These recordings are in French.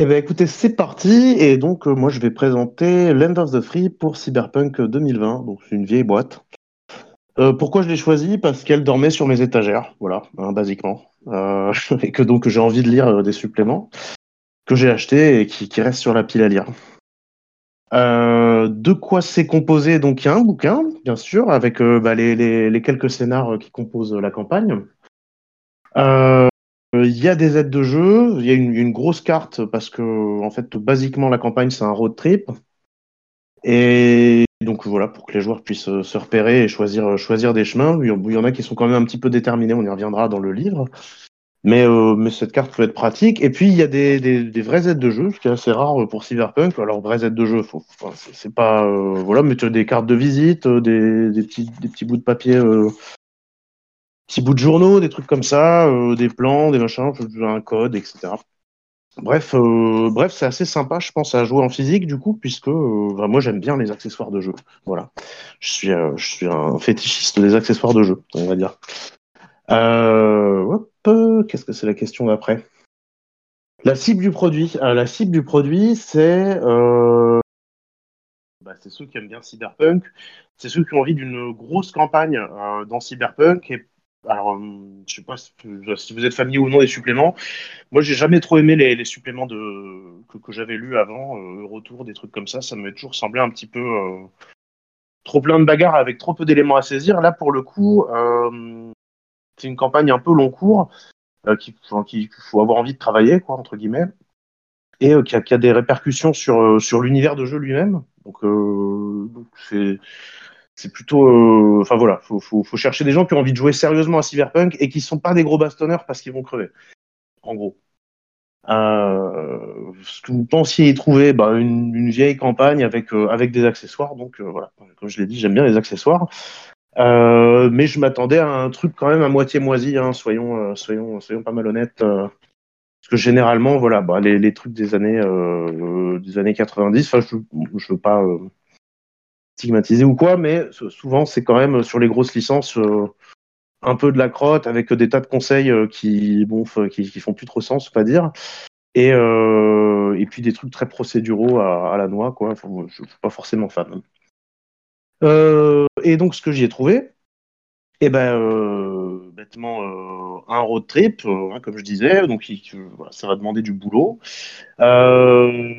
Eh bien, écoutez, c'est parti. Et donc, euh, moi, je vais présenter Land of the Free pour Cyberpunk 2020. Donc, c'est une vieille boîte. Euh, pourquoi je l'ai choisie? Parce qu'elle dormait sur mes étagères, voilà, hein, basiquement. Euh, et que donc, j'ai envie de lire des suppléments que j'ai achetés et qui, restent sur la pile à lire. de quoi c'est composé Donc, il y a un bouquin, bien sûr, avec bah, les, quelques scénars qui composent la campagne. Euh, il y a des aides de jeu, il y a une, grosse carte parce que, en fait, basiquement, la campagne, c'est un road trip. Et donc voilà, pour que les joueurs puissent se repérer et choisir, choisir des chemins. Il y en a qui sont quand même un petit peu déterminés, on y reviendra dans le livre. Mais, euh, cette carte peut être pratique. Et puis, il y a des, vraies aides de jeu, ce qui est assez rare pour Cyberpunk. Alors, vraies aides de jeu, c'est pas. Euh, voilà, mais tu as des cartes de visite, des, petits, des petits bouts de papier euh, petits bouts de journaux, des trucs comme ça, euh, des plans, des machins, un code, etc. Bref, euh, bref, c'est assez sympa, je pense, à jouer en physique du coup, puisque euh, bah, moi j'aime bien les accessoires de jeu. Voilà, je suis, un fétichiste des accessoires de jeu, on va dire. Qu'est-ce que c'est la question d'après? La cible du produit. la cible du produit, c'est bah, c'est ceux qui aiment bien Cyberpunk, c'est ceux qui ont envie d'une grosse campagne dans Cyberpunk alors, euh, je sais pas si, vous êtes familier ou non des suppléments. Moi, j'ai jamais trop aimé les, suppléments de, que, j'avais lus avant, euh, Retour, des trucs comme ça. Ça m'avait toujours semblé un petit peu euh, trop plein de bagarres avec trop peu d'éléments à saisir. Là, pour le coup, euh, c'est une campagne un peu long cours qu'il faut, qu faut, avoir envie de travailler, quoi, entre guillemets, et qui a, qui, a, des répercussions sur, sur l'univers de jeu lui-même. Donc c'est c'est plutôt, euh, enfin voilà, faut, faut, chercher des gens qui ont envie de jouer sérieusement à Cyberpunk et qui sont pas des gros bastonneurs parce qu'ils vont crever. En gros. Euh, ce que vous pensiez y trouver, bah, une, vieille campagne avec euh, des accessoires. Donc voilà, comme je l'ai dit, j'aime bien les accessoires. Mais je m'attendais à un truc quand même à moitié moisi. Hein, soyons soyons soyons pas mal honnêtes. parce que généralement, voilà, bah, les, trucs des années des années 90. Enfin, je, je veux pas stigmatisé ou quoi, mais souvent c'est quand même sur les grosses licences euh, un peu de la crotte avec des tas de conseils euh, qui, bon, qui, qui, font plus trop sens, pas dire. Et, euh, et puis des trucs très procéduraux à, la noix, quoi. Enfin, je suis pas forcément fan. Euh, et donc ce que j'y ai trouvé, et eh ben euh, bêtement euh, un road trip, hein, comme je disais, donc ça va demander du boulot. Euh,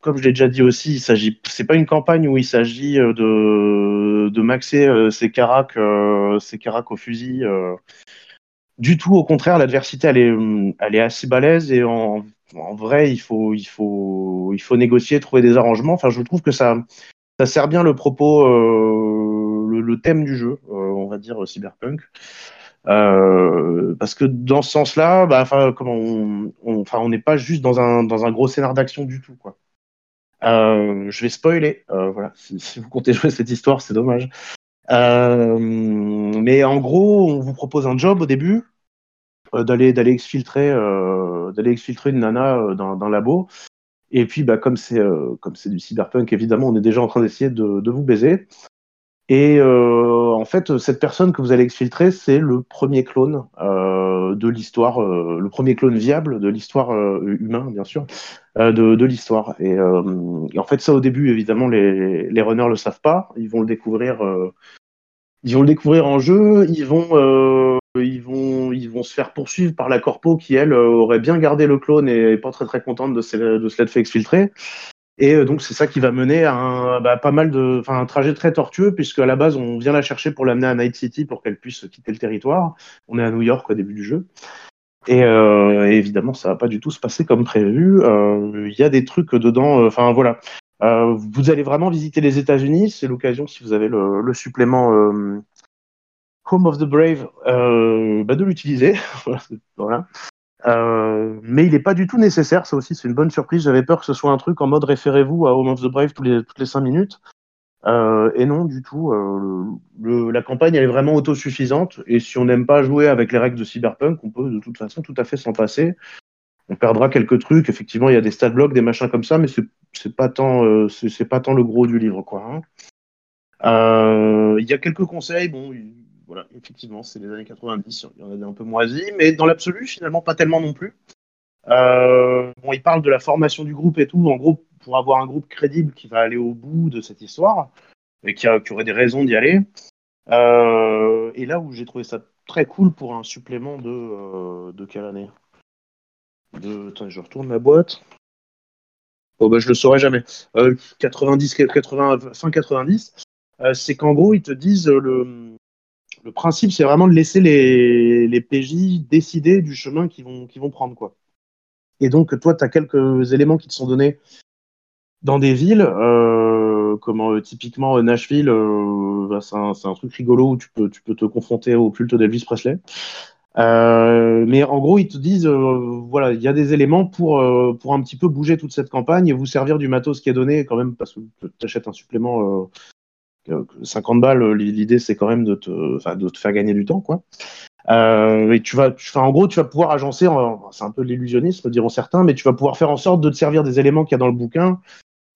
comme je l'ai déjà dit aussi, il s'agit, c'est pas une campagne où il s'agit euh, de, de maxer euh, ses caracs, euh, caracs au fusil. Euh, du tout, au contraire, l'adversité, elle est, elle est assez balèze et en, en, vrai, il faut, il faut, il faut négocier, trouver des arrangements. Enfin, je trouve que ça, ça sert bien le propos, euh, le, thème du jeu, euh, on va dire cyberpunk. parce que dans ce sens-là, bah, comment on, on n'est pas juste dans un, dans un gros scénar d'action du tout, quoi. Euh, je vais spoiler. Euh, voilà, si, vous comptez jouer cette histoire, c'est dommage. Euh, mais en gros, on vous propose un job au début, d'aller d'aller exfiltrer d'aller exfiltrer une nana d'un labo. Et puis, bah, comme c'est comme c'est du cyberpunk, évidemment, on est déjà en train d'essayer de, de, vous baiser. Et en fait, cette personne que vous allez exfiltrer, c'est le premier clone de l'histoire, le premier clone viable de l'histoire humain, bien sûr, euh, de, l'histoire. Et, euh, en fait, ça au début, évidemment, les, les runners le savent pas. Ils vont le découvrir. Euh, ils vont le découvrir en jeu. Ils vont, ils vont, ils vont se faire poursuivre par la corpo qui elle aurait bien gardé le clone et pas très très contente de de se l'être fait exfiltrer. Et donc c'est ça qui va mener à un, bah, pas mal de, un trajet très tortueux puisque à la base on vient la chercher pour l'amener à Night City pour qu'elle puisse quitter le territoire. On est à New York au début du jeu. Et, euh, évidemment, ça va pas du tout se passer comme prévu. Il euh, y a des trucs dedans. Euh, enfin voilà, euh, vous allez vraiment visiter les États-Unis. C'est l'occasion, si vous avez le, le supplément Home of the Brave, bah, de l'utiliser. voilà. Mais il n'est pas du tout nécessaire. Ça aussi, c'est une bonne surprise. J'avais peur que ce soit un truc en mode référez-vous à Home of the Brave tous les, toutes les cinq minutes. Euh, et non, du tout. Euh, le, le, la campagne, elle est vraiment autosuffisante. Et si on n'aime pas jouer avec les règles de Cyberpunk, on peut de toute façon tout à fait s'en passer. On perdra quelques trucs. Effectivement, il y a des stat blocks, des machins comme ça, mais c'est pas tant, euh, c'est pas tant le gros du livre, quoi. Hein. Euh, il y a quelques conseils. Bon, voilà, effectivement, c'est les années 90. Il y en a des un peu moisis, mais dans l'absolu, finalement, pas tellement non plus. bon, il parle de la formation du groupe et tout. En gros, pour avoir un groupe crédible qui va aller au bout de cette histoire et qui, a, qui aurait des raisons d'y aller. et là où j'ai trouvé ça très cool pour un supplément de, de quelle année? De... Attends, je retourne ma boîte. Oh bah, je le saurais jamais. 90, 80, fin 90, c'est qu'en gros, ils te disent le, le principe, c'est vraiment de laisser les, PJ décider du chemin qu'ils vont, prendre. Et donc, toi, tu as quelques éléments qui te sont donnés dans des villes, euh, comme euh, typiquement Nashville, euh, bah, c'est un, truc rigolo où tu peux, te confronter au culte d'Elvis Presley. Mais en gros, ils te disent, voilà, il y a des éléments pour, pour un petit peu bouger toute cette campagne et vous servir du matos qui est donné quand même, parce que tu achètes un supplément 50 balles, l'idée c'est quand même de te, faire gagner du temps, quoi. et tu vas, en gros, tu vas pouvoir agencer, c'est un peu de l'illusionnisme, diront certains, mais tu vas pouvoir faire en sorte de te servir des éléments qu'il y a dans le bouquin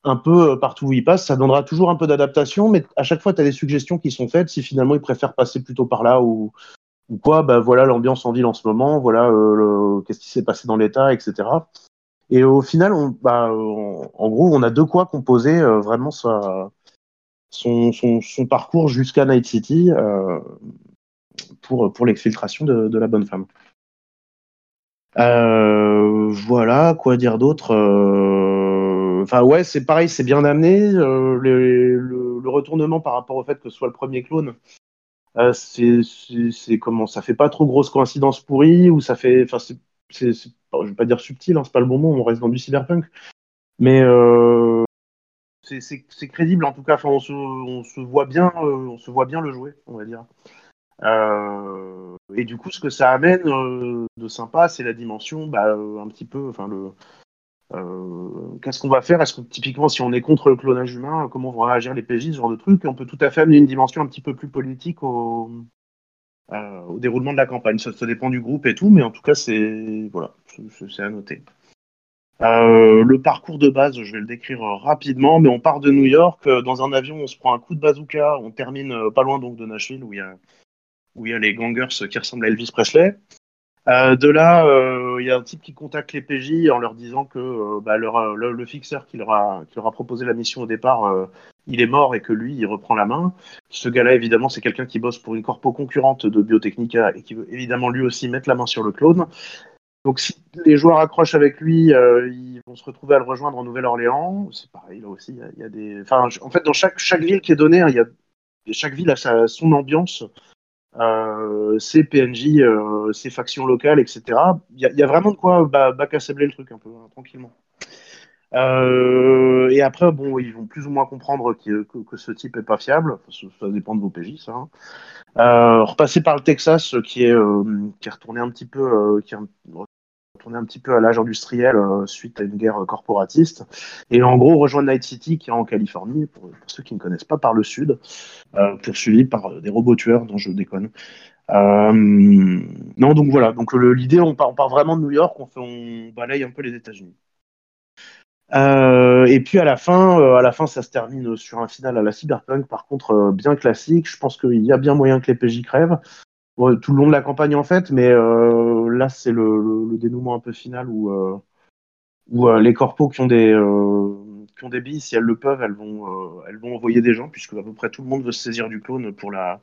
un peu partout où il passe. Ça donnera toujours un peu d'adaptation, mais à chaque fois, tu as des suggestions qui sont faites si finalement ils préfèrent passer plutôt par là ou, quoi, bah voilà l'ambiance en ville en ce moment, voilà euh, qu'est-ce qui s'est passé dans l'État, etc. Et au final, bah, en gros, on a de quoi composer euh, vraiment sa, son, parcours jusqu'à Night City euh, pour, pour l'exfiltration de, la bonne femme. Euh, voilà, quoi dire d'autre Enfin ouais, c'est pareil, c'est bien amené. Le, retournement par rapport au fait que ce soit le premier clone, euh, c'est comment ça fait pas trop grosse coïncidence pourrie ou ça fait enfin c'est je vais pas dire subtil hein, c'est pas le bon mot on reste dans du cyberpunk mais euh, c'est crédible en tout cas enfin, on, se, on se voit bien euh, on se voit bien le jouer on va dire euh, et du coup ce que ça amène euh, de sympa c'est la dimension bah, un petit peu enfin le qu'est-ce qu'on va faire? Est-ce que typiquement, si on est contre le clonage humain, comment vont réagir les PJ, ce genre de truc? On peut tout à fait amener une dimension un petit peu plus politique au, au déroulement de la campagne. Ça, ça, dépend du groupe et tout, mais en tout cas, c'est voilà, c'est à noter. Euh, le parcours de base, je vais le décrire rapidement, mais on part de New York euh, dans un avion, on se prend un coup de bazooka, on termine euh, pas loin donc de Nashville où il y a où il y a les gangers qui ressemblent à Elvis Presley. De là, il y a un type qui contacte les PJ en leur disant que bah, le, le, fixeur qui leur, a, qui leur, a, proposé la mission au départ, il est mort et que lui, il reprend la main. Ce gars-là, évidemment, c'est quelqu'un qui bosse pour une corpo concurrente de Biotechnica et qui veut évidemment lui aussi mettre la main sur le clone. Donc si les joueurs accrochent avec lui, euh, ils vont se retrouver à le rejoindre en Nouvelle-Orléans. C'est pareil, là aussi, il y, a des... Enfin, en fait, dans chaque, ville qui est donnée, a... chaque ville a sa, son ambiance euh, ces PNJ, euh, ces factions locales, etc. Il y, a vraiment de quoi bah, bac à le truc un peu hein, tranquillement. Et après, bon, ils vont plus ou moins comprendre que, que, ce type est pas fiable. Ça, dépend de vos PJ, ça. Hein. Repasser par le Texas, qui est, qui est retourné un petit peu, qui retourné un petit peu à l'âge industriel euh, suite à une guerre corporatiste. Et en gros, rejoindre Night City, qui est en Californie, pour, ceux qui ne connaissent pas, par le sud, euh, poursuivi par des robots tueurs, dont je déconne. Euh, non, donc voilà. Donc l'idée, on part, vraiment de New York, on, fait, on balaye un peu les États-Unis. Euh, et puis à la fin, euh, à la fin, ça se termine sur un final à la cyberpunk, par contre euh, bien classique. Je pense qu'il y a bien moyen que les PJ crèvent tout le long de la campagne en fait, mais euh, là c'est le, dénouement un peu final où, euh, où les corpos qui ont des qui ont des billes, si elles le peuvent, elles vont envoyer des gens puisque à peu près tout le monde veut se saisir du clone pour la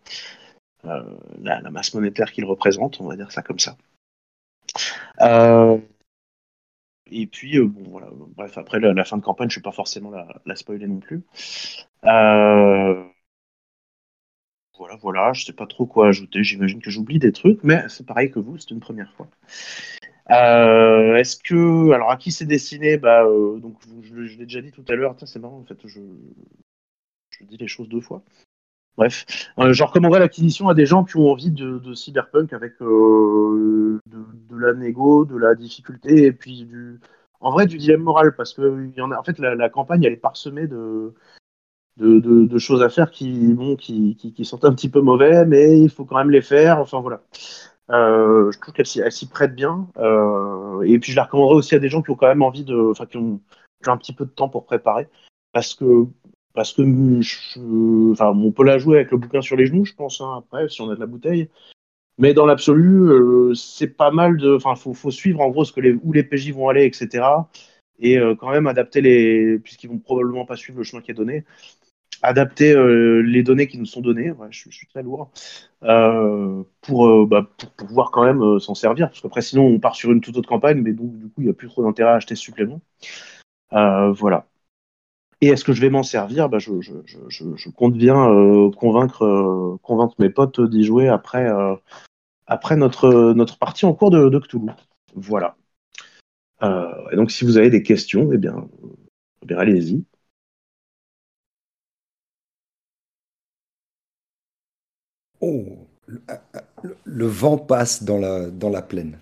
la, masse monétaire qu'il représente, on va dire ça comme ça. Euh, et puis, euh, voilà. Bref, après la, fin de campagne, je ne vais pas forcément la, la spoiler non plus. Euh... Voilà, voilà, je sais pas trop quoi ajouter. J'imagine que j'oublie des trucs, mais c'est pareil que vous, c'est une première fois. Euh, Est-ce que, alors à qui c'est destiné Bah, euh, donc je, l'ai déjà dit tout à l'heure. C'est marrant en fait, je, je dis les choses deux fois. Bref, euh, je recommanderais l'acquisition à des gens qui ont envie de, cyberpunk avec de, de, la négo, de la difficulté et puis du, en vrai du dilemme moral parce que il y en a, en fait la campagne elle est parsemée de, de, choses à faire qui, sont un petit peu mauvais, mais il faut quand même les faire. Enfin voilà. Euh, je trouve qu'elle s'y prête bien. Euh, et puis je la recommanderais aussi à des gens qui ont quand même envie de, enfin qui ont, qui un petit peu de temps pour préparer, parce que parce que enfin, on peut la jouer avec le bouquin sur les genoux, je pense, hein, après, si on a de la bouteille. Mais dans l'absolu, c'est pas mal de. Enfin, faut, faut suivre en gros où les PJ vont aller, etc. Et quand même adapter les. Puisqu'ils vont probablement pas suivre le chemin qui est donné, adapter les données qui nous sont données. Je, suis très lourd. pour, bah, pour, pouvoir quand même s'en servir. Parce qu'après, sinon, on part sur une toute autre campagne, mais donc, du coup, il n'y a plus trop d'intérêt à acheter ce supplément. voilà. Et est-ce que je vais m'en servir? Bah, je, compte bien euh, convaincre, euh, mes potes d'y jouer après, euh, notre, partie en cours de, Cthulhu. Voilà. et donc, si vous avez des questions, eh bien, eh bien allez-y. Oh, le, vent passe dans la, dans la plaine.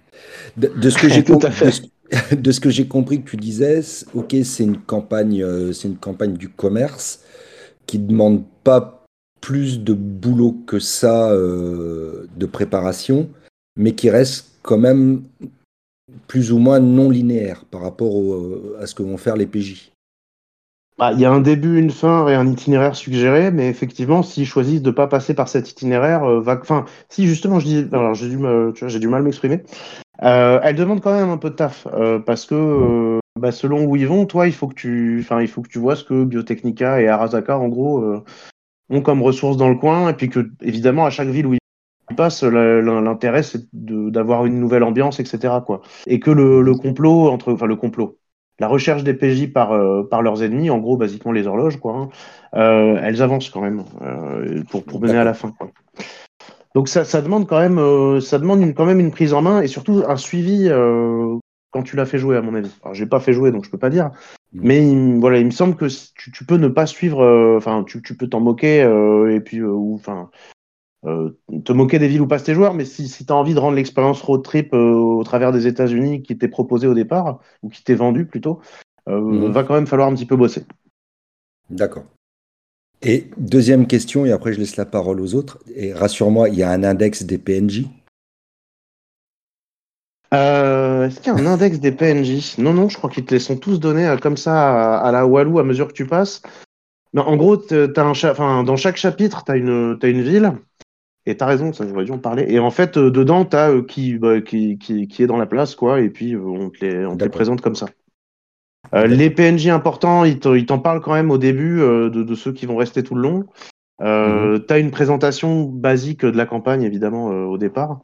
De, de ce que j'ai compris, de ce que j'ai compris que tu disais, ok, c'est une campagne, euh, c'est une campagne du commerce qui demande pas plus de boulot que ça euh, de préparation, mais qui reste quand même plus ou moins non linéaire par rapport à ce que vont faire les PJ. Bah, il y a un début, une fin et un itinéraire suggéré, mais effectivement, s'ils choisissent de ne pas passer par cet itinéraire, euh, va... enfin, si justement, je dis, alors j'ai du, du mal à m'exprimer, euh, elle demande quand même un peu de taf euh, parce que euh, bah, selon où ils vont, toi, il faut que tu, enfin, il faut que tu vois ce que Biotechnica et Arasaka, en gros, ont comme ressources dans le coin, et puis que, évidemment, à chaque ville où ils passent, l'intérêt c'est d'avoir une nouvelle ambiance, etc. Quoi. Et que le, le, complot entre, enfin, le complot, la recherche des PJ par, par leurs ennemis, en gros, basiquement les horloges, quoi, hein, elles avancent quand même pour, pour mener à la fin. Quoi. Donc ça, ça, demande quand même, euh, ça demande une, quand même une prise en main et surtout un suivi euh, quand tu l'as fait jouer, à mon avis. Alors, j'ai pas fait jouer, donc je peux pas dire. Mm. Mais il, voilà, il me semble que tu, tu peux ne pas suivre, euh, enfin, tu, tu, peux t'en moquer et puis, ou enfin, te moquer des villes où passent tes joueurs. Mais si, si tu as envie de rendre l'expérience road trip au travers des États-Unis qui t'est proposé au départ ou qui t'est vendu plutôt, mm. va quand même falloir un petit peu bosser. D'accord. Et deuxième question, et après je laisse la parole aux autres. Et rassure-moi, il y a un index des PNJ euh, Est-ce qu'il y a un index des PNJ Non, non, je crois qu'ils te les sont tous donnés euh, comme ça à, la Walou à mesure que tu passes. En gros, as un enfin, dans chaque chapitre, tu as une, as une ville. Et tu as raison, ça j'aurais dû en parler. Et en fait, euh, dedans, tu as qui, bah, qui, qui, qui, est dans la place, quoi. Et puis, on te les, on te les présente comme ça. Euh, les PNJ importants, ils t'en parlent quand même au début euh, de, ceux qui vont rester tout le long. Euh, mhm. Tu as une présentation basique de la campagne, évidemment, au départ.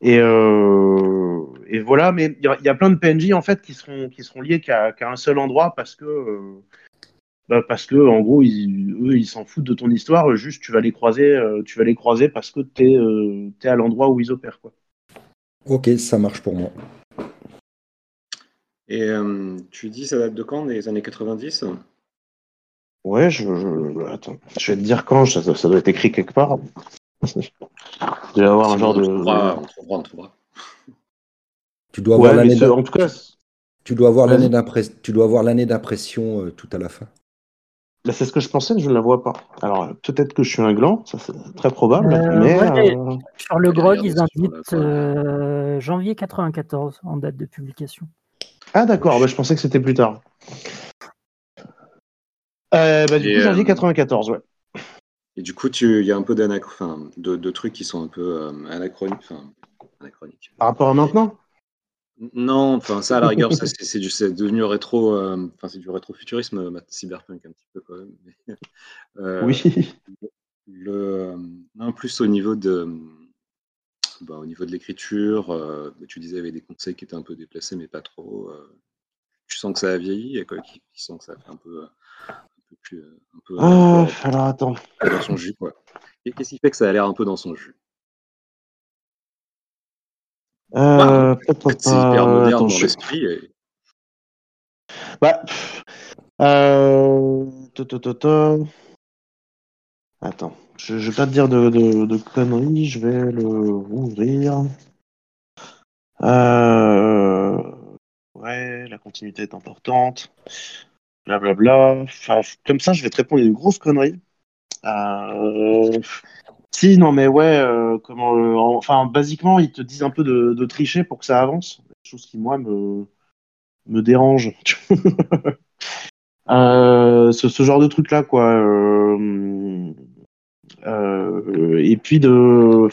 Et, et, voilà, mais il y, a plein de PNJ en fait qui seront, qui seront liés qu'à un seul endroit parce que, bah, parce que en gros, ils, eux, ils s'en foutent de ton histoire. Juste, tu vas les croiser, tu vas les croiser parce que tu es, à l'endroit où ils opèrent. Quoi. Ok, ça marche pour moi. Et euh, tu dis, ça date de quand Des années 90 Ouais, je, Attends, je vais te dire quand, ça, doit être écrit quelque part. Il doit avoir un genre de. on trouvera, on trouvera. Tu dois avoir l'année En tout cas. Tu dois avoir l'année d'impression. Tu dois avoir l'année d'impression euh, tout à la fin. Bah, c'est ce que je pensais, mais je ne la vois pas. Alors, peut-être que je suis un gland, ça c'est très probable. Euh, mais, Sur le grog, ils indiquent janvier 94 en date de publication. Ah d'accord, bah, je pensais que c'était plus tard. Euh, bah, du coup, janvier 94, euh, ouais. Et du coup, il y a un peu enfin, de, de, trucs qui sont un peu euh, anachroniques, Par rapport à maintenant? Non, enfin ça à la rigueur, c'est devenu rétro, enfin c'est du rétrofuturisme, cyberpunk un petit peu quand même. oui. Le, non, plus au niveau de bah, au niveau de l'écriture, euh, bah, tu disais, avait des conseils qui étaient un peu déplacés, mais pas trop. Euh. tu sens que ça a vieilli et quoi, qui, sent que ça fait un peu, un peu plus. Un peu, ah, alors attends. Dans son jus, quoi. Qu'est-ce qui fait que ça a l'air un peu dans son jus? Euh, C'est hyper moderne dans l'esprit. Et... Bah, euh... Attends. Je, vais pas te dire de, conneries, je vais le rouvrir. Euh, ouais, la continuité est importante. Blablabla. Enfin, comme ça, je vais te répondre une grosse connerie. Euh, si, non, mais ouais, euh, comment, enfin, basiquement, ils te disent un peu de, tricher pour que ça avance. Chose qui, moi, me, me dérange. ce, ce, genre de truc-là, quoi. Euh, et puis de.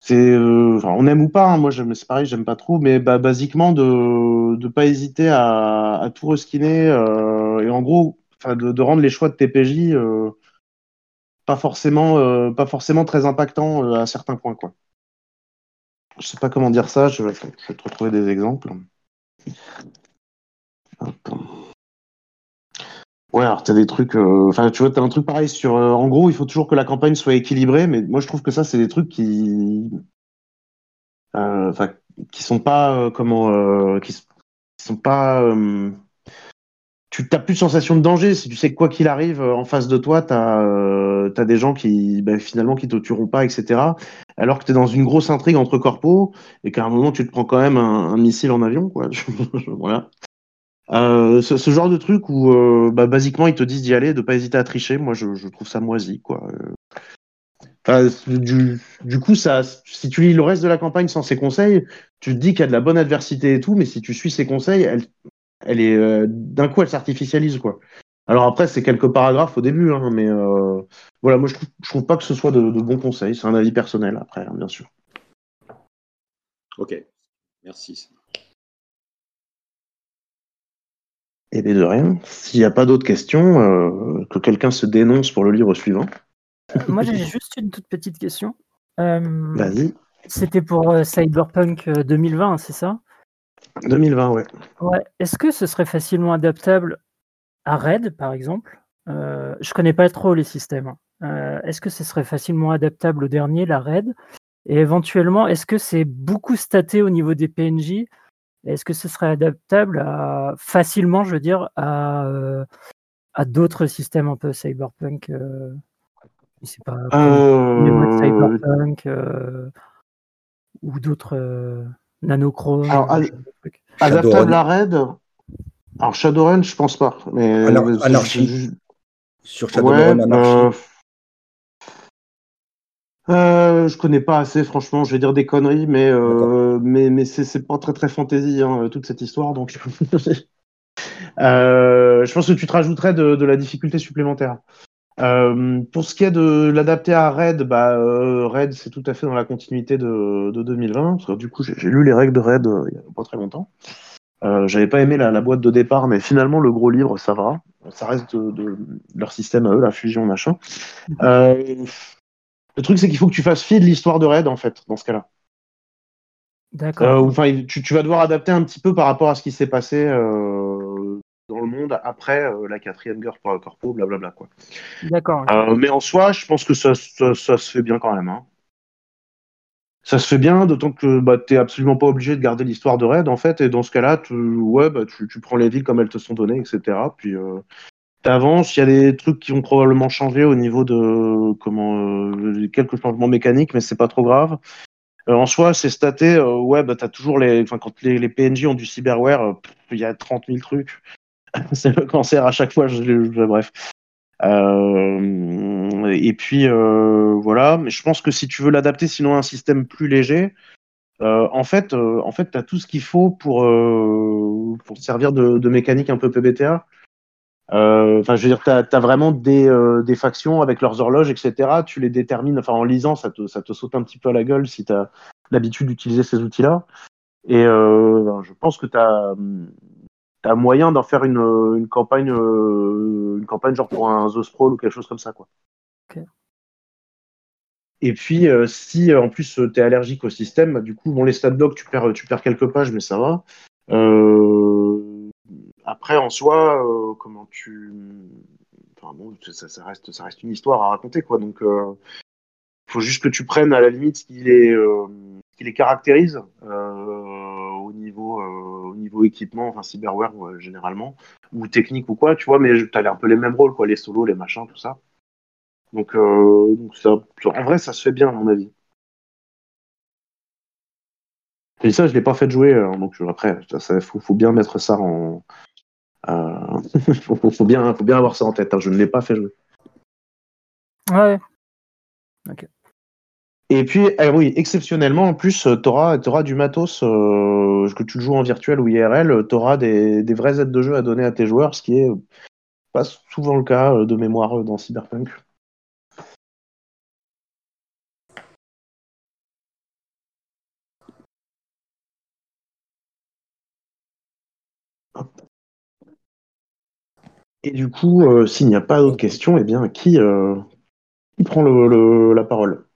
c'est, on aime ou pas, hein, moi c'est pareil, j'aime pas trop, mais bah, basiquement de ne pas hésiter à, tout reskiner et en gros, de, de, rendre les choix de TPJ pas forcément, pas forcément très impactants à certains points, quoi. Je sais pas comment dire ça, je vais, te retrouver des exemples. Ouais, alors tu as des trucs. Euh, enfin, tu vois, tu as un truc pareil sur. Euh, en gros, il faut toujours que la campagne soit équilibrée, mais moi je trouve que ça, c'est des trucs qui. Euh, enfin, qui sont pas. comment. qui, sont pas. Tu n'as plus de sensation de danger. Si tu sais que quoi qu'il arrive en face de toi, tu as, des gens qui, ben, finalement, qui te tueront pas, etc. Alors que tu es dans une grosse intrigue entre corpos et qu'à un moment, tu te prends quand même un, missile en avion, quoi. voilà. Euh, ce, genre de truc où, euh, bah, basiquement, ils te disent d'y aller, de pas hésiter à tricher, moi, je, trouve ça moisi, quoi. du, coup, ça, si tu lis le reste de la campagne sans ces conseils, tu te dis qu'il y a de la bonne adversité et tout, mais si tu suis ces conseils, elle, elle est euh, d'un coup, elle s'artificialise, quoi. Alors après, c'est quelques paragraphes au début, hein, mais voilà, moi, je trouve, trouve pas que ce soit de, de bons conseils. C'est un avis personnel, après, hein, bien sûr. Ok, merci. Eh bien, de rien. S'il n'y a pas d'autres questions, euh, que quelqu'un se dénonce pour le livre suivant. Euh, moi, j'ai juste une toute petite question. Euh, Vas-y. C'était pour Cyberpunk 2020, c'est ça? 2020, ouais. Ouais. Est-ce que ce serait facilement adaptable à Red, par exemple? Je connais pas trop les systèmes. Hein. est-ce que ce serait facilement adaptable au dernier, la Red? Et éventuellement, est-ce que c'est beaucoup staté au niveau des PNJ est-ce que ce serait adaptable à, facilement, je veux dire, à, euh, à d'autres systèmes un peu cyberpunk euh, sais pas, euh... cyberpunk euh, ou d'autres nanochrome Alors, adaptable à Red Alors Shadowrun, je pense pas. Mais Alors, Anarchy. Sur Shadowrun, ouais, Anarchy. Euh, je connais pas assez, franchement, je vais dire des conneries, mais, euh, mais, mais c'est pas très très fantasy, hein, toute cette histoire, donc euh, je pense que tu te rajouterais de, de la difficulté supplémentaire. Euh, pour ce qui est de l'adapter à Red, bah, euh, Red c'est tout à fait dans la continuité de, de 2020, parce que du coup j'ai lu les règles de Red il y a pas très longtemps. J'avais pas aimé la, la, boîte de départ, mais finalement le gros livre ça va, ça reste de, de leur système à eux, la fusion machin. Euh, le truc, c'est qu'il faut que tu fasses fi de l'histoire de Red, en fait, dans ce cas-là. D'accord. Euh, enfin, tu, vas devoir adapter un petit peu par rapport à ce qui s'est passé euh, dans le monde après euh, la quatrième guerre corpo, blablabla. Quoi. D'accord. mais en soi, je pense que ça, se fait bien quand même. Hein. Ça se fait bien, d'autant que bah, tu n'es absolument pas obligé de garder l'histoire de Red, en fait. Et dans ce cas-là, tu, ouais, bah, tu, tu, prends les villes comme elles te sont données, etc. Puis avances, il y a des trucs qui ont probablement changé au niveau de comment euh, quelques changements mécaniques, mais c'est pas trop grave. Euh, en soi, c'est staté, euh, ouais, bah, t'as toujours les, enfin, quand les, les, PNJ ont du cyberware, il y a 30 000 trucs. c'est le cancer à chaque fois, je, bref. et puis voilà, mais je pense que si tu veux l'adapter sinon à un système plus léger, en fait, en fait, t'as tout ce qu'il faut pour pour servir de, mécanique un peu PBTA. Euh, enfin, je veux dire, tu as, vraiment des, euh, factions avec leurs horloges, etc. Tu les détermines, enfin, en lisant, ça te, saute un petit peu à la gueule si tu as l'habitude d'utiliser ces outils-là. Et euh, ben, je pense que tu as, as, moyen d'en faire une, une campagne, une campagne genre pour un The Sprawl ou quelque chose comme ça, quoi. Et puis, si en plus tu es allergique au système, du coup, bon, les stat tu perds, tu perds quelques pages, mais ça va. Euh, après, en soi, euh, comment tu. Enfin bon, ça, reste, ça reste une histoire à raconter, quoi. Donc, il euh, faut juste que tu prennes à la limite ce qui les, euh, qui les caractérise au, niveau, au niveau équipement, enfin cyberware généralement, ou technique ou quoi, tu vois, mais tu as un peu les mêmes rôles, quoi, les solos, les machins, tout ça. Donc, donc ça, en vrai, ça se fait bien, à mon avis. Et ça, je l'ai pas fait jouer, donc après, il faut, faut, bien mettre ça en, euh, faut, bien, faut bien avoir ça en tête. Hein. Je ne l'ai pas fait jouer. Ouais. Et puis, eh oui, exceptionnellement, en plus, euh, tu auras, du matos, euh, que tu le joues en virtuel ou IRL, euh, tu auras des, vraies aides de jeu à donner à tes joueurs, ce qui est pas souvent le cas de mémoire dans Cyberpunk. Et du coup, s'il n'y a pas d'autres questions, eh bien, qui, prend la parole?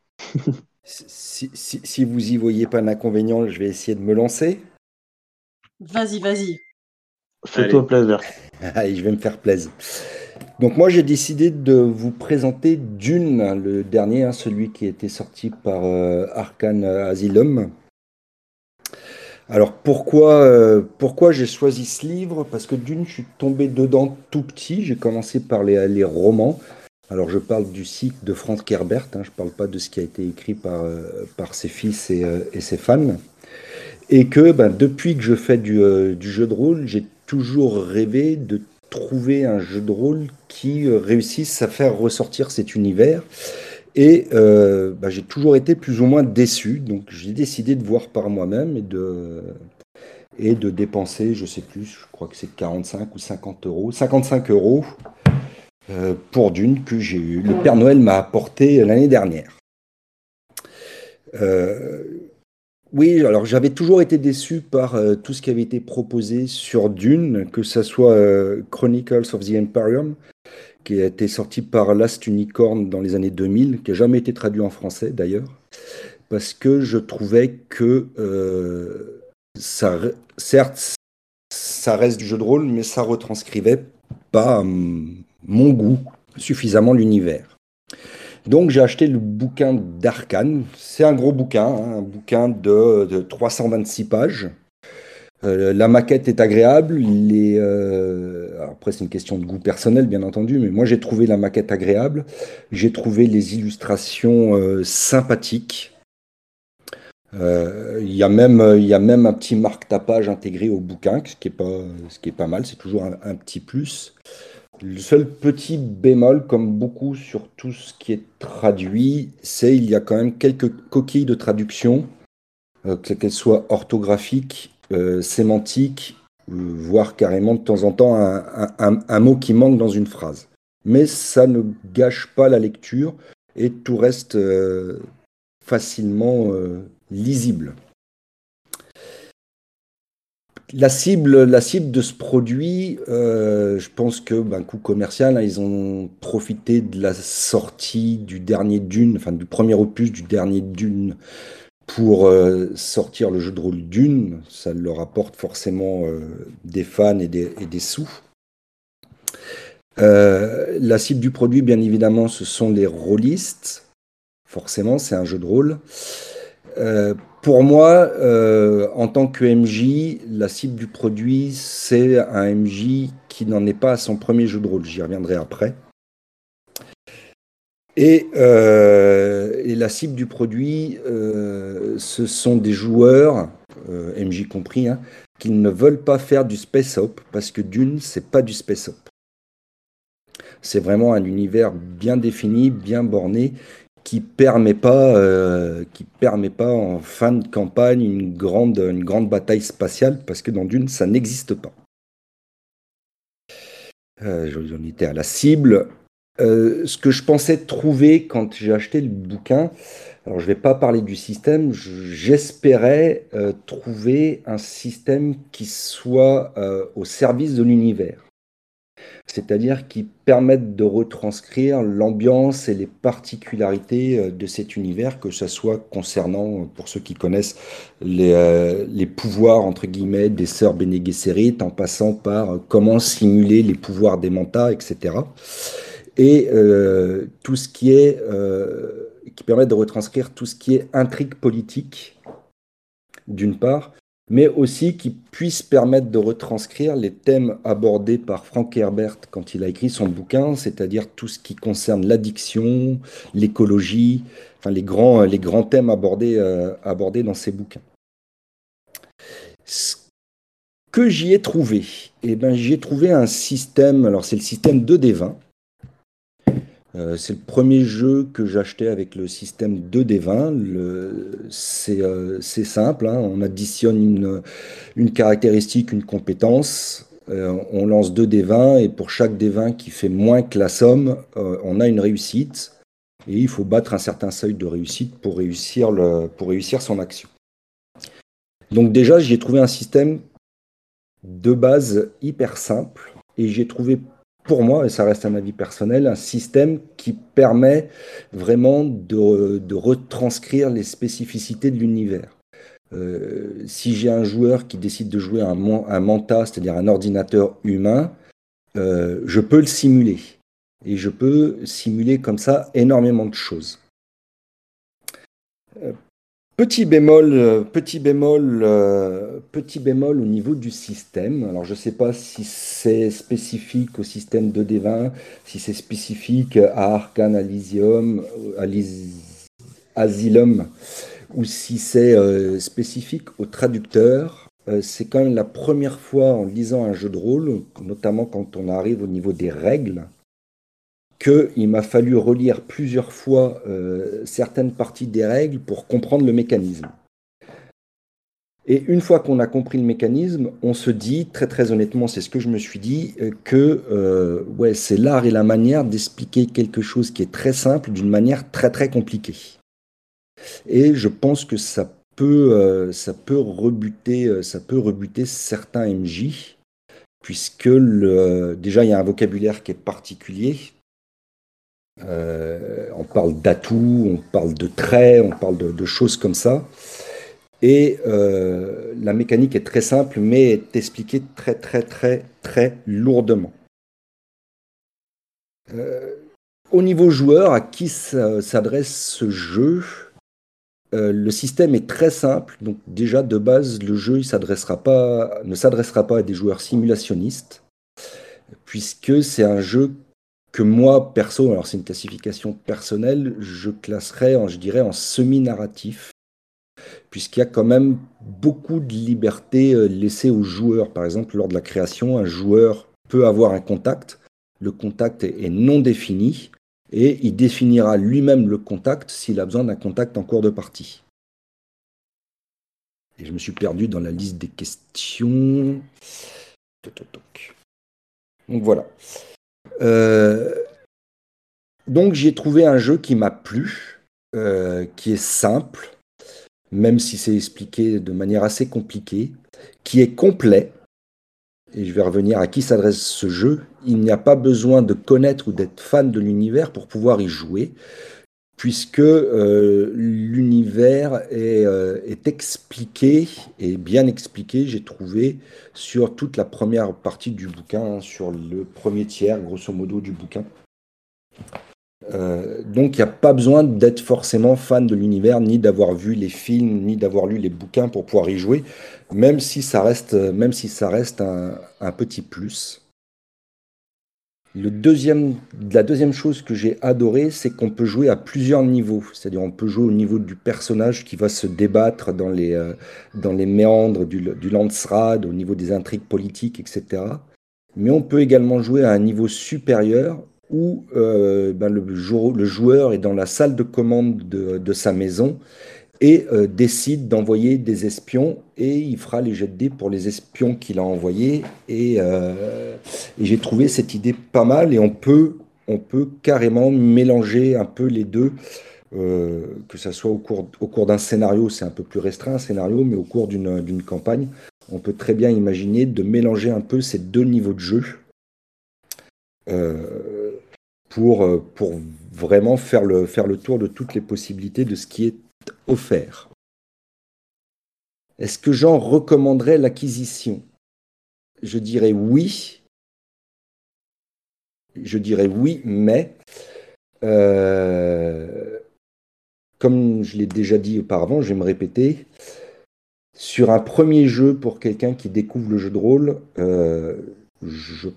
Si, si, vous y voyez pas d'inconvénient, je vais essayer de me lancer. Vas-y, vas-y. Fais-toi plaisir. Allez, je vais me faire plaisir. Donc moi j'ai décidé de vous présenter Dune, le dernier, hein, celui qui a été sorti par euh, Arkane Asylum. Alors pourquoi, euh, pourquoi j'ai choisi ce livre? Parce que Dune, je suis tombé dedans tout petit. J'ai commencé par les, les, romans. Alors je parle du cycle de Frank Herbert, hein, je ne parle pas de ce qui a été écrit par, euh, ses fils et, et, ses fans. Et que ben, depuis que je fais du, du jeu de rôle, j'ai toujours rêvé de trouver un jeu de rôle qui euh, réussisse à faire ressortir cet univers. Et euh, bah, j'ai toujours été plus ou moins déçu, donc j'ai décidé de voir par moi-même et de, et de dépenser, je sais plus, je crois que c'est 45 ou 50 euros, 55 euros euh, pour Dune que j'ai eu. Le Père Noël m'a apporté l'année dernière. Oui, alors j'avais toujours été déçu par euh, tout ce qui avait été proposé sur Dune, que ce soit euh, Chronicles of the Imperium, qui a été sorti par Last Unicorn dans les années 2000, qui n'a jamais été traduit en français d'ailleurs, parce que je trouvais que euh, ça, certes, ça reste du jeu de rôle, mais ça retranscrivait pas hum, mon goût suffisamment l'univers. Donc j'ai acheté le bouquin d'Arkane. C'est un gros bouquin, hein, un bouquin de, 326 pages. Euh, la maquette est agréable. Euh, après, c'est une question de goût personnel, bien entendu, mais moi j'ai trouvé la maquette agréable. J'ai trouvé les illustrations euh, sympathiques. Il y, a même, un petit marque-tapage intégré au bouquin, ce qui est pas, ce qui est pas mal, c'est toujours un petit plus. Le seul petit bémol, comme beaucoup sur tout ce qui est traduit, c'est il y a quand même quelques coquilles de traduction, euh, qu'elles soient orthographiques, euh, sémantiques, euh, voire carrément de temps en temps un, mot qui manque dans une phrase. Mais ça ne gâche pas la lecture et tout reste facilement lisible. La cible, la cible de ce produit, euh, je pense que ben, coup commercial, hein, ils ont profité de la sortie du dernier Dune, enfin du premier opus du dernier Dune pour euh, sortir le jeu de rôle Dune. Ça leur apporte forcément euh, des fans et des, et des sous. la cible du produit, bien évidemment, ce sont les rôlistes. Forcément, c'est un jeu de rôle. Pour moi, euh, en tant que MJ, la cible du produit, c'est un MJ qui n'en est pas à son premier jeu de rôle. J'y reviendrai après. Et, euh, la cible du produit, euh, ce sont des joueurs, MJ compris, hein, qui ne veulent pas faire du space op parce que d'une, c'est pas du space op. C'est vraiment un univers bien défini, bien borné, qui permet pas, euh, qui permet pas en fin de campagne une grande, une grande bataille spatiale parce que dans Dune ça n'existe pas. Euh, J'en étais à la cible. Euh, ce que je pensais trouver quand j'ai acheté le bouquin, alors je vais pas parler du système, j'espérais euh, trouver un système qui soit au service de l'univers c'est-à-dire qui permettent de retranscrire l'ambiance et les particularités euh, de cet univers, que ce soit concernant, euh, pour ceux qui connaissent, les, euh, pouvoirs, entre guillemets, des sœurs Bene en passant par comment simuler les pouvoirs des mantas, etc. Et tout ce qui est... qui permet de retranscrire tout ce qui est intrigue politique, d'une part, mais aussi qui puisse permettre de retranscrire les thèmes abordés par Frank Herbert quand il a écrit son bouquin, c'est-à-dire tout ce qui concerne l'addiction, l'écologie, enfin les grands, les grands thèmes abordés, euh, abordés dans ses bouquins. Ce que j'y ai trouvé, eh ben, j'y ai trouvé un système, alors c'est le système 2D20, euh, c'est le premier jeu que j'achetais avec le système 2D20. Euh, c'est simple, hein. on additionne une, caractéristique, une compétence, euh, on lance 2 D20 et pour chaque D20 qui fait moins que la somme, on a une réussite. Et il faut battre un certain seuil de réussite pour réussir, pour réussir son action. Donc déjà, j'ai trouvé un système de base hyper simple et j'ai trouvé pour moi, et ça reste un avis personnel, un système qui permet vraiment de, retranscrire les spécificités de l'univers. Euh, si j'ai un joueur qui décide de jouer un, un manta, c'est-à-dire un ordinateur humain, euh, je peux le simuler. Et je peux simuler comme ça énormément de choses. Euh, Petit bémol, euh, petit bémol, euh, petit bémol au niveau du système. Alors je ne sais pas si c'est spécifique au système 2D20, si c'est spécifique à Arcane Elysium, Asylum, ou si c'est euh, spécifique au traducteur. c'est quand même la première fois en lisant un jeu de rôle, notamment quand on arrive au niveau des règles, qu'il m'a fallu relire plusieurs fois euh, certaines parties des règles pour comprendre le mécanisme. Et une fois qu'on a compris le mécanisme, on se dit, très très honnêtement, c'est ce que je me suis dit, euh, que euh, ouais, c'est l'art et la manière d'expliquer quelque chose qui est très simple d'une manière très très compliquée. Et je pense que ça peut, ça peut, rebuter, ça peut rebuter certains MJ, puisque déjà il y a un vocabulaire qui est particulier, euh, on parle d'atouts, on parle de traits, on parle de, choses comme ça. Et euh, la mécanique est très simple, mais est expliquée très, très, très, très lourdement. Euh, au niveau joueur, à qui s'adresse ce jeu Le système est très simple. Donc déjà, de base, le jeu ne s'adressera pas à des joueurs simulationnistes, puisque c'est un jeu que moi, perso, alors c'est une classification personnelle, je classerais, en, je dirais, en semi-narratif, puisqu'il y a quand même beaucoup de liberté euh, laissée aux joueurs. Par exemple, lors de la création, un joueur peut avoir un contact, le contact est non défini, et il définira lui-même le contact s'il a besoin d'un contact en cours de partie. Et je me suis perdu dans la liste des questions. Donc voilà. Euh, donc j'ai trouvé un jeu qui m'a plu, euh, qui est simple, même si c'est expliqué de manière assez compliquée, qui est complet. Et je vais revenir à qui s'adresse ce jeu. Il n'y a pas besoin de connaître ou d'être fan de l'univers pour pouvoir y jouer puisque euh, l'univers euh, est, expliqué et bien expliqué, j'ai trouvé, sur toute la première partie du bouquin, sur le premier tiers, grosso modo, du bouquin. Euh, donc il n'y a pas besoin d'être forcément fan de l'univers, ni d'avoir vu les films, ni d'avoir lu les bouquins pour pouvoir y jouer, même si ça reste, même si ça reste un petit plus. La deuxième chose que j'ai adoré, c'est qu'on peut jouer à plusieurs niveaux. C'est-à-dire on peut jouer au niveau du personnage qui va se débattre dans les, euh, méandres du, du Landsrad, au niveau des intrigues politiques, etc. Mais on peut également jouer à un niveau supérieur où euh, ben, le, joueur est dans la salle de commande de, de sa maison et euh, décide d'envoyer des espions et il fera les jets de dés pour les espions qu'il a envoyés. Euh, et, j'ai trouvé cette idée pas mal et on peut, on peut carrément mélanger un peu les deux, euh, que ce soit au cours, au cours d'un scénario, c'est un peu plus restreint un scénario, mais au cours d'une campagne, on peut très bien imaginer de mélanger un peu ces deux niveaux de jeu. pour, pour vraiment faire le, faire le tour de toutes les possibilités de ce qui est offert. Est-ce que j'en recommanderais l'acquisition? Je dirais oui. Je dirais oui, mais euh, comme je l'ai déjà dit auparavant, je vais me répéter. Sur un premier jeu pour quelqu'un qui découvre le jeu de rôle, euh, je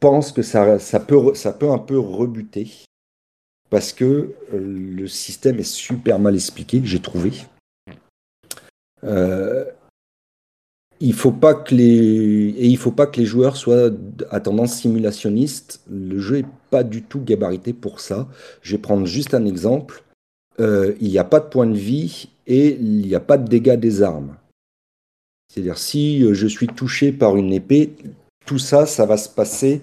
pense que ça, peut un peu rebuter parce que euh, le système est super mal expliqué, j'ai trouvé. Euh, il faut pas que les et il faut pas que les joueurs soient à tendance simulationniste. Le jeu est pas du tout gabarité pour ça. Je vais prendre juste un exemple. Euh, il n'y a pas de point de vie et il n'y a pas de dégâts des armes. C'est-à-dire si je suis touché par une épée, tout ça, ça va se passer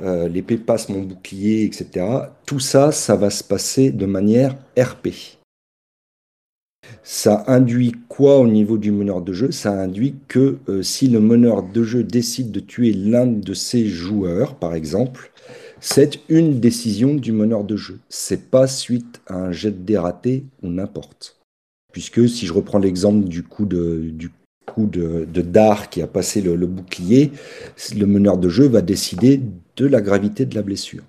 euh, l'épée passe mon bouclier, etc. Tout ça, ça va se passer de manière RP. Ça induit quoi au niveau du meneur de jeu? Ça induit que euh, si le meneur de jeu décide de tuer l'un de ses joueurs, par exemple, c'est une décision du meneur de jeu. C'est pas suite à un jet de dératé ou n'importe. Puisque si je reprends l'exemple du coup de, du coup de, qui a passé le, bouclier, le meneur de jeu va décider la gravité de la blessure.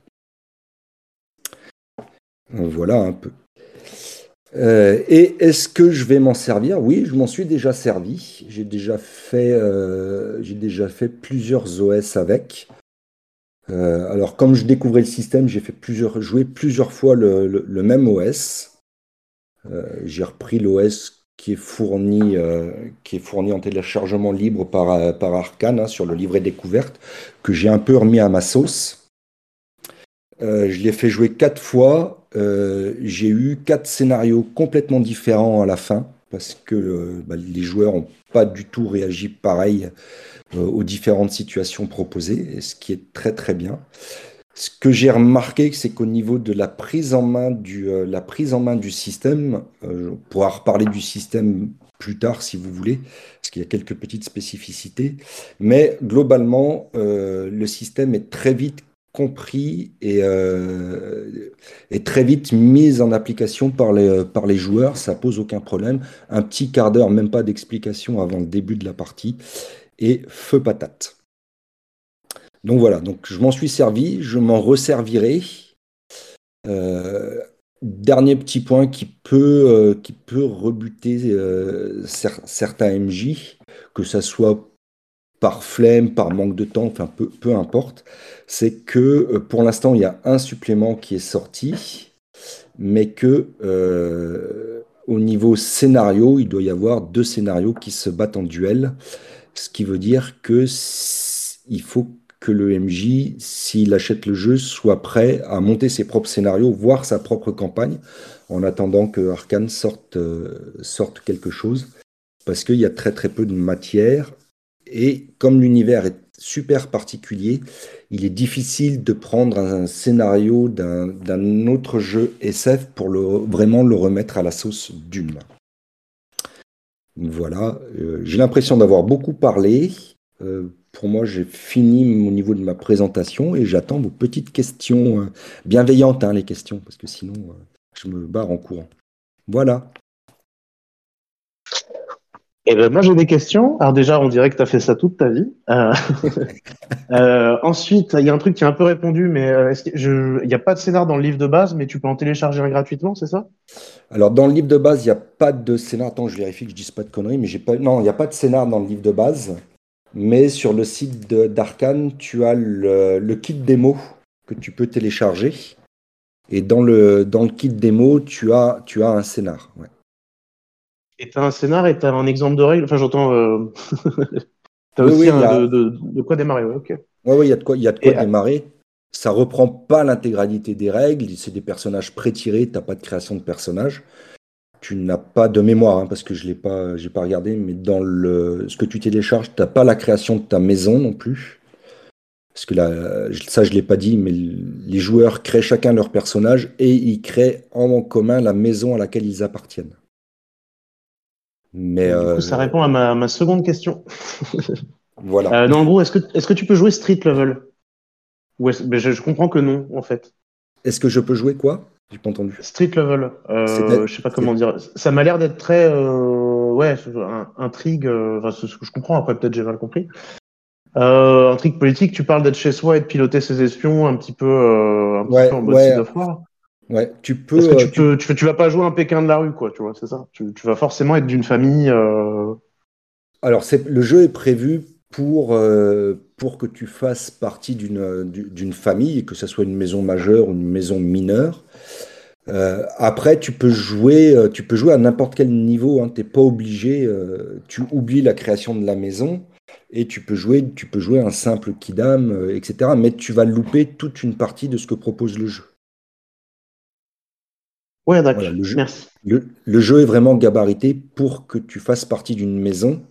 Voilà un peu. Euh, et est-ce que je vais m'en servir? Oui, je m'en suis déjà servi. J'ai déjà fait, euh, déjà fait plusieurs OS avec. Euh, alors, comme je découvrais le système, j'ai fait plusieurs, joué plusieurs fois le, même OS. j'ai repris l'OS qui est fourni, qui est fourni en téléchargement libre par, par Arkane hein, sur le livret découverte, que j'ai un peu remis à ma sauce. je l'ai fait jouer quatre fois euh, j'ai eu quatre scénarios complètement différents à la fin parce que euh, bah, les joueurs n'ont pas du tout réagi pareil euh, aux différentes situations proposées, ce qui est très très bien. Ce que j'ai remarqué, c'est qu'au niveau de la prise en main du, la prise en main du système, on pourra reparler du système plus tard si vous voulez, parce qu'il y a quelques petites spécificités, mais globalement, le système est très vite compris et, euh, très vite mis en application par les, par les joueurs, ça pose aucun problème. Un petit quart d'heure, même pas d'explication avant le début de la partie, et feu patate. Donc voilà, donc je m'en suis servi, je m'en resservirai. Euh, dernier petit point qui peut, euh, qui peut rebuter certains MJ, que ça soit par flemme, par manque de temps, enfin peu, peu importe, c'est que euh, pour l'instant il y a un supplément qui est sorti, mais que euh, au niveau scénario, il doit y avoir deux scénarios qui se battent en duel, ce qui veut dire que il faut le MJ, s'il achète le jeu, soit prêt à monter ses propres scénarios, voir sa propre campagne, en attendant que Arkane sorte, euh, sorte quelque chose, parce qu'il y a très très peu de matière et comme l'univers est super particulier, il est difficile de prendre un scénario d'un autre jeu SF pour vraiment le remettre à la sauce d'une. Voilà, euh, j'ai l'impression d'avoir beaucoup parlé. Euh, pour moi, j'ai fini au niveau de ma présentation et j'attends vos petites questions euh, bienveillantes, hein, les questions, parce que sinon, je me barre en courant. Voilà. Eh ben, moi, j'ai des questions. Alors, déjà, on dirait que tu as fait ça toute ta vie. Euh, euh, ensuite, il y a un truc qui est un peu répondu, mais euh, il n'y a pas de scénar dans le livre de base, mais tu peux en télécharger un gratuitement, c'est ça? Alors, dans le livre de base, il n'y a pas de scénar. Attends, je vérifie que je ne dise pas de conneries, mais j'ai pas. Non, il n'y a pas de scénar dans le livre de base. Mais sur le site d'Arkane, tu as le, kit démo que tu peux télécharger. Et dans le, dans le kit démo, tu as, tu as un scénar. Ouais. Et t'as un scénar et t'as un exemple de règle? Enfin, j'entends. Euh... aussi de, quoi démarrer. Ouais. Oui, il y a de quoi, y a de quoi démarrer. Ça reprend pas l'intégralité des règles. C'est des personnages pré-tirés. T'as pas de création de personnages. Tu n'as pas de mémoire hein, parce que je l'ai pas, j'ai pas regardé. Mais dans le ce que tu télécharges, t'as pas la création de ta maison non plus. Parce que là, ça, je l'ai pas dit, mais les joueurs créent chacun leur personnage et ils créent en commun la maison à laquelle ils appartiennent. Mais du ça euh, répond à ma, seconde question. voilà. Euh, non, en gros, est-ce que, est que tu peux jouer street level? Ou je, comprends que non, en fait. Est-ce que je peux jouer quoi? J'ai pas entendu. Street level. Euh, je sais pas comment dire. Ça m'a l'air d'être très, euh, ouais, intrigue. Enfin, ce que je comprends. Après, peut-être j'ai mal compris. intrigue politique. Tu parles d'être chez soi et de piloter ses espions un petit peu, un peu en mode ouais. of War. Ouais, tu peux. que tu, peux, tu... vas pas jouer un Pékin de la rue, quoi, tu vois, c'est ça. Tu, vas forcément être d'une famille. Euh, Alors, le jeu est prévu pour, euh, pour que tu fasses partie d'une famille, que ce soit une maison majeure ou une maison mineure. Euh, après, tu peux jouer, tu peux jouer à n'importe quel niveau. Hein, tu n'es pas obligé. tu oublies la création de la maison et tu peux jouer, tu peux jouer un simple kidam, etc. Mais tu vas louper toute une partie de ce que propose le jeu. Ouais, d'accord. le, jeu, Merci. Le, jeu est vraiment gabarité pour que tu fasses partie d'une maison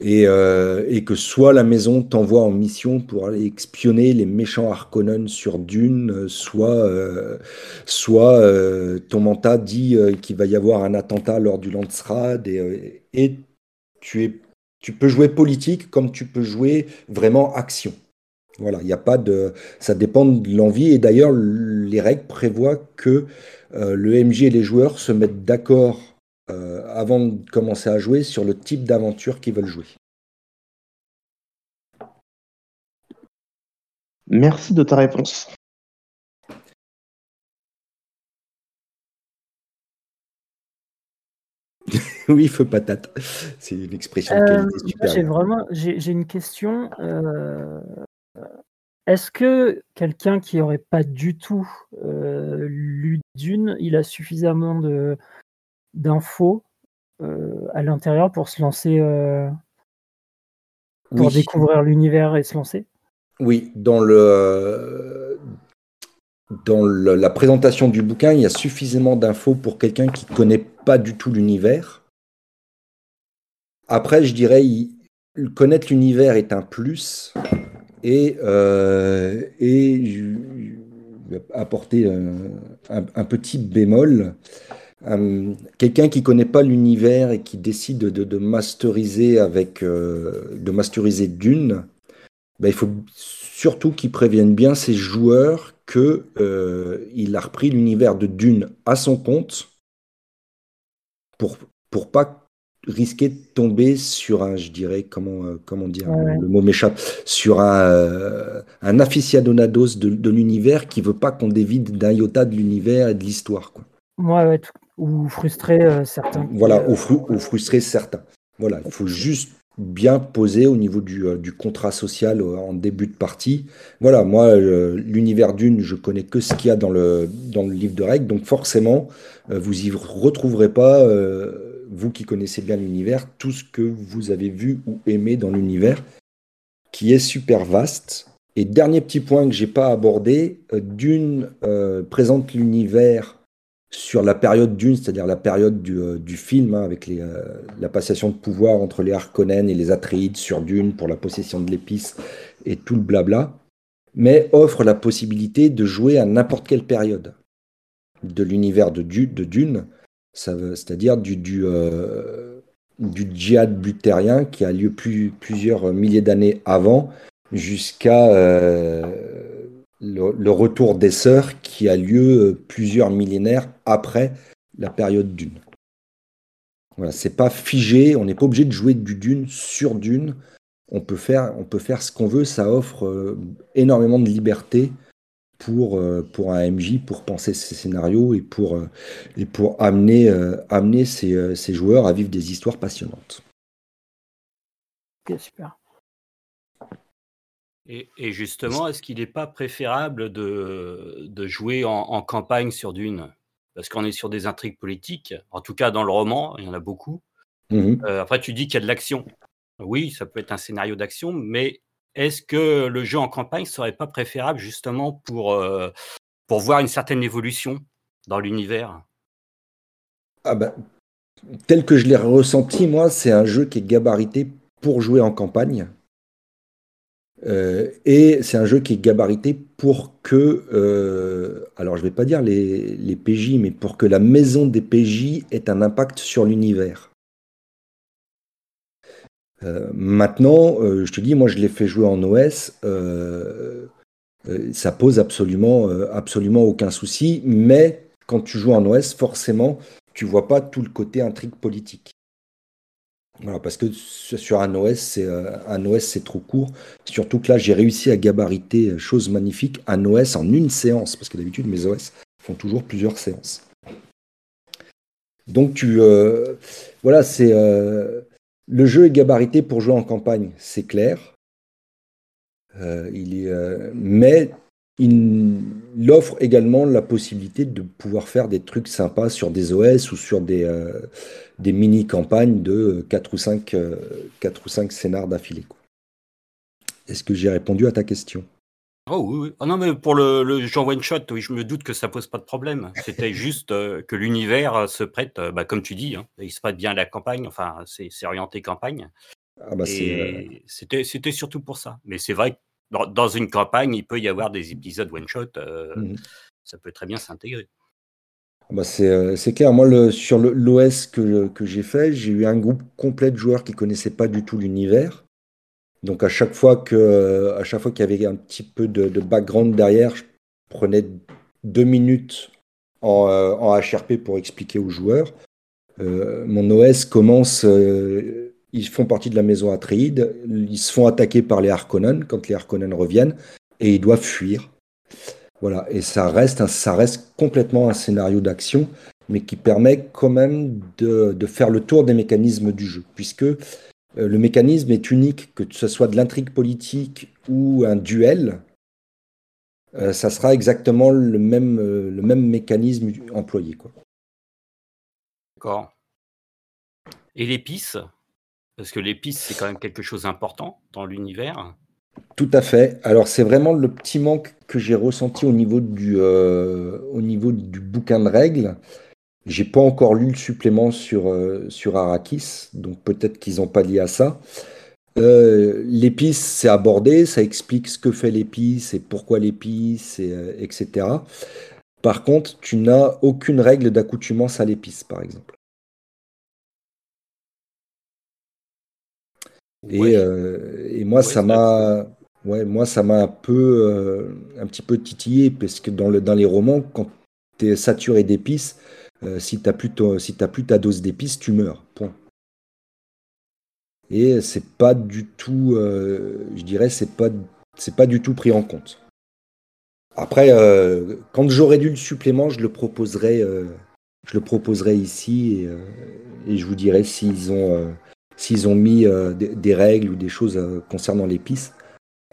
et, euh, et, que soit la maison t'envoie en mission pour aller espionner les méchants Harkonnen sur Dune, soit, euh, soit euh, ton mentat dit qu'il va y avoir un attentat lors du Landsrad et, et tu, es, tu peux jouer politique comme tu peux jouer vraiment action. Voilà, il n'y a pas de. Ça dépend de l'envie. Et d'ailleurs, les règles prévoient que le MJ et les joueurs se mettent d'accord euh, avant de commencer à jouer sur le type d'aventure qu'ils veulent jouer. Merci de ta réponse. oui, feu patate. C'est une expression de qualité euh, super. J'ai vraiment, j'ai une question. Euh, est-ce que quelqu'un qui n'aurait pas du tout lu Dune, il a suffisamment de, d'infos euh, à l'intérieur pour se lancer, euh, pour découvrir l'univers et se lancer Oui, dans le dans la présentation du bouquin, il y a suffisamment d'infos pour quelqu'un qui ne connaît pas du tout l'univers. Après, je dirais, connaître l'univers est un plus. Et, euh, et je, vais apporter un, petit bémol. Euh, quelqu'un qui connaît pas l'univers et qui décide de, masteriser avec euh, de masteriser Dune, ben, il faut surtout qu'il prévienne bien ses joueurs que euh, il a repris l'univers de Dune à son compte pour pour pas risquer de tomber sur un, je dirais, comment, comment dire, le mot m'échappe, sur un, un aficionados de, de l'univers qui veut pas qu'on dévide d'un iota de l'univers et de l'histoire. Quoi. Ouais, ouais, tout, ou frustrer euh, certains. Voilà, ou, frustrer certains. Voilà, il faut juste bien poser au niveau du, euh, du contrat social euh, en début de partie. Voilà, moi, l'univers d'une, je connais que ce qu'il y a dans le, dans le livre de règles, donc forcément, vous y retrouverez pas, vous qui connaissez bien l'univers, tout ce que vous avez vu ou aimé dans l'univers, qui est super vaste. Et dernier petit point que j'ai pas abordé, Dune présente l'univers sur la période d'une, c'est-à-dire la période du, euh, film, hein, avec euh, la passation de pouvoir entre les Harkonnen et les Atreides sur Dune pour la possession de l'épice et tout le blabla, mais offre la possibilité de jouer à n'importe quelle période de l'univers de, Dune, c'est-à-dire du, du, euh, du, djihad buttérien qui a lieu plusieurs milliers d'années avant jusqu'à le, retour des sœurs qui a lieu euh, plusieurs millénaires après la période Dune. Voilà, c'est pas figé, on n'est pas obligé de jouer du Dune sur Dune. On peut faire, on peut faire ce qu'on veut, ça offre euh, énormément de liberté pour, euh, pour un MJ, pour penser ses scénarios et pour, et pour amener, amener ses, ses, joueurs à vivre des histoires passionnantes. Ok, super. Et, justement, est-ce qu'il n'est pas préférable de, de jouer en, campagne sur Dune? Parce qu'on est sur des intrigues politiques, en tout cas dans le roman, il y en a beaucoup. Mmh euh, après, tu dis qu'il y a de l'action. Oui, ça peut être un scénario d'action, mais est-ce que le jeu en campagne serait pas préférable justement pour, euh, pour voir une certaine évolution dans l'univers? Ah ben, Tel que je l'ai ressenti, moi, c'est un jeu qui est gabarité pour jouer en campagne. Euh, et c'est un jeu qui est gabarité pour que, euh, alors je vais pas dire les, PJ, mais pour que la maison des PJ ait un impact sur l'univers. Euh, maintenant, je te dis, moi je l'ai fait jouer en OS, ça pose absolument, absolument aucun souci, mais quand tu joues en OS, forcément, tu vois pas tout le côté intrigue politique. Voilà, parce que sur un OS, c'est euh, un OS c'est trop court. Surtout que là, j'ai réussi à gabariter, euh, chose magnifique, un OS en une séance, parce que d'habitude mes OS font toujours plusieurs séances. Donc tu, euh, voilà, c'est le jeu est gabarité pour jouer en campagne, c'est clair. il est, mais il, offre également la possibilité de pouvoir faire des trucs sympas sur des OS ou sur des, euh, des mini-campagnes de 4 ou 5, 4 euh, ou 5 scénars d'affilée. Est-ce que j'ai répondu à ta question? Oh oui, oui. Oh non, mais pour le, le genre one shot, oui, je me doute que ça pose pas de problème. C'était juste euh, que l'univers se prête, bah, comme tu dis, hein, il se prête bien à la campagne, enfin, c'est orienté campagne. Ah bah c'était surtout pour ça. Mais c'est vrai que dans, une campagne, il peut y avoir des épisodes one-shot. Mmh ça peut très bien s'intégrer. Ah bah c'est clair. Moi, le, sur l'OS que, que j'ai fait, j'ai eu un groupe complet de joueurs qui ne connaissaient pas du tout l'univers. Donc à chaque fois que, à chaque fois qu'il y avait un petit peu de, background derrière, je prenais deux minutes en, en HRP pour expliquer aux joueurs. Euh, mon OS commence, euh, ils font partie de la maison Atreide, ils se font attaquer par les Harkonnen quand les Harkonnen reviennent et ils doivent fuir. Voilà, et ça reste, ça reste complètement un scénario d'action, mais qui permet quand même de, de, faire le tour des mécanismes du jeu, puisque euh, le mécanisme est unique, que ce soit de l'intrigue politique ou un duel, euh, ça sera exactement le même, euh, le même mécanisme employé. D'accord. Et l'épice Parce que l'épice, c'est quand même quelque chose d'important dans l'univers. Tout à fait. Alors c'est vraiment le petit manque que j'ai ressenti au niveau du, du bouquin de règles. J'ai pas encore lu le supplément sur, euh, Arrakis, donc peut-être qu'ils n'ont pas lié à ça. Euh, l'épice, c'est abordé, ça explique ce que fait l'épice et pourquoi l'épice, etc. Euh, par contre, tu n'as aucune règle d'accoutumance à l'épice, par exemple. Et, moi, ça m'a, ouais, moi, ça m'a un peu, un petit peu titillé parce que dans, le, dans les romans, quand tu es saturé d'épices, euh, si tu n'as plus, si plus ta dose d'épices, tu meurs. Point. Et c'est pas du tout, euh, je dirais, c'est pas, c'est pas du tout pris en compte. Après, euh, quand j'aurai dû le supplément, je le proposerai, je le proposerai ici et, je vous dirai s'ils ont, s'ils ont mis des, des, règles ou des choses concernant l'épice.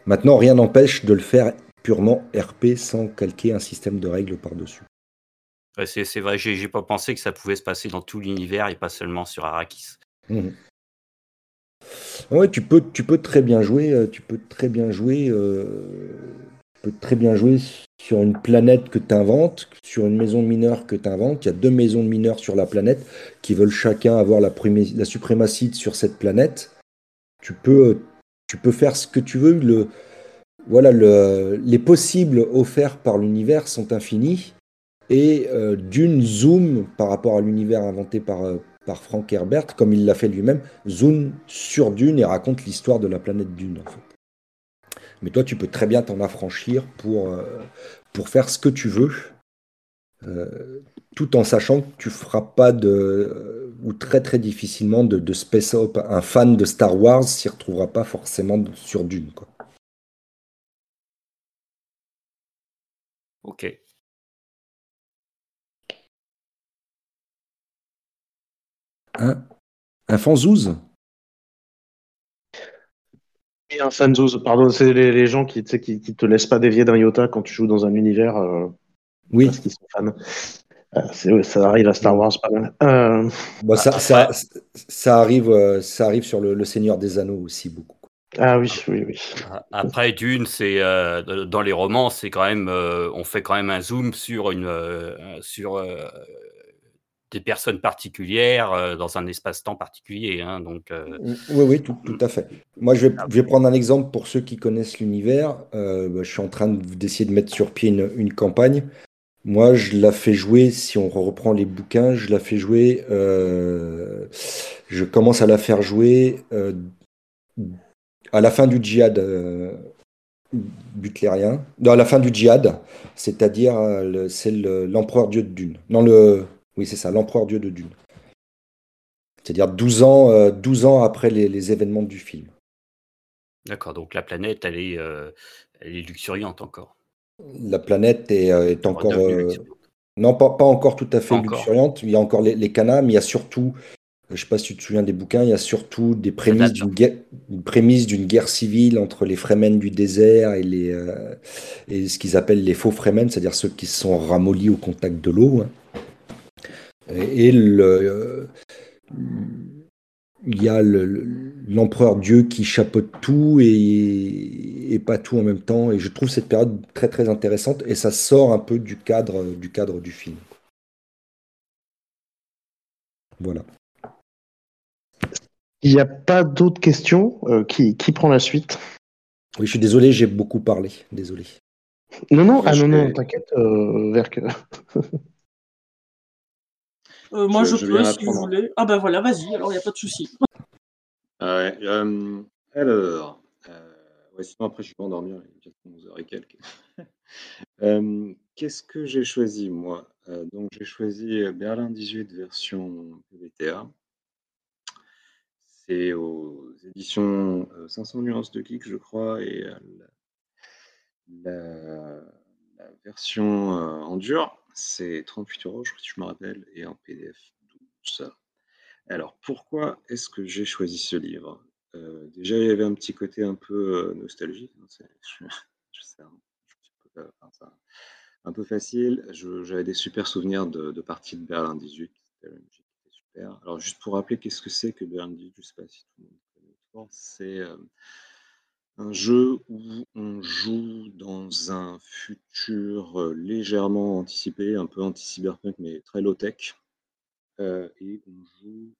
Maintenant, rien n'empêche de le faire purement RP sans calquer un système de règles par-dessus c'est vrai, j'ai pas pensé que ça pouvait se passer dans tout l'univers et pas seulement sur Arrakis. Mmh. Ouais, tu peux, tu peux très bien jouer, euh, tu peux très bien jouer, euh, peux très bien jouer sur une planète que tu inventes, sur une maison de mineurs que tu inventes. Il y a deux maisons de mineurs sur la planète qui veulent chacun avoir la, suprématie sur cette planète. Tu peux, tu peux faire ce que tu veux. Le, voilà, le, les possibles offerts par l'univers sont infinis et euh, d'une zoom par rapport à l'univers inventé par, euh, par Frank Herbert, comme il l'a fait lui-même, zoom sur Dune et raconte l'histoire de la planète Dune. En fait. Mais toi, tu peux très bien t'en affranchir pour, euh, pour faire ce que tu veux, tout en sachant que tu feras pas de, ou très très difficilement de, de space op. Un fan de Star Wars s'y retrouvera pas forcément sur Dune. Quoi. Ok. Un, un fanzouz Oui, un fanzouz, pardon, c'est les, gens qui, qui, qui te laissent pas dévier d'un iota quand tu joues dans un univers. Euh, oui. Parce qu'ils sont fans. Euh, ça arrive à Star Wars pas mal. Euh, bah, ça, ça, ça, arrive, ça arrive sur le, Seigneur des Anneaux aussi beaucoup. Ah oui, oui, oui. Après, Dune, c'est dans les romans, c'est quand même, on fait quand même un zoom sur une, sur des personnes particulières euh, dans un espace-temps particulier. Hein, donc, euh, Oui, oui, tout, tout, à fait. Moi, je vais, je vais, prendre un exemple pour ceux qui connaissent l'univers. Euh, bah, je suis en train d'essayer de mettre sur pied une, une, campagne. Moi, je la fais jouer, si on reprend les bouquins, je la fais jouer, je commence à la faire jouer à la fin du djihad butlérien, à la fin du djihad, c'est-à-dire c'est l'empereur Dieu de Dune. Non, le, oui, c'est ça, l'empereur Dieu de Dune. C'est-à-dire 12 ans, 12 euh, ans après les, événements du film. D'accord, donc la planète, elle est, euh, elle est luxuriante encore. La planète est, euh, encore. non, pas, pas, encore tout à fait luxuriante. Il y a encore les, les canards, mais il y a surtout, je ne sais pas si tu te souviens des bouquins, il y a surtout des prémices d'une guerre, d'une guerre civile entre les Fremen du désert et, les, et ce qu'ils appellent les faux Fremen, c'est-à-dire ceux qui sont ramollis au contact de l'eau. Hein. Et le, il y a l'empereur Dieu qui chapeaute tout et, pas tout en même temps. Et je trouve cette période très très intéressante et ça sort un peu du cadre du, cadre du film. Voilà. Il n'y a pas d'autres questions. qui, qui prend la suite? Oui, je suis désolé, j'ai beaucoup parlé. Désolé. Non, non, ah, non, non, t'inquiète, vers que. moi, je, peux, si vous voulez. Ah, ben voilà, vas-y, alors il n'y a pas de souci. Ah alors, ouais, sinon après, je vais endormir, il est 11h et quelques. Qu'est-ce que j'ai choisi, moi? Donc, j'ai choisi Berlin 18 version PBTA. C'est aux éditions 500 nuances de geek, je crois, et la, version en dur, c'est 38 euros, je, je me rappelle, et en PDF 12. Alors, pourquoi est-ce que j'ai choisi ce livre? Déjà, il y avait un petit côté un peu nostalgique. Hein, je, sais, hein, un peu facile. J'avais des super souvenirs de, parties de Berlin 18. C'était super. Alors, juste pour rappeler, qu'est-ce que c'est que Berlin 18 Je ne sais pas si tout le monde connaît. C'est un jeu où on joue dans un futur légèrement anticipé, un peu anti-cyberpunk, mais très low-tech. et on joue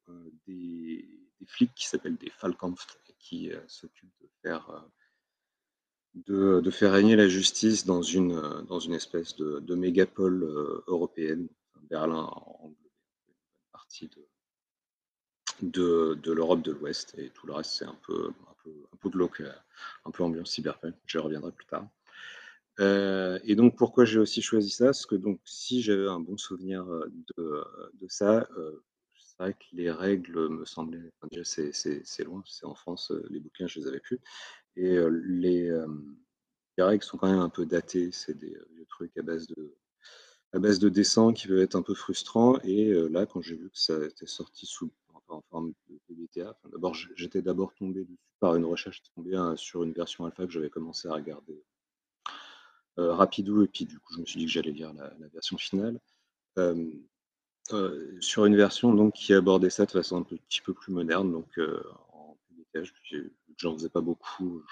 des, flics qui s'appellent des Falkampf, qui s'occupent de faire de, faire régner la justice dans une, euh, dans une espèce de, mégapole euh, européenne. Berlin englobe une partie de, de, l'Europe de l'Ouest et tout le reste, c'est un peu, un peu glauque, euh, un peu ambiance cyberpunk. Je reviendrai plus tard. et donc, pourquoi j'ai aussi choisi ça? Parce que donc, si j'avais un bon souvenir de, de ça, c'est vrai que les règles me semblaient. déjà, c'est loin, c'est en France, les bouquins, je les avais plus. Et les, règles sont quand même un peu datées. C'est des, trucs à base de à base de dessins qui peuvent être un peu frustrants. Et là, quand j'ai vu que ça était sorti sous en forme de PBTA, d'abord j'étais d'abord tombé par une recherche, tombé hein, sur une version alpha que j'avais commencé à regarder rapidou, et puis du coup je me suis dit que j'allais lire la, version finale. sur une version donc qui abordait ça de façon un petit peu plus moderne, donc en PBTA, j'en faisais pas beaucoup.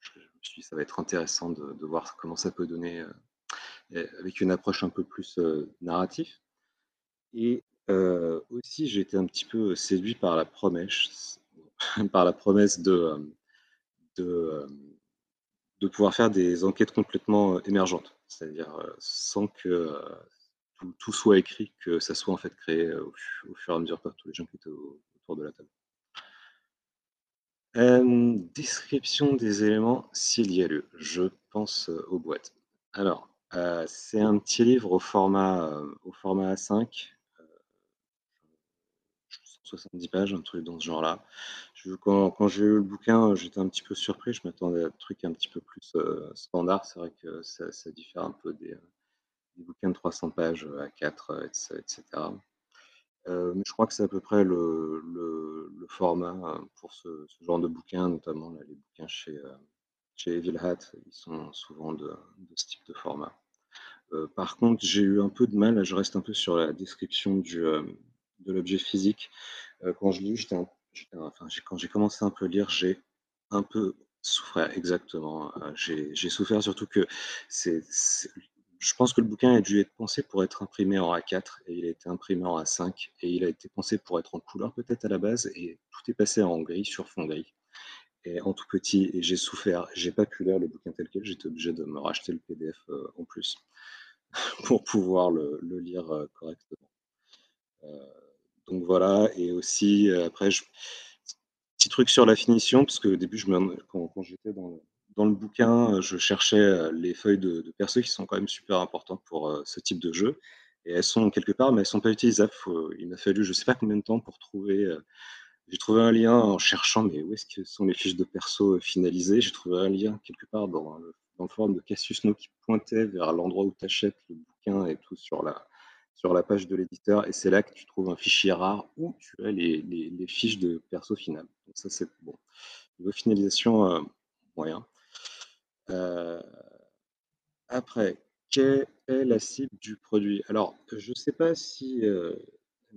Je, me suis dit, ça va être intéressant de, voir comment ça peut donner euh, avec une approche un peu plus euh, narrative. Et euh, aussi, j'ai été un petit peu séduit par la promesse, par la promesse de, de, de, pouvoir faire des enquêtes complètement émergentes, c'est-à-dire sans que tout, soit écrit, que ça soit en fait créé au, au fur et à mesure par tous les gens qui étaient autour de la table description des éléments s'il y a lieu. Je pense, aux boîtes. Alors, c'est un petit livre au format, au format A5, 70 pages, un truc dans ce genre-là. quand j'ai eu le bouquin, j'étais un petit peu surpris. Je m'attendais à un truc un petit peu plus, standard. C'est vrai que ça diffère un peu des, des bouquins de 300 pages, A4, etc. Euh, je crois que c'est à peu près le, format euh, pour ce, genre de bouquins, notamment les bouquins chez, euh, chez Evil Hat, ils sont souvent de, ce type de format. par contre, j'ai eu un peu de mal, je reste un peu sur la description du, de l'objet physique. quand je j'ai commencé un peu à lire, j'ai un peu souffert, exactement. j'ai souffert surtout que je pense que le bouquin a dû être pensé pour être imprimé en A4 et il a été imprimé en A5 et il a été pensé pour être en couleur peut-être à la base et tout est passé en gris sur fond gris et en tout petit et j'ai souffert, j'ai pas pu lire le bouquin tel quel, j'étais obligé de me racheter le PDF euh, en plus pour pouvoir le, lire euh, correctement. Euh, donc voilà et aussi après je, petit truc sur la finition parce que au début quand, j'étais dans le bouquin, euh, je cherchais euh, les feuilles de, perso qui sont quand même super importantes pour euh, ce type de jeu. Et elles sont quelque part, mais elles sont pas utilisables. il m'a fallu je sais pas combien de temps pour trouver. j'ai trouvé un lien en cherchant, mais où est-ce que sont les fiches de perso finalisées? J'ai trouvé un lien quelque part dans, dans le forum de Cassius No qui pointait vers l'endroit où tu achètes le bouquin et tout sur la, sur la page de l'éditeur. Et c'est là que tu trouves un fichier rare où tu as les, les, fiches de perso finales. Donc ça, c'est bon. Niveau finalisation, moyen. Euh, après, quelle est la cible du produit? Alors, je ne sais pas si, euh,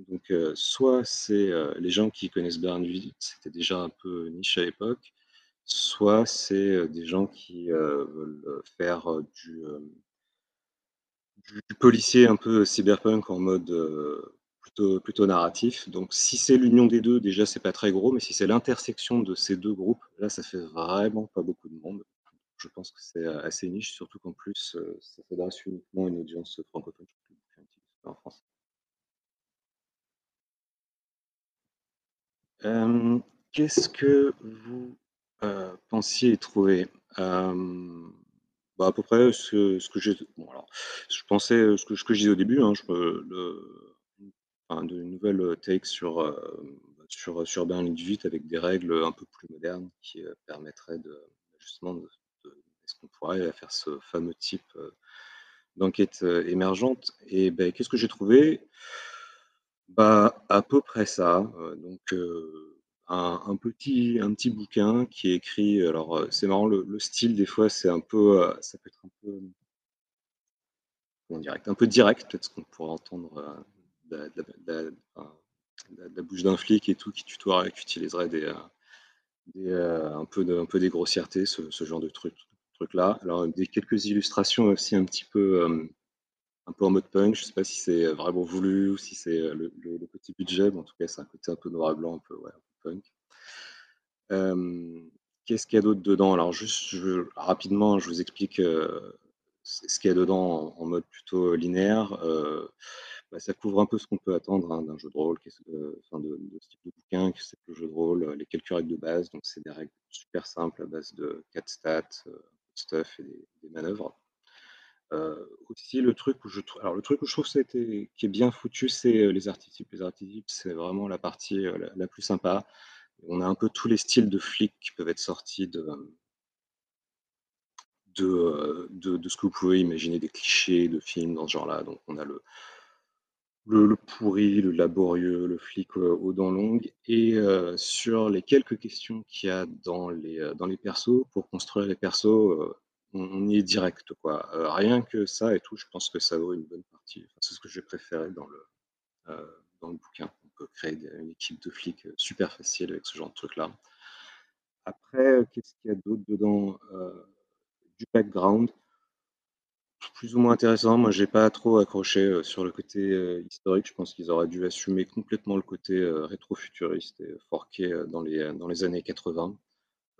donc, euh, soit c'est, les gens qui connaissent Bernville, c'était déjà un peu niche à l'époque, soit c'est, des gens qui, veulent, faire, du, du policier un peu cyberpunk en mode, plutôt, plutôt narratif. Donc si c'est l'union des deux, déjà c'est pas très gros, mais si c'est l'intersection de ces deux groupes, là ça fait vraiment pas beaucoup de monde. Je pense que c'est assez niche, surtout qu'en plus ça s'adresse uniquement à une audience francophone en France. Qu'est-ce que vous pensiez trouver? Bah, à peu près ce, que j'ai. Je pensais ce que, ce que je disais au début, hein, je, le, enfin, de nouvelles takes sur, sur, sur Berlin 18 avec des règles un peu plus modernes qui permettraient de, justement de, est-ce qu'on pourrait faire ce fameux type d'enquête émergente? Et ben, qu'est-ce que j'ai trouvé? Bah, À peu près ça. donc, un, petit, un petit bouquin qui est écrit. Alors, c'est marrant, le, style, des fois, c'est un peu. ça peut être un peu. direct, un peu direct, peut-être ce qu'on pourrait entendre de, la, bouche d'un flic et tout qui tutoierait, qui utiliserait des, un, peu un peu des grossièretés, ce, genre de truc, truc là. Alors, des quelques illustrations aussi un petit peu un peu en mode punk. Je sais pas si c'est vraiment voulu ou si c'est le, petit budget, mais en tout cas, c'est un côté un peu noir et blanc, un peu, Qu'est-ce qu'il y a d'autre dedans? Alors, juste rapidement, je vous explique ce qu'il y a dedans en, mode plutôt linéaire. Bah, ça couvre un peu ce qu'on peut attendre hein, d'un jeu de rôle, enfin de, ce type de bouquin, que c'est le jeu de rôle, les quelques règles de base. Donc, c'est des règles super simples à base de 4 stats, stuff et des manœuvres. Euh, aussi, le truc où je trouve, alors le truc où je trouve ça qui est bien foutu, c'est euh, les archétypes. Les archétypes, c'est vraiment la partie euh, la, plus sympa. On a un peu tous les styles de flics qui peuvent être sortis de, de, de, ce que vous pouvez imaginer des clichés de films dans ce genre-là. Donc, on a le, le, pourri, le laborieux, le flic aux dents longues, et sur les quelques questions qu'il y a dans les, dans les persos, pour construire les persos, on, y est direct, quoi. Euh, rien que ça et tout, je pense que ça vaut une bonne partie. c'est ce que j'ai préféré dans le, euh, dans le bouquin. On peut créer une équipe de flics euh, super facile avec ce genre de truc-là. Après, qu'est-ce qu'il y a d'autre dedans Du background, plus ou moins intéressant. Moi, j'ai pas trop accroché sur le côté historique. Je pense qu'ils auraient dû assumer complètement le côté rétro-futuriste et forqué dans les, dans les années 80.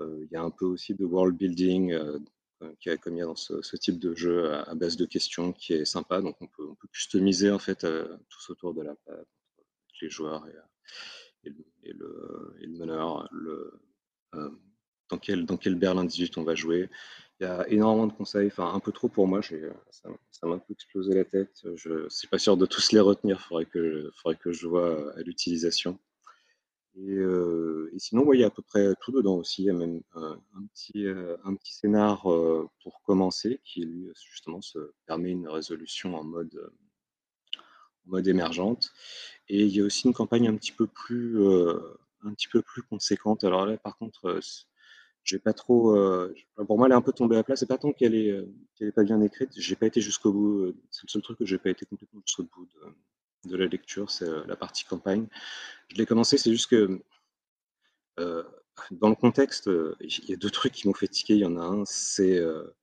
Il y a un peu aussi de world building euh, qui a comme il y dans ce, type de jeu à, base de questions qui est sympa. Donc on peut, on peut customiser en fait euh, tous autour de la page, les joueurs et, et, le, et le, meneur, le, euh, dans, quel, dans quel Berlin 18 on va jouer. Il y a énormément de conseils, enfin un peu trop pour moi, ça m'a un peu explosé la tête. Je ne suis pas sûr de tous les retenir, il faudrait que, faudrait que je vois à l'utilisation. Et, sinon, il y a à peu près tout dedans aussi. Il y a même un, petit, un petit scénar pour commencer qui, lui, justement, se permet une résolution en mode, mode émergente. Et il y a aussi une campagne un petit peu plus, un petit peu plus conséquente. Alors là, par contre, j'ai pas trop. pour moi, elle est un peu tombée à plat. C'est pas tant qu'elle est, est pas bien écrite. J'ai pas été jusqu'au bout. C'est le seul truc que j'ai pas été complètement jusqu'au bout de, de la lecture, c'est la partie campagne. Je l'ai commencé, c'est juste que euh, dans le contexte, euh, il y a deux trucs qui m'ont fait tiquer. Il y en a un, c'est euh,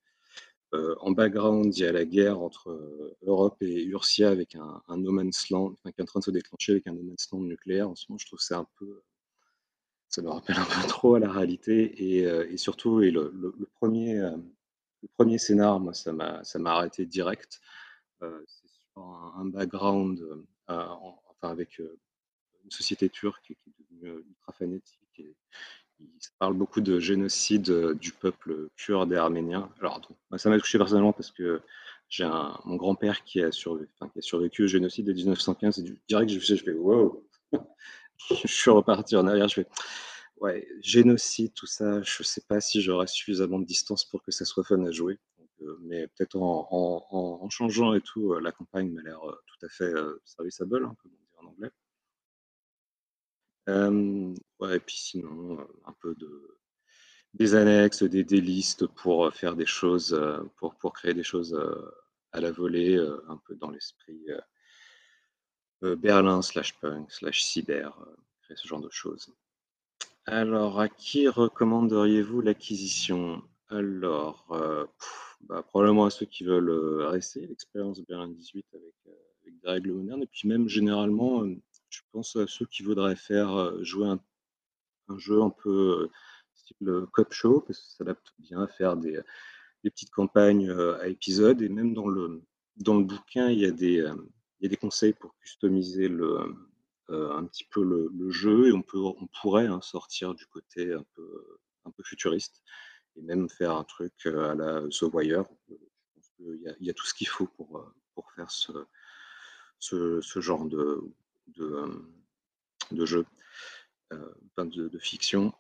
en background, il y a la guerre entre Europe et Ursia avec un, no man's land, qui est en train de se déclencher avec un no man's land nucléaire. En ce moment, je trouve c'est un peu. Ça me rappelle un peu trop à la réalité. Et, surtout, et le, premier, le premier scénar, moi, ça m'a arrêté direct. Un, background, enfin, avec une société turque qui est devenue euh, ultra fanatique. Il parle beaucoup de génocide euh, du peuple kurde et arménien. Alors, ça m'a touché personnellement parce que j'ai mon grand-père qui, a survécu, au génocide de 1915 et du direct, je, je fais wow Je suis reparti en arrière, je fais ouais, génocide, tout ça, je sais pas si j'aurai suffisamment de distance pour que ça soit fun à jouer. Euh, mais peut-être en, changeant et tout, la campagne m'a l'air tout à fait serviceable, hein, comme on dit en anglais et puis sinon, un peu de des annexes, des des listes pour, faire des choses, pour pour créer des choses, à la volée, un peu dans l'esprit, Berlin slash punk slash cyber, créer ce genre de choses. Alors, à qui recommanderiez-vous l'acquisition? Alors, bah, probablement à ceux qui veulent, rester l'expérience Berlin 18 avec, avec des règles modernes. Et puis même généralement, je pense à ceux qui voudraient faire jouer un, jeu un peu style cop show, parce que ça s'adapte bien à faire des, petites campagnes à épisodes. Et même dans le, dans le bouquin, il y a des, il y a des conseils pour customiser un petit peu le, jeu et on, peut, on pourrait hein, sortir du côté un peu, un peu futuriste et même faire un truc à la The Wire. il, y a, tout ce qu'il faut pour, pour faire ce, ce, genre de, de, de jeu, de, fiction.